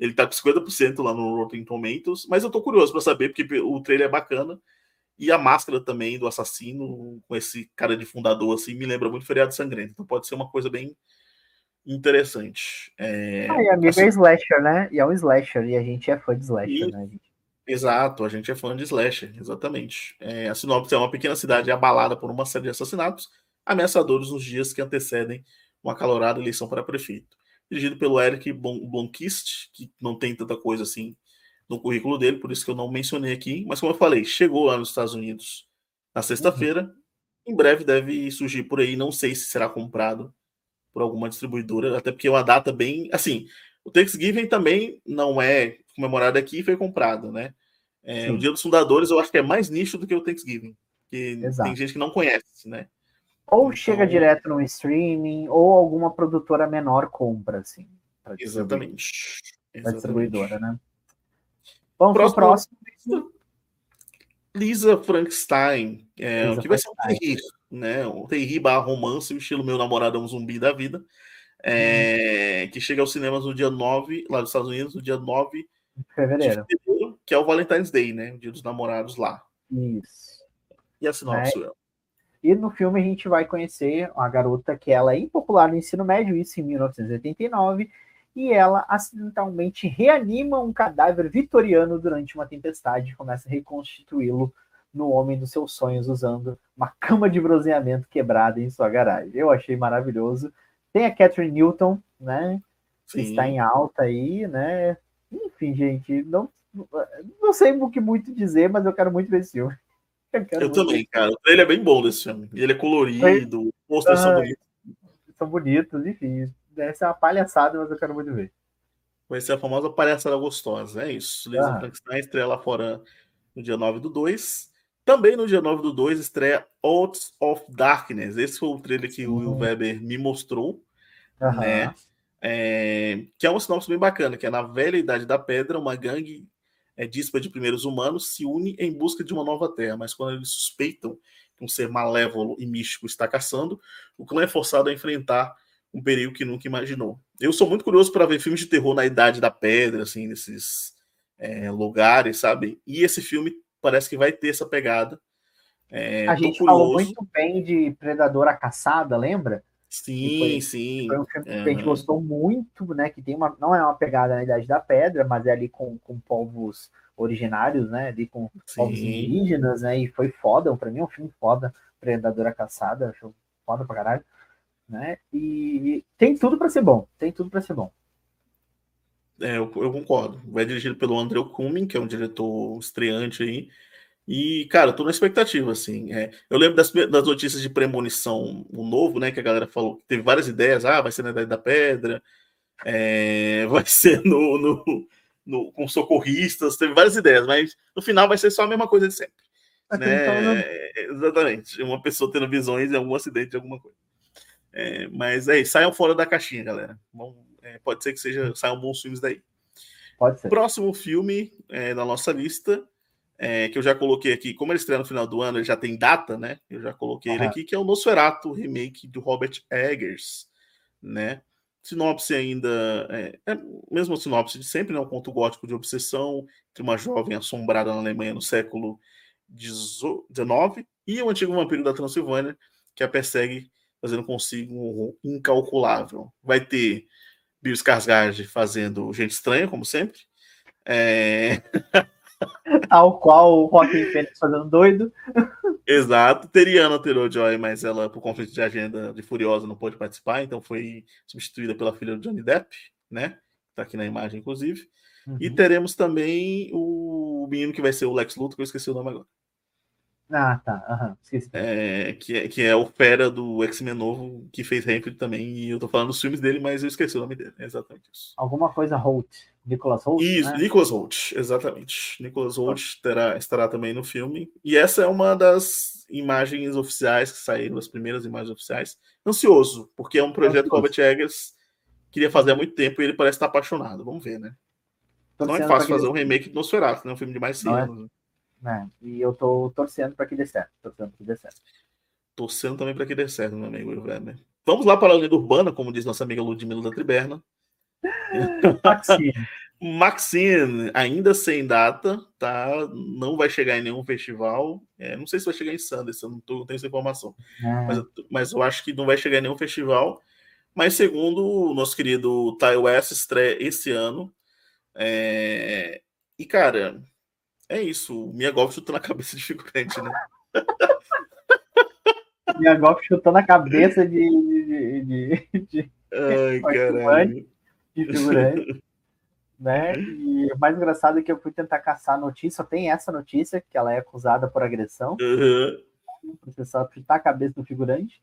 Ele está com 50% lá no Rotten Tomatoes, mas eu estou curioso para saber, porque o trailer é bacana. E a máscara também do assassino, com esse cara de fundador, assim, me lembra muito Feriado Sangrento. Então pode ser uma coisa bem, interessante. É, ah, e amigo assim, é slasher, né? E é um slasher, e a gente é fã de slasher, e, né? Gente? Exato, a gente é fã de slasher, exatamente. É, a Sinopse é uma pequena cidade abalada por uma série de assassinatos ameaçadores nos dias que antecedem uma calorada eleição para prefeito. Dirigido pelo Eric Blomkist, que não tem tanta coisa assim no currículo dele, por isso que eu não mencionei aqui. Mas como eu falei, chegou lá nos Estados Unidos na sexta-feira. Uhum. Em breve deve surgir por aí, não sei se será comprado por alguma distribuidora, até porque é uma data bem. Assim, o Thanksgiving também não é comemorado aqui e foi comprado, né? É, o Dia dos Fundadores eu acho que é mais nicho do que o Thanksgiving, que tem gente que não conhece, né? Ou então... chega direto no streaming, ou alguma produtora menor compra, assim. Exatamente. Da distribuidora, né? Vamos próximo, pro próximo. Lisa Frankenstein, é, Lisa que vai ser um terrir, né? Um terrir barra romance, o estilo Meu Namorado é um Zumbi da Vida, é, hum. que chega aos cinemas no dia 9, lá nos Estados Unidos, no dia 9 fevereiro. de fevereiro, que é o Valentine's Day, né? O dia dos namorados lá. Isso. E a sinopse, é. E no filme a gente vai conhecer uma garota que ela é impopular no ensino médio, isso em 1989, e ela acidentalmente reanima um cadáver vitoriano durante uma tempestade e começa a reconstituí-lo no homem dos seus sonhos usando uma cama de bronzeamento quebrada em sua garagem. Eu achei maravilhoso. Tem a Catherine Newton, né? Que está em alta aí, né? Enfim, gente, não, não sei o que muito dizer, mas eu quero muito ver esse filme. Eu, eu também, cara. Ele é bem bom desse filme. Ele é colorido, os posters são bonitos. São bonitos, enfim. Deve ser uma palhaçada, mas eu quero muito ver. Vai ser a famosa palhaçada gostosa. É isso. Lisa ah. Frankenstein estreia lá fora no dia 9 do 2. Também no dia 9 do 2 estreia Out of Darkness. Esse foi o trailer que o Will Weber me mostrou. Uhum. Né? É, que é uma sinopse bem bacana, que é na velha idade da pedra, uma gangue é, díspa de primeiros humanos se une em busca de uma nova terra, mas quando eles suspeitam que um ser malévolo e místico está caçando, o clã é forçado a enfrentar um perigo que nunca imaginou. Eu sou muito curioso para ver filmes de terror na idade da pedra, assim, nesses é, lugares, sabe? E esse filme parece que vai ter essa pegada. É, a gente falou muito bem de Predador a Caçada, lembra? Sim, foi, sim. Foi um filme que a gente gostou muito, né? Que tem uma, não é uma pegada na Idade da Pedra, mas é ali com, com povos originários, né? Ali com sim. povos indígenas, né? E foi foda, pra mim é um filme foda, Predador a Caçada, acho foda pra caralho. Né? E tem tudo para ser bom, tem tudo para ser bom. É, eu, eu, concordo. Vai dirigido pelo André Cumming, que é um diretor estreante aí. E, cara, eu tô na expectativa, assim. É, eu lembro das, das notícias de premonição, o novo, né? Que a galera falou que teve várias ideias. Ah, vai ser na Idade da Pedra, é, vai ser no, no, no, com socorristas, teve várias ideias, mas no final vai ser só a mesma coisa de sempre. Né? Exatamente. Uma pessoa tendo visões em algum acidente de alguma coisa. É, mas é isso, saiam fora da caixinha, galera. Bom, é, pode ser que seja, saiam bons filmes daí. Pode ser. Próximo filme é, da nossa lista, é, que eu já coloquei aqui, como ele estreia no final do ano, ele já tem data, né? Eu já coloquei uhum. ele aqui, que é o Nosferatu, remake do Robert Eggers, né? Sinopse ainda é, é mesmo sinopse de sempre, né? Um conto gótico de obsessão entre uma jovem assombrada na Alemanha no século XIX e o antigo vampiro da Transilvânia que a persegue fazendo consigo um incalculável. Vai ter Bill Skarsgård fazendo gente estranha, como sempre. É... Tal qual o Joaquim Fênix fazendo doido. Exato. Teria Ana Taylor-Joy, mas ela, por conflito de agenda de Furiosa, não pôde participar, então foi substituída pela filha do Johnny Depp, né? Tá aqui na imagem, inclusive. Uhum. E teremos também o menino que vai ser o Lex Luthor, que eu esqueci o nome agora. Ah, tá. Uhum. Esqueci. É, que, é, que é o fera do X-Men novo, que fez Renfield também. E eu tô falando dos filmes dele, mas eu esqueci o nome dele. É exatamente isso. Alguma coisa Holt. Nicholas Holt? Isso, né? Nicholas Holt, exatamente. Nicholas Holt terá, estará também no filme. E essa é uma das imagens oficiais que saíram, as primeiras imagens oficiais. Ansioso, porque é um projeto que o Robert Eggers queria fazer há muito tempo e ele parece estar apaixonado. Vamos ver, né? Não é fácil fazer um remake do Nosferatu, né? Um filme de mais 100 anos. É? Né? E eu tô torcendo para que dê certo. Torcendo que dê certo. Torcendo também para que dê certo, meu amigo Weber. Vamos lá para a lenda urbana, como diz nossa amiga Ludmilla da Triberna. Maxine, ainda sem data, tá? Não vai chegar em nenhum festival. É, não sei se vai chegar em Sundance, eu não, tô, não tenho essa informação. É. Mas, mas, eu acho que não vai chegar em nenhum festival. Mas segundo o nosso querido Ty West, estreia esse ano. É... E, cara, é isso. O Golf chutou na cabeça de figurante, né? Mia Golf chutou na cabeça de. de, de, de Ai, caralho. De figurante. né? E o mais engraçado é que eu fui tentar caçar a notícia, só tem essa notícia, que ela é acusada por agressão. Uhum. O processado chutar a cabeça do figurante.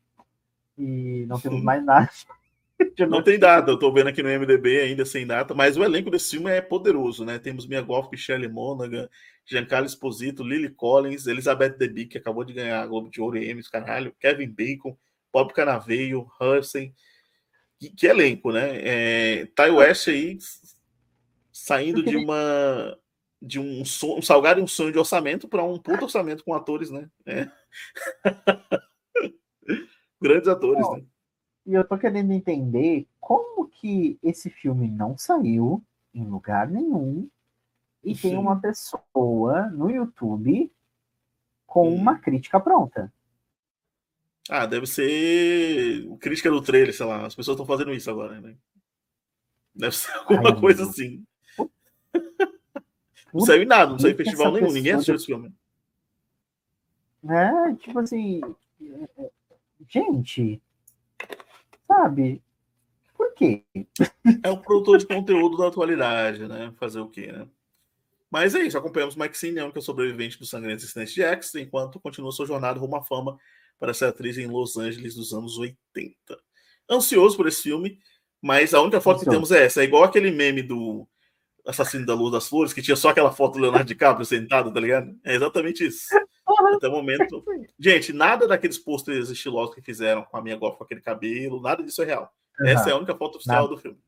E não temos mais nada. Não tem data, eu tô vendo aqui no MDB ainda sem data, mas o elenco desse filme é poderoso, né? Temos Mia Goff, Michelle Monaghan, Giancarlo Esposito, Lily Collins, Elizabeth Debicki, que acabou de ganhar a Globo de Ouro e Emmys, caralho, Kevin Bacon, Bob Canaveio, Hudson, que, que, elenco, né? É, Ty West aí saindo de uma de um, um salgado e um sonho de orçamento para um puto orçamento com atores, né? É. Grandes atores, Bom, né? E eu tô querendo entender como que esse filme não saiu em lugar nenhum e Sim. tem uma pessoa no YouTube com Sim. uma crítica pronta. Ah, deve ser crítica do trailer, sei lá. As pessoas estão fazendo isso agora, né? Deve ser alguma Ai, coisa assim. Não saiu em nada, não saiu em festival nenhum, ninguém assistiu esse filme. É, tipo assim. Gente, sabe? Por quê? É um produtor de conteúdo da atualidade, né? Fazer o quê, né? Mas é isso, acompanhamos Maxine Young, que é o sobrevivente do sangrento incidente de X, enquanto continua sua jornada rumo à fama para ser atriz em Los Angeles dos anos 80. Ansioso por esse filme, mas a única foto então. que temos é essa. É igual aquele meme do Assassino da Luz das Flores, que tinha só aquela foto do Leonardo DiCaprio sentado, tá ligado? É exatamente isso. Até o momento. Gente, nada daqueles pôsteres estilosos que fizeram com a minha golf com aquele cabelo, nada disso é real. Uhum. Essa é a única foto oficial nada. do filme.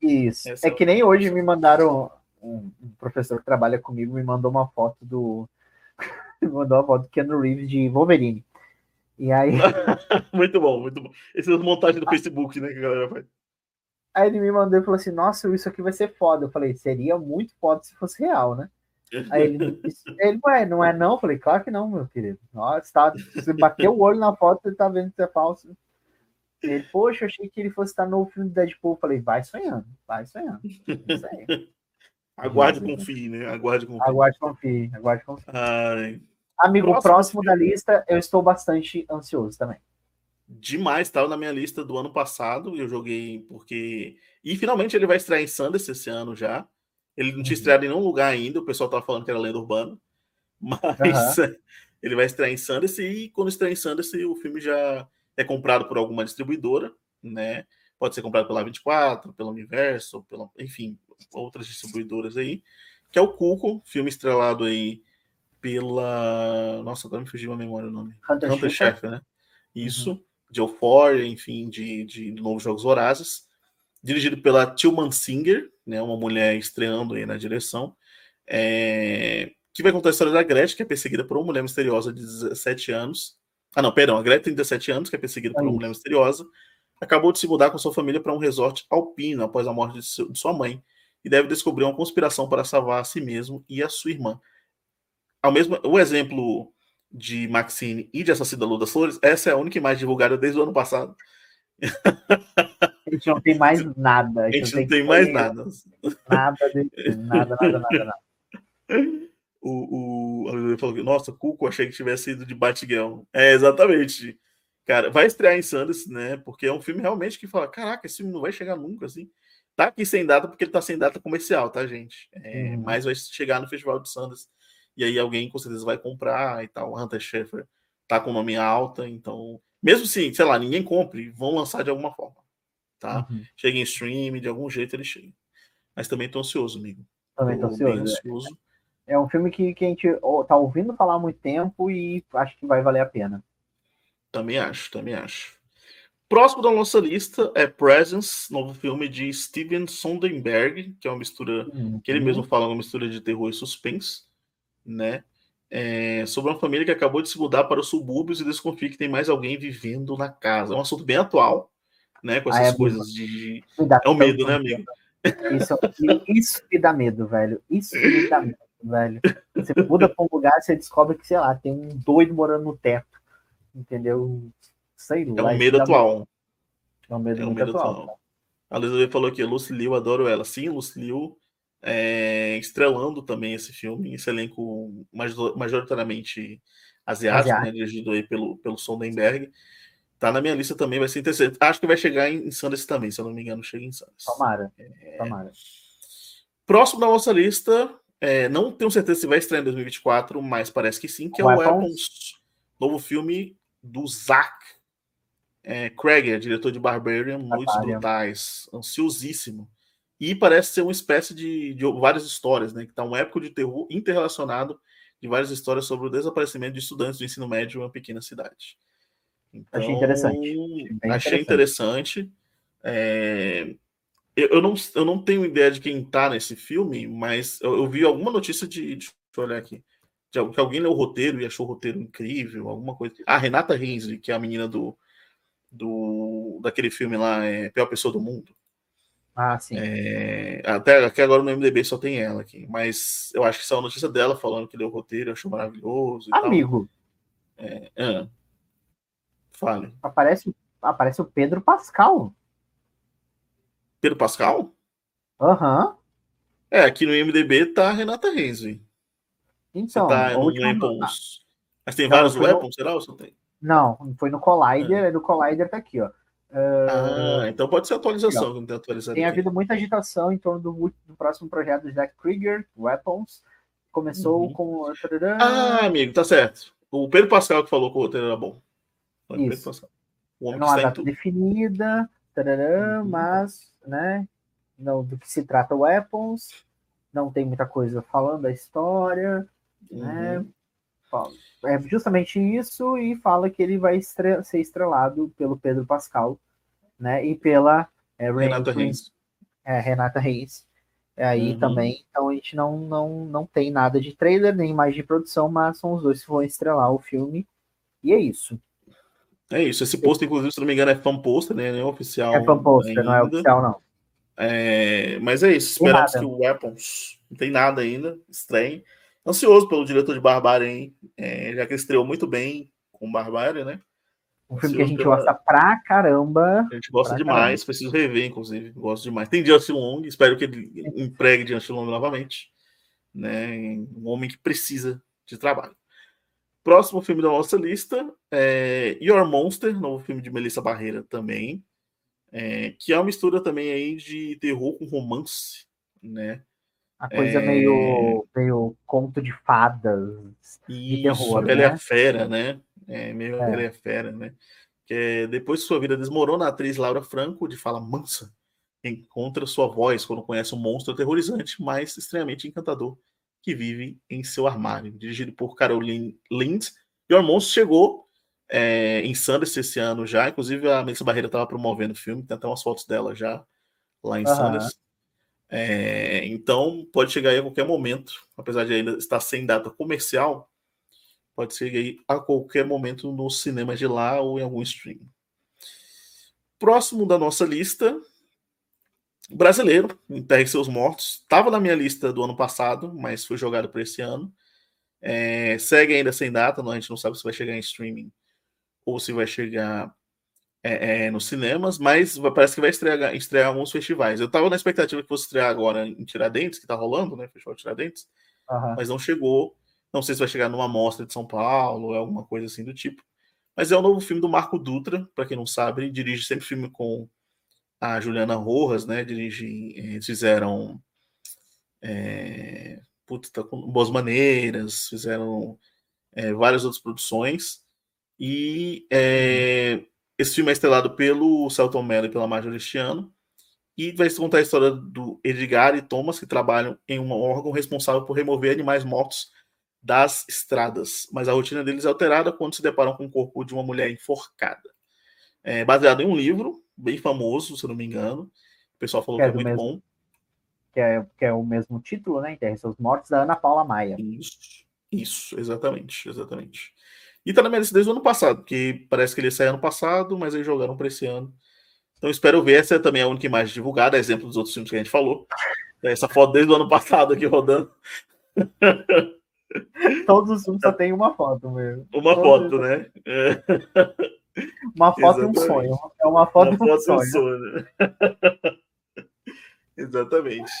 Isso. Essa é, é que nem hoje me mandaram. Um, professor que trabalha comigo me mandou uma foto do. me mandou uma foto do Keanu Reeves de Wolverine. E aí. muito bom, muito bom. Essas montagens do Facebook, né, que a galera faz. Aí ele me mandou e falou assim: Nossa, isso aqui vai ser foda. Eu falei: Seria muito foda se fosse real, né? Aí ele, ele não é, não é não? Eu falei: Claro que não, meu querido. Nossa, tá, você bateu o olho na foto, você tá vendo que é falso. Ele, poxa, eu achei que ele fosse estar no filme do Deadpool. Eu falei: Vai sonhando, vai sonhando. Isso aí. Aguarde e confie, né? Aguarde e confie. Aguarde e confie, aguarde confie. Ai. Amigo, próximo, próximo da lista, eu estou bastante ansioso também demais, estava na minha lista do ano passado, e eu joguei porque. E finalmente ele vai estrear em Sanders esse ano já. Ele não tinha uhum. estreado em nenhum lugar ainda, o pessoal estava falando que era lenda urbana, mas uhum. ele vai estrear em Sanders e quando estrear em Sanders o filme já é comprado por alguma distribuidora, né? Pode ser comprado pela 24, pela Universal, pela, enfim, outras distribuidoras aí, que é o Cuco, filme estrelado aí pela. Nossa, agora me fugiu a memória o nome. Hunter, Hunter Chef, né? Isso. Uhum de Euphoria, enfim, de, de novos jogos vorazes, dirigido pela Tilman Singer, né, uma mulher estreando aí na direção, é, que vai contar a história da Gretchen, que é perseguida por uma mulher misteriosa de 17 anos. Ah, não, perdão, a Gretchen tem 17 anos, que é perseguida por uma mulher misteriosa, acabou de se mudar com sua família para um resort alpino após a morte de, de sua mãe e deve descobrir uma conspiração para salvar a si mesmo e a sua irmã. Ao mesmo, o exemplo de Maxine e de Assassino da Lua das Flores, essa é a única imagem divulgada desde o ano passado. A gente não tem mais nada. A gente, a gente não, tem, tem mais nada. Nada, de, nada, nada, nada, nada. O, o, ele falou que, nossa, Cuco, achei que tivesse sido de Batgirl. É, exatamente. Cara, vai estrear em Sanders, né? Porque é um filme realmente que fala: caraca, esse filme não vai chegar nunca, assim. Tá aqui sem data porque ele tá sem data comercial, tá, gente? É, uhum. Mas vai chegar no Festival de Sanders e aí alguém com certeza vai comprar e tal. Hunter Schaeffer tá com nome alta, então, mesmo assim, sei lá, ninguém compre, vão lançar de alguma forma, tá? Uhum. Chega em stream, de algum jeito ele chega. Mas também tô ansioso, amigo. Também tô, tô ansioso. É. ansioso. É, é um filme que, que a gente tá ouvindo falar há muito tempo e acho que vai valer a pena. Também acho, também acho. Próximo da nossa lista é Presence, novo filme de Steven Sonderberg, que é uma mistura, uhum. que ele mesmo fala, uma mistura de terror e suspense né? É, sobre uma família que acabou de se mudar para os subúrbios e desconfia que tem mais alguém vivendo na casa. É um assunto bem atual, né? Com essas ah, é coisas de. É o medo, né, amigo? Isso, isso me dá medo, velho. Isso me dá medo, velho. Você muda para um lugar, você descobre que, sei lá, tem um doido morando no teto. Entendeu? Sei lá. É um medo atual. Medo. É um medo, é um medo atual. atual. A Luísa falou aqui, Lucy Liu, adoro ela. Sim, Lucy Liu é, estrelando também esse filme, esse elenco majoritariamente asiático, né, dirigido aí pelo, pelo Sondenberg. Tá na minha lista também, vai ser interessante. Acho que vai chegar em, Sanders também, se eu não me engano, chega em Sanders. Tomara, é... tomara. Próximo da nossa lista, é, não tenho certeza se vai estrear em 2024, mas parece que sim, que é o Weapons, novo filme do Zack é, Craig, diretor de Barbarian, Noites Brutais, ansiosíssimo. E parece ser uma espécie de, de várias histórias, né? Que tá um épico de terror interrelacionado de várias histórias sobre o desaparecimento de estudantes do ensino médio em uma pequena cidade. Então, achei interessante. Achei interessante. É... Eu, eu, não, eu não tenho ideia de quem tá nesse filme, mas eu, eu vi alguma notícia de. Deixa eu olhar aqui. De que alguém leu o roteiro e achou o roteiro incrível, alguma coisa. Ah, Renata Hensley, que é a menina do, do daquele filme lá, é Pior Pessoa do Mundo. Ah, sim. É, até aqui agora no MDB só tem ela aqui. Mas eu acho que só a notícia dela falando que deu o roteiro, achou maravilhoso. Amigo. É, é. Fale. Aparece, aparece o Pedro Pascal. Pedro Pascal? Aham. Uhum. É, aqui no IMDB tá a Renata Reis, Então, Você tá no. Weapons. Mas tem não, vários Weapons, no... será ou só tem? Não, foi no Collider, é. do Collider tá aqui, ó. Uh... Ah, então pode ser atualização, não tem atualização. Tem aqui. havido muita agitação em torno do, do próximo projeto do Jack Krieger, Weapons. Começou uhum. com. Ah, amigo, tá certo. O Pedro Pascal que falou que o roteiro era bom. Foi Isso. Pedro Pascal. O homem não há data definida, tarará, uhum. mas, né? Não, do que se trata Weapons. Não tem muita coisa falando da história, né? uhum. né? É justamente isso e fala que ele vai estre ser estrelado pelo Pedro Pascal, né? E pela é, Renata Reis. É, Renata Reis. É aí uhum. também, então a gente não, não, não tem nada de trailer, nem mais de produção, mas são os dois que vão estrelar o filme. E é isso. É isso. Esse post, inclusive, se não me engano, é fan poster, né? Não é oficial. É fan poster, ainda. não é oficial, não. É... Mas é isso. Esperamos que o Weapons não tem nada ainda. Estranho. Ansioso pelo diretor de Barbarian, é, já que ele estreou muito bem com Barbarian, né? Um filme que a gente pela... gosta pra caramba. A gente gosta demais, caramba. preciso rever, inclusive. Gosto demais. Tem Justin Long, espero que ele empregue Justin Long novamente. Né? Um homem que precisa de trabalho. Próximo filme da nossa lista é Your Monster, novo filme de Melissa Barreira também. É, que é uma mistura também aí de terror com romance, né? A coisa é... meio, meio conto de fadas Isso, de terror. A Bela né? é a Fera, né? É meio é. Bela a Fera, né? Que depois que sua vida desmorona, a atriz Laura Franco, de fala mansa, encontra sua voz quando conhece um monstro aterrorizante, mas extremamente encantador, que vive em seu armário. Dirigido por Caroline Lind. Your Monster chegou é, em Sanders esse ano já, inclusive a Melissa Barreira estava promovendo o filme, tem até umas fotos dela já lá em uhum. Sanders. É, então, pode chegar aí a qualquer momento, apesar de ainda estar sem data comercial, pode chegar aí a qualquer momento no cinema de lá ou em algum stream. Próximo da nossa lista, brasileiro, Enterre Seus Mortos. Estava na minha lista do ano passado, mas foi jogado para esse ano. É, segue ainda sem data, a gente não sabe se vai chegar em streaming ou se vai chegar é, é, nos cinemas, mas parece que vai estrear, estrear alguns festivais. Eu estava na expectativa que fosse estrear agora em Tiradentes, que está rolando, né? Festival de Tiradentes, uhum. mas não chegou. Não sei se vai chegar numa mostra de São Paulo, alguma coisa assim do tipo. Mas é o novo filme do Marco Dutra, para quem não sabe, ele dirige sempre filme com a Juliana Rojas, né? Dirige, eles fizeram é, putz, tá com Boas Maneiras, fizeram é, várias outras produções. E é, esse filme é estrelado pelo Celton Mello e pela Marjorie Cristiano e vai contar a história do Edgar e Thomas, que trabalham em um órgão responsável por remover animais mortos das estradas. Mas a rotina deles é alterada quando se deparam com o corpo de uma mulher enforcada. É baseado em um livro bem famoso, se não me engano. O pessoal falou que, é, que é muito mesmo, bom. Que é, que é o mesmo título, né? Enterre seus mortos, da Ana Paula Maia. Isso, isso, exatamente, exatamente. E tá na minha lista desde o ano passado, que parece que ele saiu ano passado, mas eles jogaram para esse ano. Então espero ver. Essa é também a única imagem divulgada, exemplo dos outros filmes que a gente falou. Essa foto desde o ano passado aqui rodando. Todos os filmes só tem uma foto mesmo. Uma Todos foto, né? É. Uma foto Exatamente. e um sonho. É uma foto uma e um foto sonho. Um sonho. Exatamente.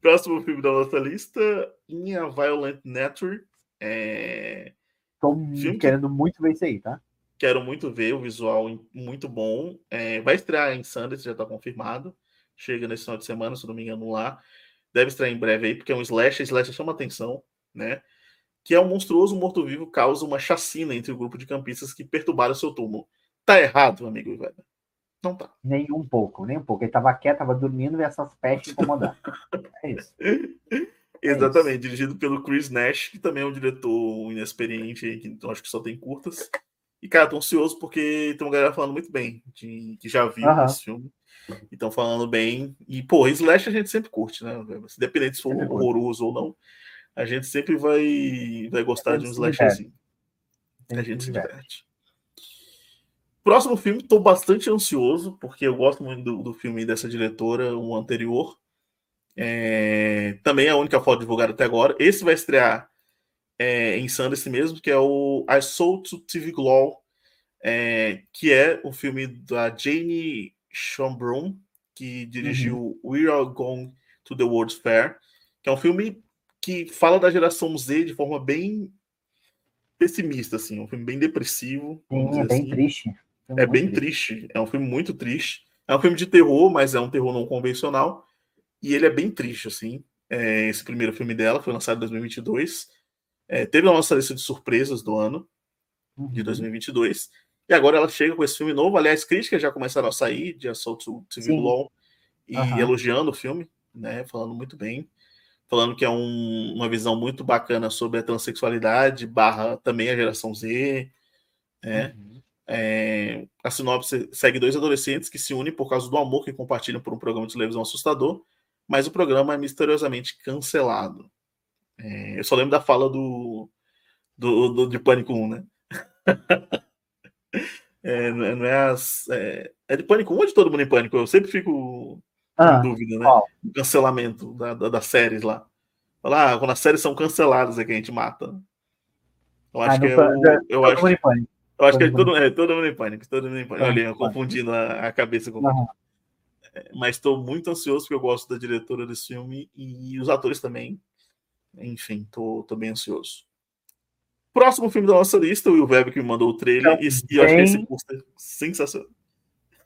próximo filme da nossa lista, In a Violent Nature. É... Tô Filme querendo que... muito ver isso aí, tá? Quero muito ver, o visual muito bom. É, vai estrear em Sundance, já tá confirmado. Chega nesse final de semana, se não me engano, lá. Deve estrear em breve aí, porque é um slasher. Slasher chama atenção, né? Que é um monstruoso morto-vivo causa uma chacina entre o grupo de campistas que perturbaram seu túmulo. Tá errado, amigo velho. Não tá. Nem um pouco, nem um pouco. Ele tava quieto, tava dormindo e essas pestes incomodando. é isso. É Exatamente, é dirigido pelo Chris Nash, que também é um diretor inexperiente, que então acho que só tem curtas. E, cara, tô ansioso porque tem uma galera falando muito bem, de, que já viu uhum. esse filme. E estão falando bem. E, pô, Slash a gente sempre curte, né? Independente se for é horroroso ou não, a gente sempre vai, vai gostar de um slashzinho. A gente se diverte. Próximo filme, tô bastante ansioso, porque eu gosto muito do, do filme dessa diretora, o anterior. É, também é a única foto divulgada até agora. Esse vai estrear é, em Sundance mesmo, que é o I Sold to TV Glow, é, que é o filme da Jane Schombrun, que dirigiu uhum. We Are Going to the World's Fair, que é um filme que fala da geração Z de forma bem pessimista, assim, um filme bem depressivo. Sim, é bem assim. triste. É, é bem triste. triste. É um filme muito triste. É um filme de terror, mas é um terror não convencional. E ele é bem triste, assim. É, esse primeiro filme dela foi lançado em 2022. É, teve a nossa lista de surpresas do ano, de 2022. Uhum. E agora ela chega com esse filme novo. Aliás, críticas já começaram a sair de Assault to Civil Law e uhum. elogiando o filme, né? Falando muito bem. Falando que é um, uma visão muito bacana sobre a transexualidade, barra também a geração Z. Né? Uhum. É, a sinopse segue dois adolescentes que se unem por causa do amor que compartilham por um programa de televisão assustador, mas o programa é misteriosamente cancelado. É, eu só lembro da fala do, do, do de Pânico 1, né? é, não é, as, é, é, de Pânico 1 ou de Todo Mundo em Pânico? Eu sempre fico ah, em dúvida, né? O cancelamento da, da, das séries lá. Falar, ah, quando as séries são canceladas é que a gente mata. Eu acho ah, que é o, eu acho, eu acho que é todo, é todo mundo em pânico, todo mundo em pânico. Olha, eu confundindo a, a cabeça com. Uhum. Mas estou muito ansioso porque eu gosto da diretora desse filme e os atores também. Enfim, tô, tô bem ansioso. Próximo filme da nossa lista, o Will Web que me mandou o trailer, e, e eu acho que esse é sensacional.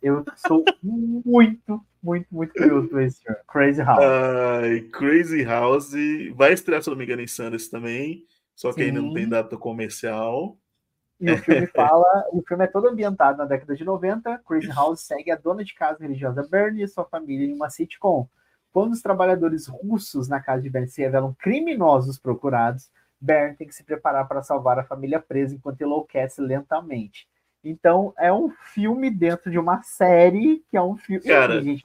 Eu sou muito, muito, muito curioso por esse filme. Crazy House. Uh, Crazy House vai estrear, se não me engano, em Sanders também, só que Sim. ainda não tem data comercial. E o filme fala, o filme é todo ambientado na década de 90. Crazy House segue a dona de casa religiosa Bernie e sua família em uma sitcom. Quando os trabalhadores russos na casa de Bernie se revelam criminosos procurados, Bernie tem que se preparar para salvar a família presa enquanto enlouquece lentamente. Então, é um filme dentro de uma série que é um filme. Cara, gente,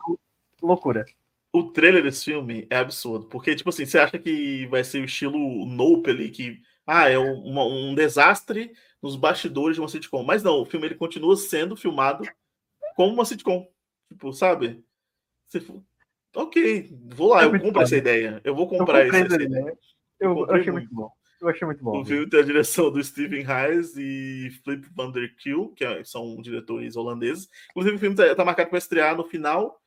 loucura. O trailer desse filme é absurdo, porque, tipo assim, você acha que vai ser o estilo Nope ali, que ah, é um, um desastre nos bastidores de uma sitcom. Mas não, o filme ele continua sendo filmado como uma sitcom. Tipo, sabe? Você, ok, vou lá, é eu compro essa ideia. Eu vou comprar eu essa, ideia. Eu, eu, achei muito bom. Eu achei muito bom. O filme tem a direção do Steven Hayes e Flip van der Kiel, que é, são diretores holandeses. Inclusive, o filme está tá marcado para estrear no final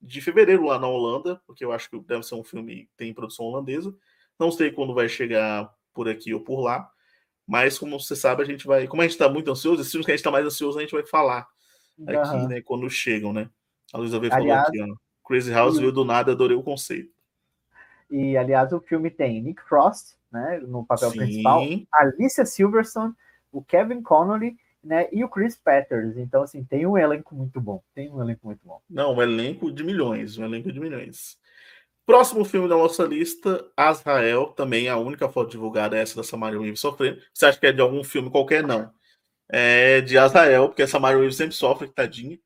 de fevereiro lá na Holanda, porque eu acho que deve ser um filme que tem produção holandesa. Não sei quando vai chegar por aqui ou por lá. Mas, como você sabe, a gente vai. Como a gente está muito ansioso, esses filmes que a gente está mais ansioso, a gente vai falar aqui, uhum. né? Quando chegam, né? A Luísa veio falou aqui, ó. Crazy House e... veio do nada, adorei o conceito. E, aliás, o filme tem Nick Frost, né? No papel Sim. principal, Alicia Silverstone, o Kevin Connolly, né? E o Chris Peters. Então, assim, tem um elenco muito bom. Tem um elenco muito bom. Não, um elenco de milhões, um elenco de milhões. Próximo filme da nossa lista, Azrael, também a única foto divulgada é essa da Samara Weave sofrendo. Você acha que é de algum filme qualquer? Não. É de Azrael, porque a Samara Weave sempre sofre, tadinha,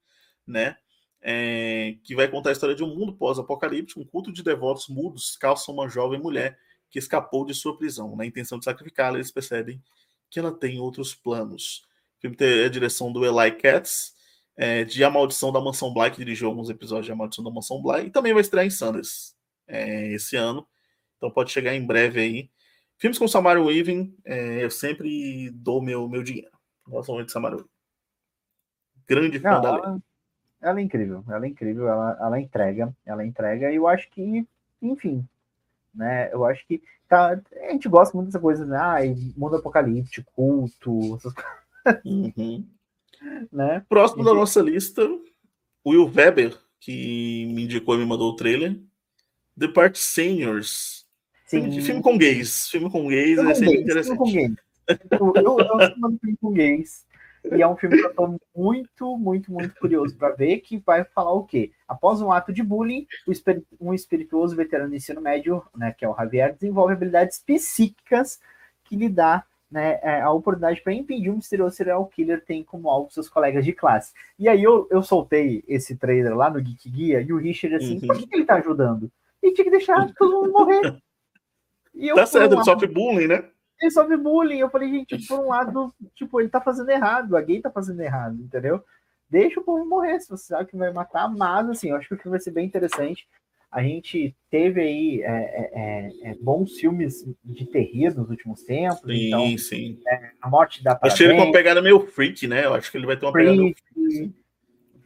né? É, que vai contar a história de um mundo pós-apocalíptico, um culto de devotos mudos calçam uma jovem mulher que escapou de sua prisão. Na intenção de sacrificá-la, eles percebem que ela tem outros planos. O filme tem a direção do Eli Katz, é, de A Maldição da Mansão Bly, que dirigiu alguns episódios de A Maldição da Mansão Bly, e também vai estrear em Sanders é, esse ano. Então pode chegar em breve aí. Filmes com Samara Weaving, é, eu sempre dou meu, meu dinheiro. Gosto muito de Samara Weaving. Grande fã da ela, ela é incrível, ela é incrível, ela, ela entrega, ela entrega, e eu acho que, enfim, né? Eu acho que tá, a gente gosta muito dessa coisa, né? Ah, mundo apocalíptico, culto, essas coisas. Uhum. né? Próximo da nossa lista, Will Weber, que me indicou e me mandou o trailer. The Part Seniors. Sim. Filme, filme com gays. Filme com gays filme é sempre gays, interessante. Filme com gays. Eu, eu, eu filme com gays. E é um filme que eu tô muito, muito, muito curioso para ver, que vai falar o quê? Após um ato de bullying, um espirituoso veterano de ensino médio, né, que é o Javier, desenvolve habilidades psíquicas que lhe dá né, é, a oportunidade para impedir um misterioso serial killer tem como alvo seus colegas de classe. E aí eu, eu soltei esse trailer lá no Geek Guia e o Richard assim, uhum. por que, que ele tá ajudando? E tinha que deixar todo mundo morrer. E eu, tá certo, um ele sofre bullying, né? Ele sofre bullying. Eu falei, gente, por um lado, tipo, ele tá fazendo errado, a gay tá fazendo errado, entendeu? Deixa o povo morrer, se você sabe que vai matar, mas assim, eu acho que o vai ser bem interessante. a gente teve aí é, é, é, é bons filmes de terror nos últimos tempos. Sim, então, sim. É, a morte da Achei ele com uma pegada meio freak, né? Eu acho que ele vai ter uma freak, pegada meio freak.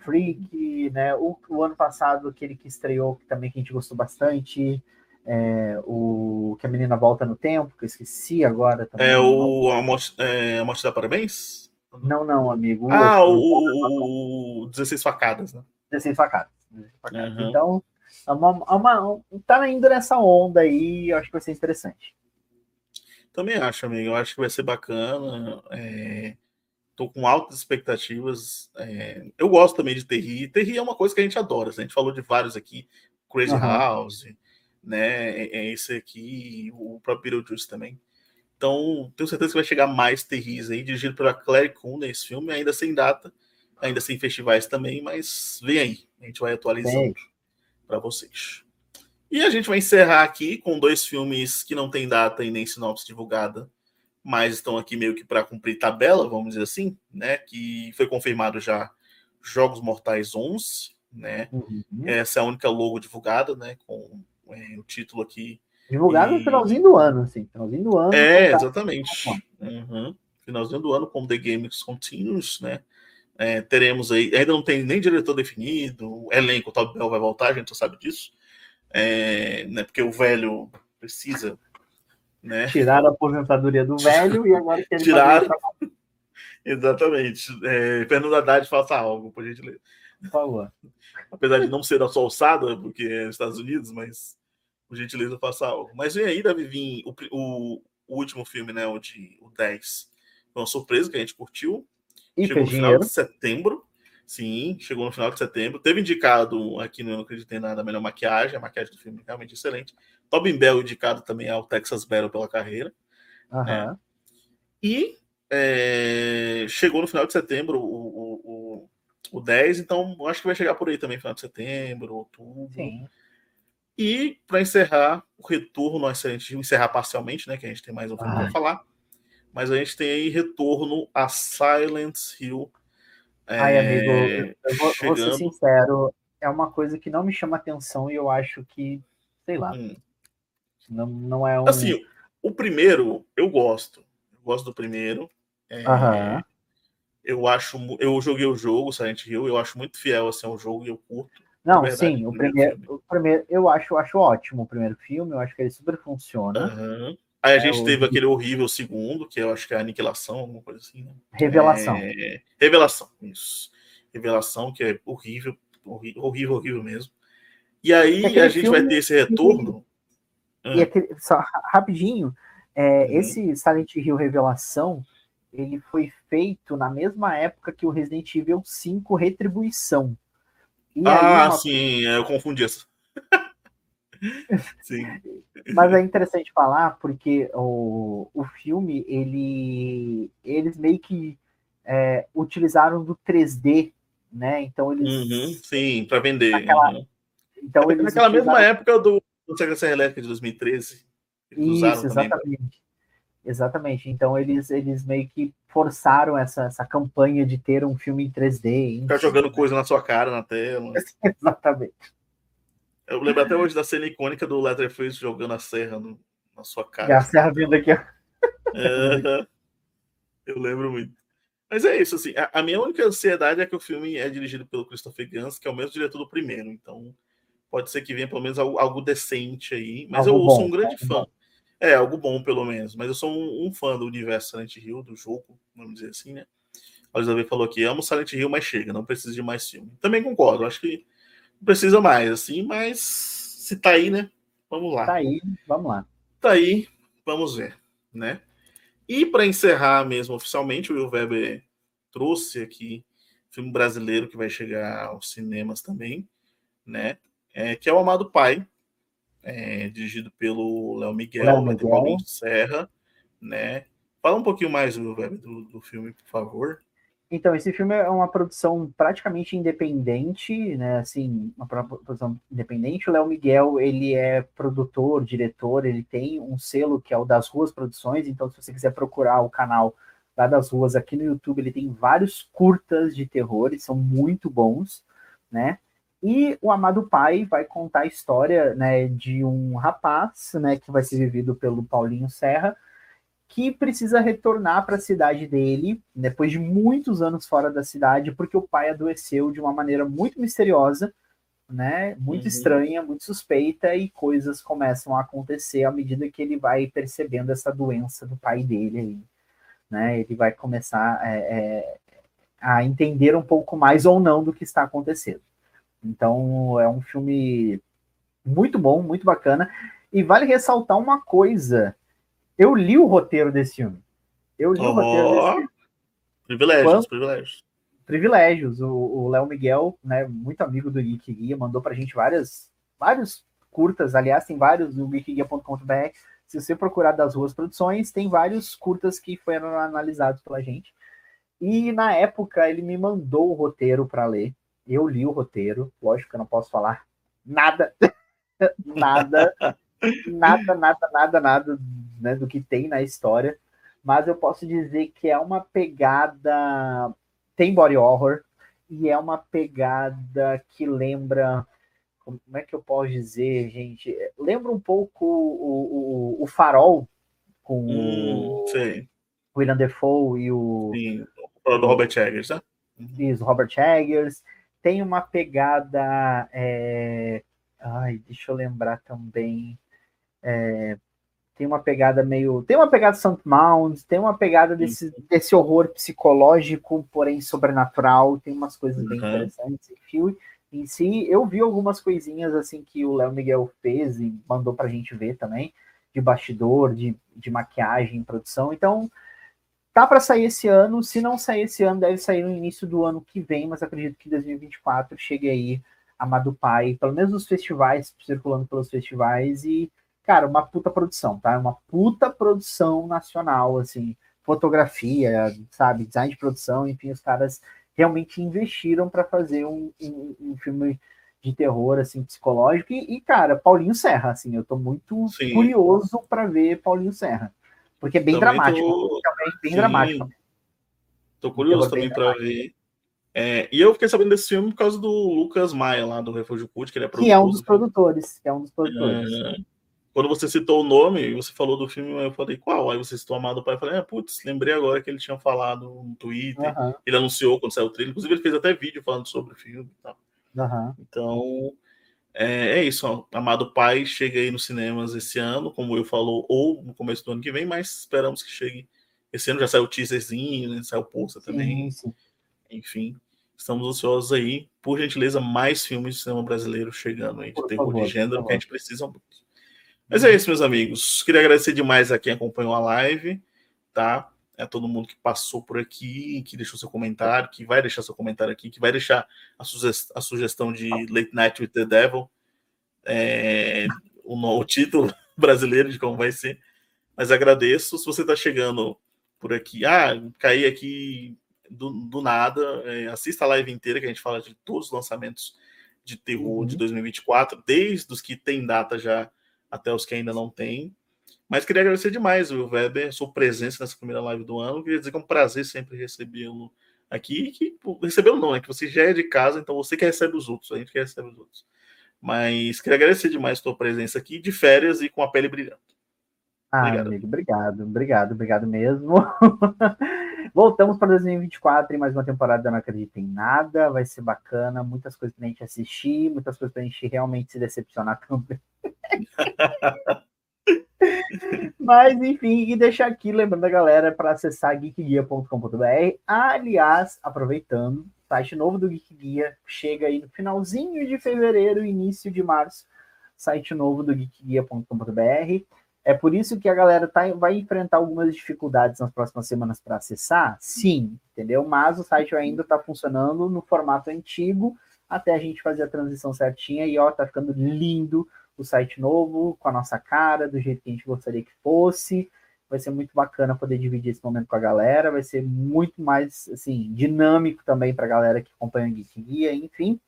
Freak, né? O, o, ano passado, aquele que estreou, que também que a gente gostou bastante, é, o que a menina volta no tempo, que eu esqueci agora também. É o a morte, é, a morte da parabéns? Não, não, amigo. ah, o, o, o 16 facadas, né? 16 facadas. 16 facadas. Uhum. Então, é uma, é uma, tá indo nessa onda aí, eu acho que vai ser interessante. Também acho, amigo. Eu acho que vai ser bacana. É... Tô com altas expectativas. É... Eu gosto também de Terry. Terry é uma coisa que a gente adora. A gente falou de vários aqui. Crazy uhum. House, né? É, é esse aqui, o próprio Beetlejuice também. Então, tenho certeza que vai chegar mais Terris aí, dirigido pela Claire Kuhn esse filme, ainda sem data, ainda sem festivais também, mas vem aí. A gente vai atualizando para vocês. E a gente vai encerrar aqui com dois filmes que não tem data e nem sinopse divulgada, mas estão aqui meio que para cumprir tabela, vamos dizer assim, né? Que foi confirmado já Jogos Mortais 11, né? Uhum. Essa é a única logo divulgada, né? Com é, o título aqui Divulgado e... no finalzinho do ano, assim. Finalzinho do ano. É, exatamente. Uhum. Finalzinho do ano, como The Games Continues, né? É, teremos aí, ainda não tem nem diretor definido, elenco, o Todd Bell vai voltar, a gente só sabe disso. É, né, porque o velho precisa. Né? Tirar a aposentadoria do velho e agora que ele Tirar. Exatamente. É, Fernando Haddad faça algo, por gentileza. Por favor. Apesar de não ser da sua alçada, porque é Estados Unidos, mas por gentileza, faça algo. Mas vem aí, deve vir o, o, o, último filme, né? O, de, o 10. Foi uma surpresa que a gente curtiu. E chegou no final de setembro. Sim, chegou no final de setembro. Teve indicado aqui no Eu Não Acreditei Nada a melhor maquiagem. A maquiagem do filme é realmente excelente. Tobin Bell indicado também ao Texas Battle pela carreira. Uhum. Né? E é, chegou no final de setembro o, o, o, o 10, então acho que vai chegar por aí também, final de setembro, outubro. Sim. E para encerrar o retorno Silent Hill, encerrar parcialmente, né? Que a gente tem mais um filme para falar. Mas a gente tem aí retorno a Silent Hill. Ai, é, amigo, eu vou, vou, ser sincero, é uma coisa que não me chama atenção e eu acho que, sei lá, hum. Não, não é um. Assim, o primeiro eu gosto. Eu gosto do primeiro. É, Eu acho. Eu joguei o jogo, Silent Hill, eu acho muito fiel assim, ao jogo e eu curto. Não, verdade, sim, o primeiro, o primeiro, eu acho, acho ótimo o primeiro filme, eu acho que ele super funciona. Uhum. Aí a é, gente teve o... aquele horrível segundo, que eu acho que é aniquilação, alguma coisa assim, né? Revelação. É... Revelação, isso. Revelação, que é horrível, horrível, horrível, horrível mesmo. E aí a gente vai ter esse retorno. E aquele, só rapidinho, é, uhum. esse Silent Hill Revelação, ele foi feito na mesma época que o Resident Evil 5 Retribuição. E ah, uma... sim, eu confundi isso. sim. Mas é interessante falar porque o, o filme, ele, eles meio que é, utilizaram do 3D, né? Então eles. Uhum, sim, para vender. Naquela, uhum. Então eles Naquela utilizaram... mesma época do, do Serra Elétrica de 2013. Isso, exatamente. Exatamente. Então eles, eles meio que forçaram essa, essa campanha de ter um filme em 3D. Ficar jogando coisa na sua cara na tela. Exatamente. Eu lembro até hoje da cena icônica do Leatherface jogando a serra no, na sua cara. E a serra vindo aqui. É, eu lembro muito. Mas é isso, assim. A, a, minha única ansiedade é que o filme é dirigido pelo Christopher Gans, que é o mesmo diretor do primeiro. Então, pode ser que venha pelo menos algo, algo decente aí. Mas algo eu bom, sou um grande fã. Bom. É, algo bom, pelo menos. Mas eu sou um, um fã do universo Silent Hill, do jogo, vamos dizer assim, né? A Elizabeth falou aqui, amo Silent Hill, mas chega, não precisa de mais filme. Também concordo, acho que não precisa mais, assim, mas se tá aí, né? Vamos lá. Tá aí, vamos lá. Tá aí, vamos ver, né? E para encerrar mesmo oficialmente, o Will Weber trouxe aqui filme brasileiro que vai chegar aos cinemas também, né? É, que é o Amado Pai, é, dirigido pelo Léo Miguel, Léo Miguel. Paulinho Serra, né? Fala um pouquinho mais do, do, do filme, por favor. Então, esse filme é uma produção praticamente independente, né? Assim, uma produção independente. O Léo Miguel, ele é produtor, diretor, ele tem um selo que é o das Ruas Produções. Então, se você quiser procurar o canal lá das Ruas aqui no YouTube, ele tem vários curtas de terror, e são muito bons, né? E o Amado Pai vai contar a história né, de um rapaz né, que vai ser vivido pelo Paulinho Serra, que precisa retornar para a cidade dele, depois de muitos anos fora da cidade, porque o pai adoeceu de uma maneira muito misteriosa, né, muito uhum. estranha, muito suspeita, e coisas começam a acontecer à medida que ele vai percebendo essa doença do pai dele aí. Né, ele vai começar é, é, a entender um pouco mais ou não do que está acontecendo. Então é um filme muito bom, muito bacana. E vale ressaltar uma coisa: eu li o roteiro desse filme. Eu li oh, o roteiro desse filme. Privilégios, Quando... privilégios. Privilégios. O Léo Miguel, né, muito amigo do Geek Guia, mandou pra gente várias, vários curtas. Aliás, tem vários no geekguia.com.br. Se você procurar das ruas produções, tem vários curtas que foram analisados pela gente. E na época ele me mandou o roteiro para ler. Eu li o roteiro, lógico que eu não posso falar nada, nada, nada, nada, nada, nada né, do que tem na história, mas eu posso dizer que é uma pegada. Tem body horror, e é uma pegada que lembra. Como é que eu posso dizer, gente? Lembra um pouco o, o, o Farol com hum, o William Defoe e o. Sim, do Robert Eggers, né? Isso, Robert Eggers tem uma pegada. É... Ai, deixa eu lembrar também. É... Tem uma pegada meio. Tem uma pegada St. Mounds, tem uma pegada desse, desse horror psicológico, porém sobrenatural. Tem umas coisas bem uhum. interessantes. Enfim, em si, eu vi algumas coisinhas assim que o Léo Miguel fez e mandou pra gente ver também, de bastidor, de, de maquiagem, produção. Então, Tá para sair esse ano, se não sair esse ano, deve sair no início do ano que vem, mas acredito que 2024 chegue aí Amado Pai, pelo menos nos festivais, circulando pelos festivais e, cara, uma puta produção, tá? Uma puta produção nacional, assim, fotografia, sabe, design de produção, enfim, os caras realmente investiram para fazer um, um, um, filme de terror, assim, psicológico e, e, cara, Paulinho Serra, assim, eu tô muito Sim. curioso para ver Paulinho Serra. Porque é bem também dramático. Tô... Também bem Sim. dramático. Tô curioso também para ver. É, e eu fiquei sabendo desse filme por causa do Lucas Maia, lá do Refúgio Cult, que ele é produtor. Que é um dos produtores. Que é um dos produtores. É, quando você citou o nome e você falou do filme, eu falei, qual? Aí você citou Amado Pai, eu falei, ah, putz, lembrei agora que ele tinha falado no Twitter, uhum. ele anunciou quando saiu o trailer, inclusive ele fez até vídeo falando sobre o filme e tal. Uhum. Então, é, é isso, ó. Amado Pai chega aí nos cinemas esse ano, como eu falou, ou no começo do ano que vem, mas esperamos que chegue. Esse ano já saiu o teaserzinho, né? saiu o poster também. Sim, sim. Enfim, estamos ansiosos aí. Por gentileza, mais filmes de cinema brasileiro chegando aí, de por terror favor, de gênero, que a gente precisa muito. Mas é isso, meus amigos. Queria agradecer demais a quem acompanhou a live, tá? É todo mundo que passou por aqui, que deixou seu comentário, que vai deixar seu comentário aqui, que vai deixar a, sugestão, a sugestão de Late Night with the Devil, é, o, o título brasileiro de como vai ser. Mas agradeço. Se você está chegando por aqui, ah, caí aqui do, do nada, é, assista a live inteira que a gente fala de todos os lançamentos de terror uhum. de 2024, desde os que tem data já até os que ainda não tem. Mas queria agradecer demais, o Weber, sua presença nessa primeira live do ano. Queria dizer que é um prazer sempre recebê-lo aqui. Que recebê-lo não, é que você já é de casa, então você que recebe os outros, a gente que recebe os outros. Mas queria agradecer demais a sua presença aqui, de férias e com a pele brilhando. Ah, obrigado. amigo, obrigado, obrigado, obrigado mesmo. Voltamos para 2024 e mais uma temporada Não Acredito em Nada. Vai ser bacana, muitas coisas para a gente assistir, muitas coisas para a gente realmente se decepcionar também. Mas, enfim, e deixar aqui, lembrando a galera, para acessar geekguia.com.br. Aliás, aproveitando, site novo do Geek Guia chega aí no finalzinho de fevereiro, início de março. Site novo do geekguia.com.br. É por isso que a galera tá, vai enfrentar algumas dificuldades nas próximas semanas para acessar? Sim, entendeu? Mas o site ainda está funcionando no formato antigo até a gente fazer a transição certinha e ó, tá ficando lindo o site novo, com a nossa cara, do jeito que a gente gostaria que fosse. Vai ser muito bacana poder dividir esse momento com a galera, vai ser muito mais assim dinâmico também para a galera que acompanha o Geek Guia, enfim.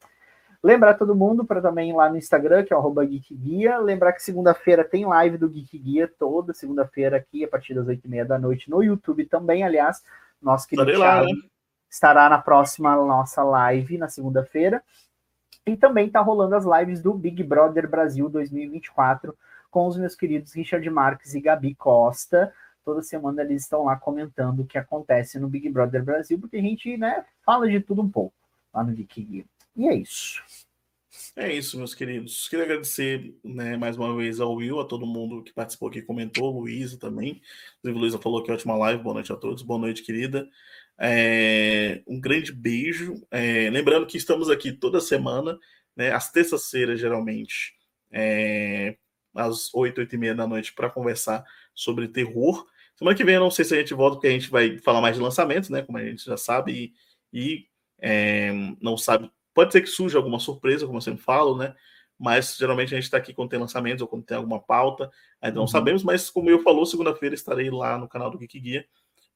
Lembrar todo mundo para também ir lá no Instagram, que é o Geek Guia. Lembrar que segunda-feira tem live do Geek Guia, toda segunda-feira aqui, a partir das oito e meia da noite, no YouTube também, aliás. Nosso querido Thiago né? estará na próxima nossa live, na segunda-feira. E também tá rolando as lives do Big Brother Brasil 2024 com os meus queridos Richard Marques e Gabi Costa. Toda semana eles estão lá comentando o que acontece no Big Brother Brasil, porque a gente, né, fala de tudo um pouco lá no Geek E é isso. É isso, meus queridos. Queria agradecer né, mais uma vez ao Will, a todo mundo que participou aqui, comentou, Luísa também. Inclusive, Luísa falou que ótima live. Boa noite a todos. Boa noite, querida. É, um grande beijo. É, lembrando que estamos aqui toda semana, né, às terças-feiras, geralmente, é, às 8, 8 e meia da noite, para conversar sobre terror. Semana que vem eu não sei se a gente volta, porque a gente vai falar mais de lançamentos, né? Como a gente já sabe, e, e é, não sabe. Pode ser que surja alguma surpresa, como eu sempre falo, né? Mas geralmente a gente está aqui quando tem lançamentos ou quando tem alguma pauta, ainda não uhum. sabemos, mas como eu falou, segunda-feira estarei lá no canal do Geek Guia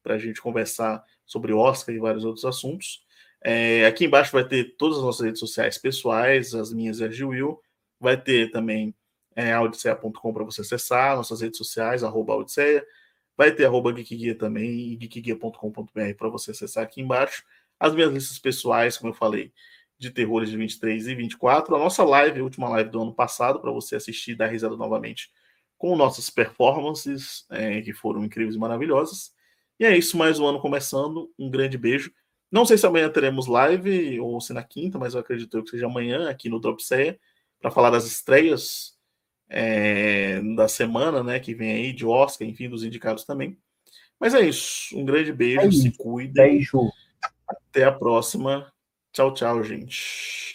para a gente conversar sobre Oscar e vários outros assuntos. É, aqui embaixo vai ter todas as nossas redes sociais pessoais, as minhas e as de Will. Vai ter também é, audiceia.com para você acessar, nossas redes sociais, arroba audiceia. Vai ter arroba geekguia também e geekguia.com.br para você acessar aqui embaixo. As minhas listas pessoais, como eu falei, de terrores de 23 e 24. A nossa live, a última live do ano passado, para você assistir e dar risada novamente com nossas performances, é, que foram incríveis e maravilhosas. E é isso, mais um ano começando. Um grande beijo. Não sei se amanhã teremos live ou se na quinta, mas eu acredito que seja amanhã aqui no Dropseia para falar das estreias é, da semana, né? Que vem aí de Oscar, enfim, dos indicados também. Mas é isso. Um grande beijo. É se cuidem. Beijo. Até a próxima. Tchau, tchau, gente.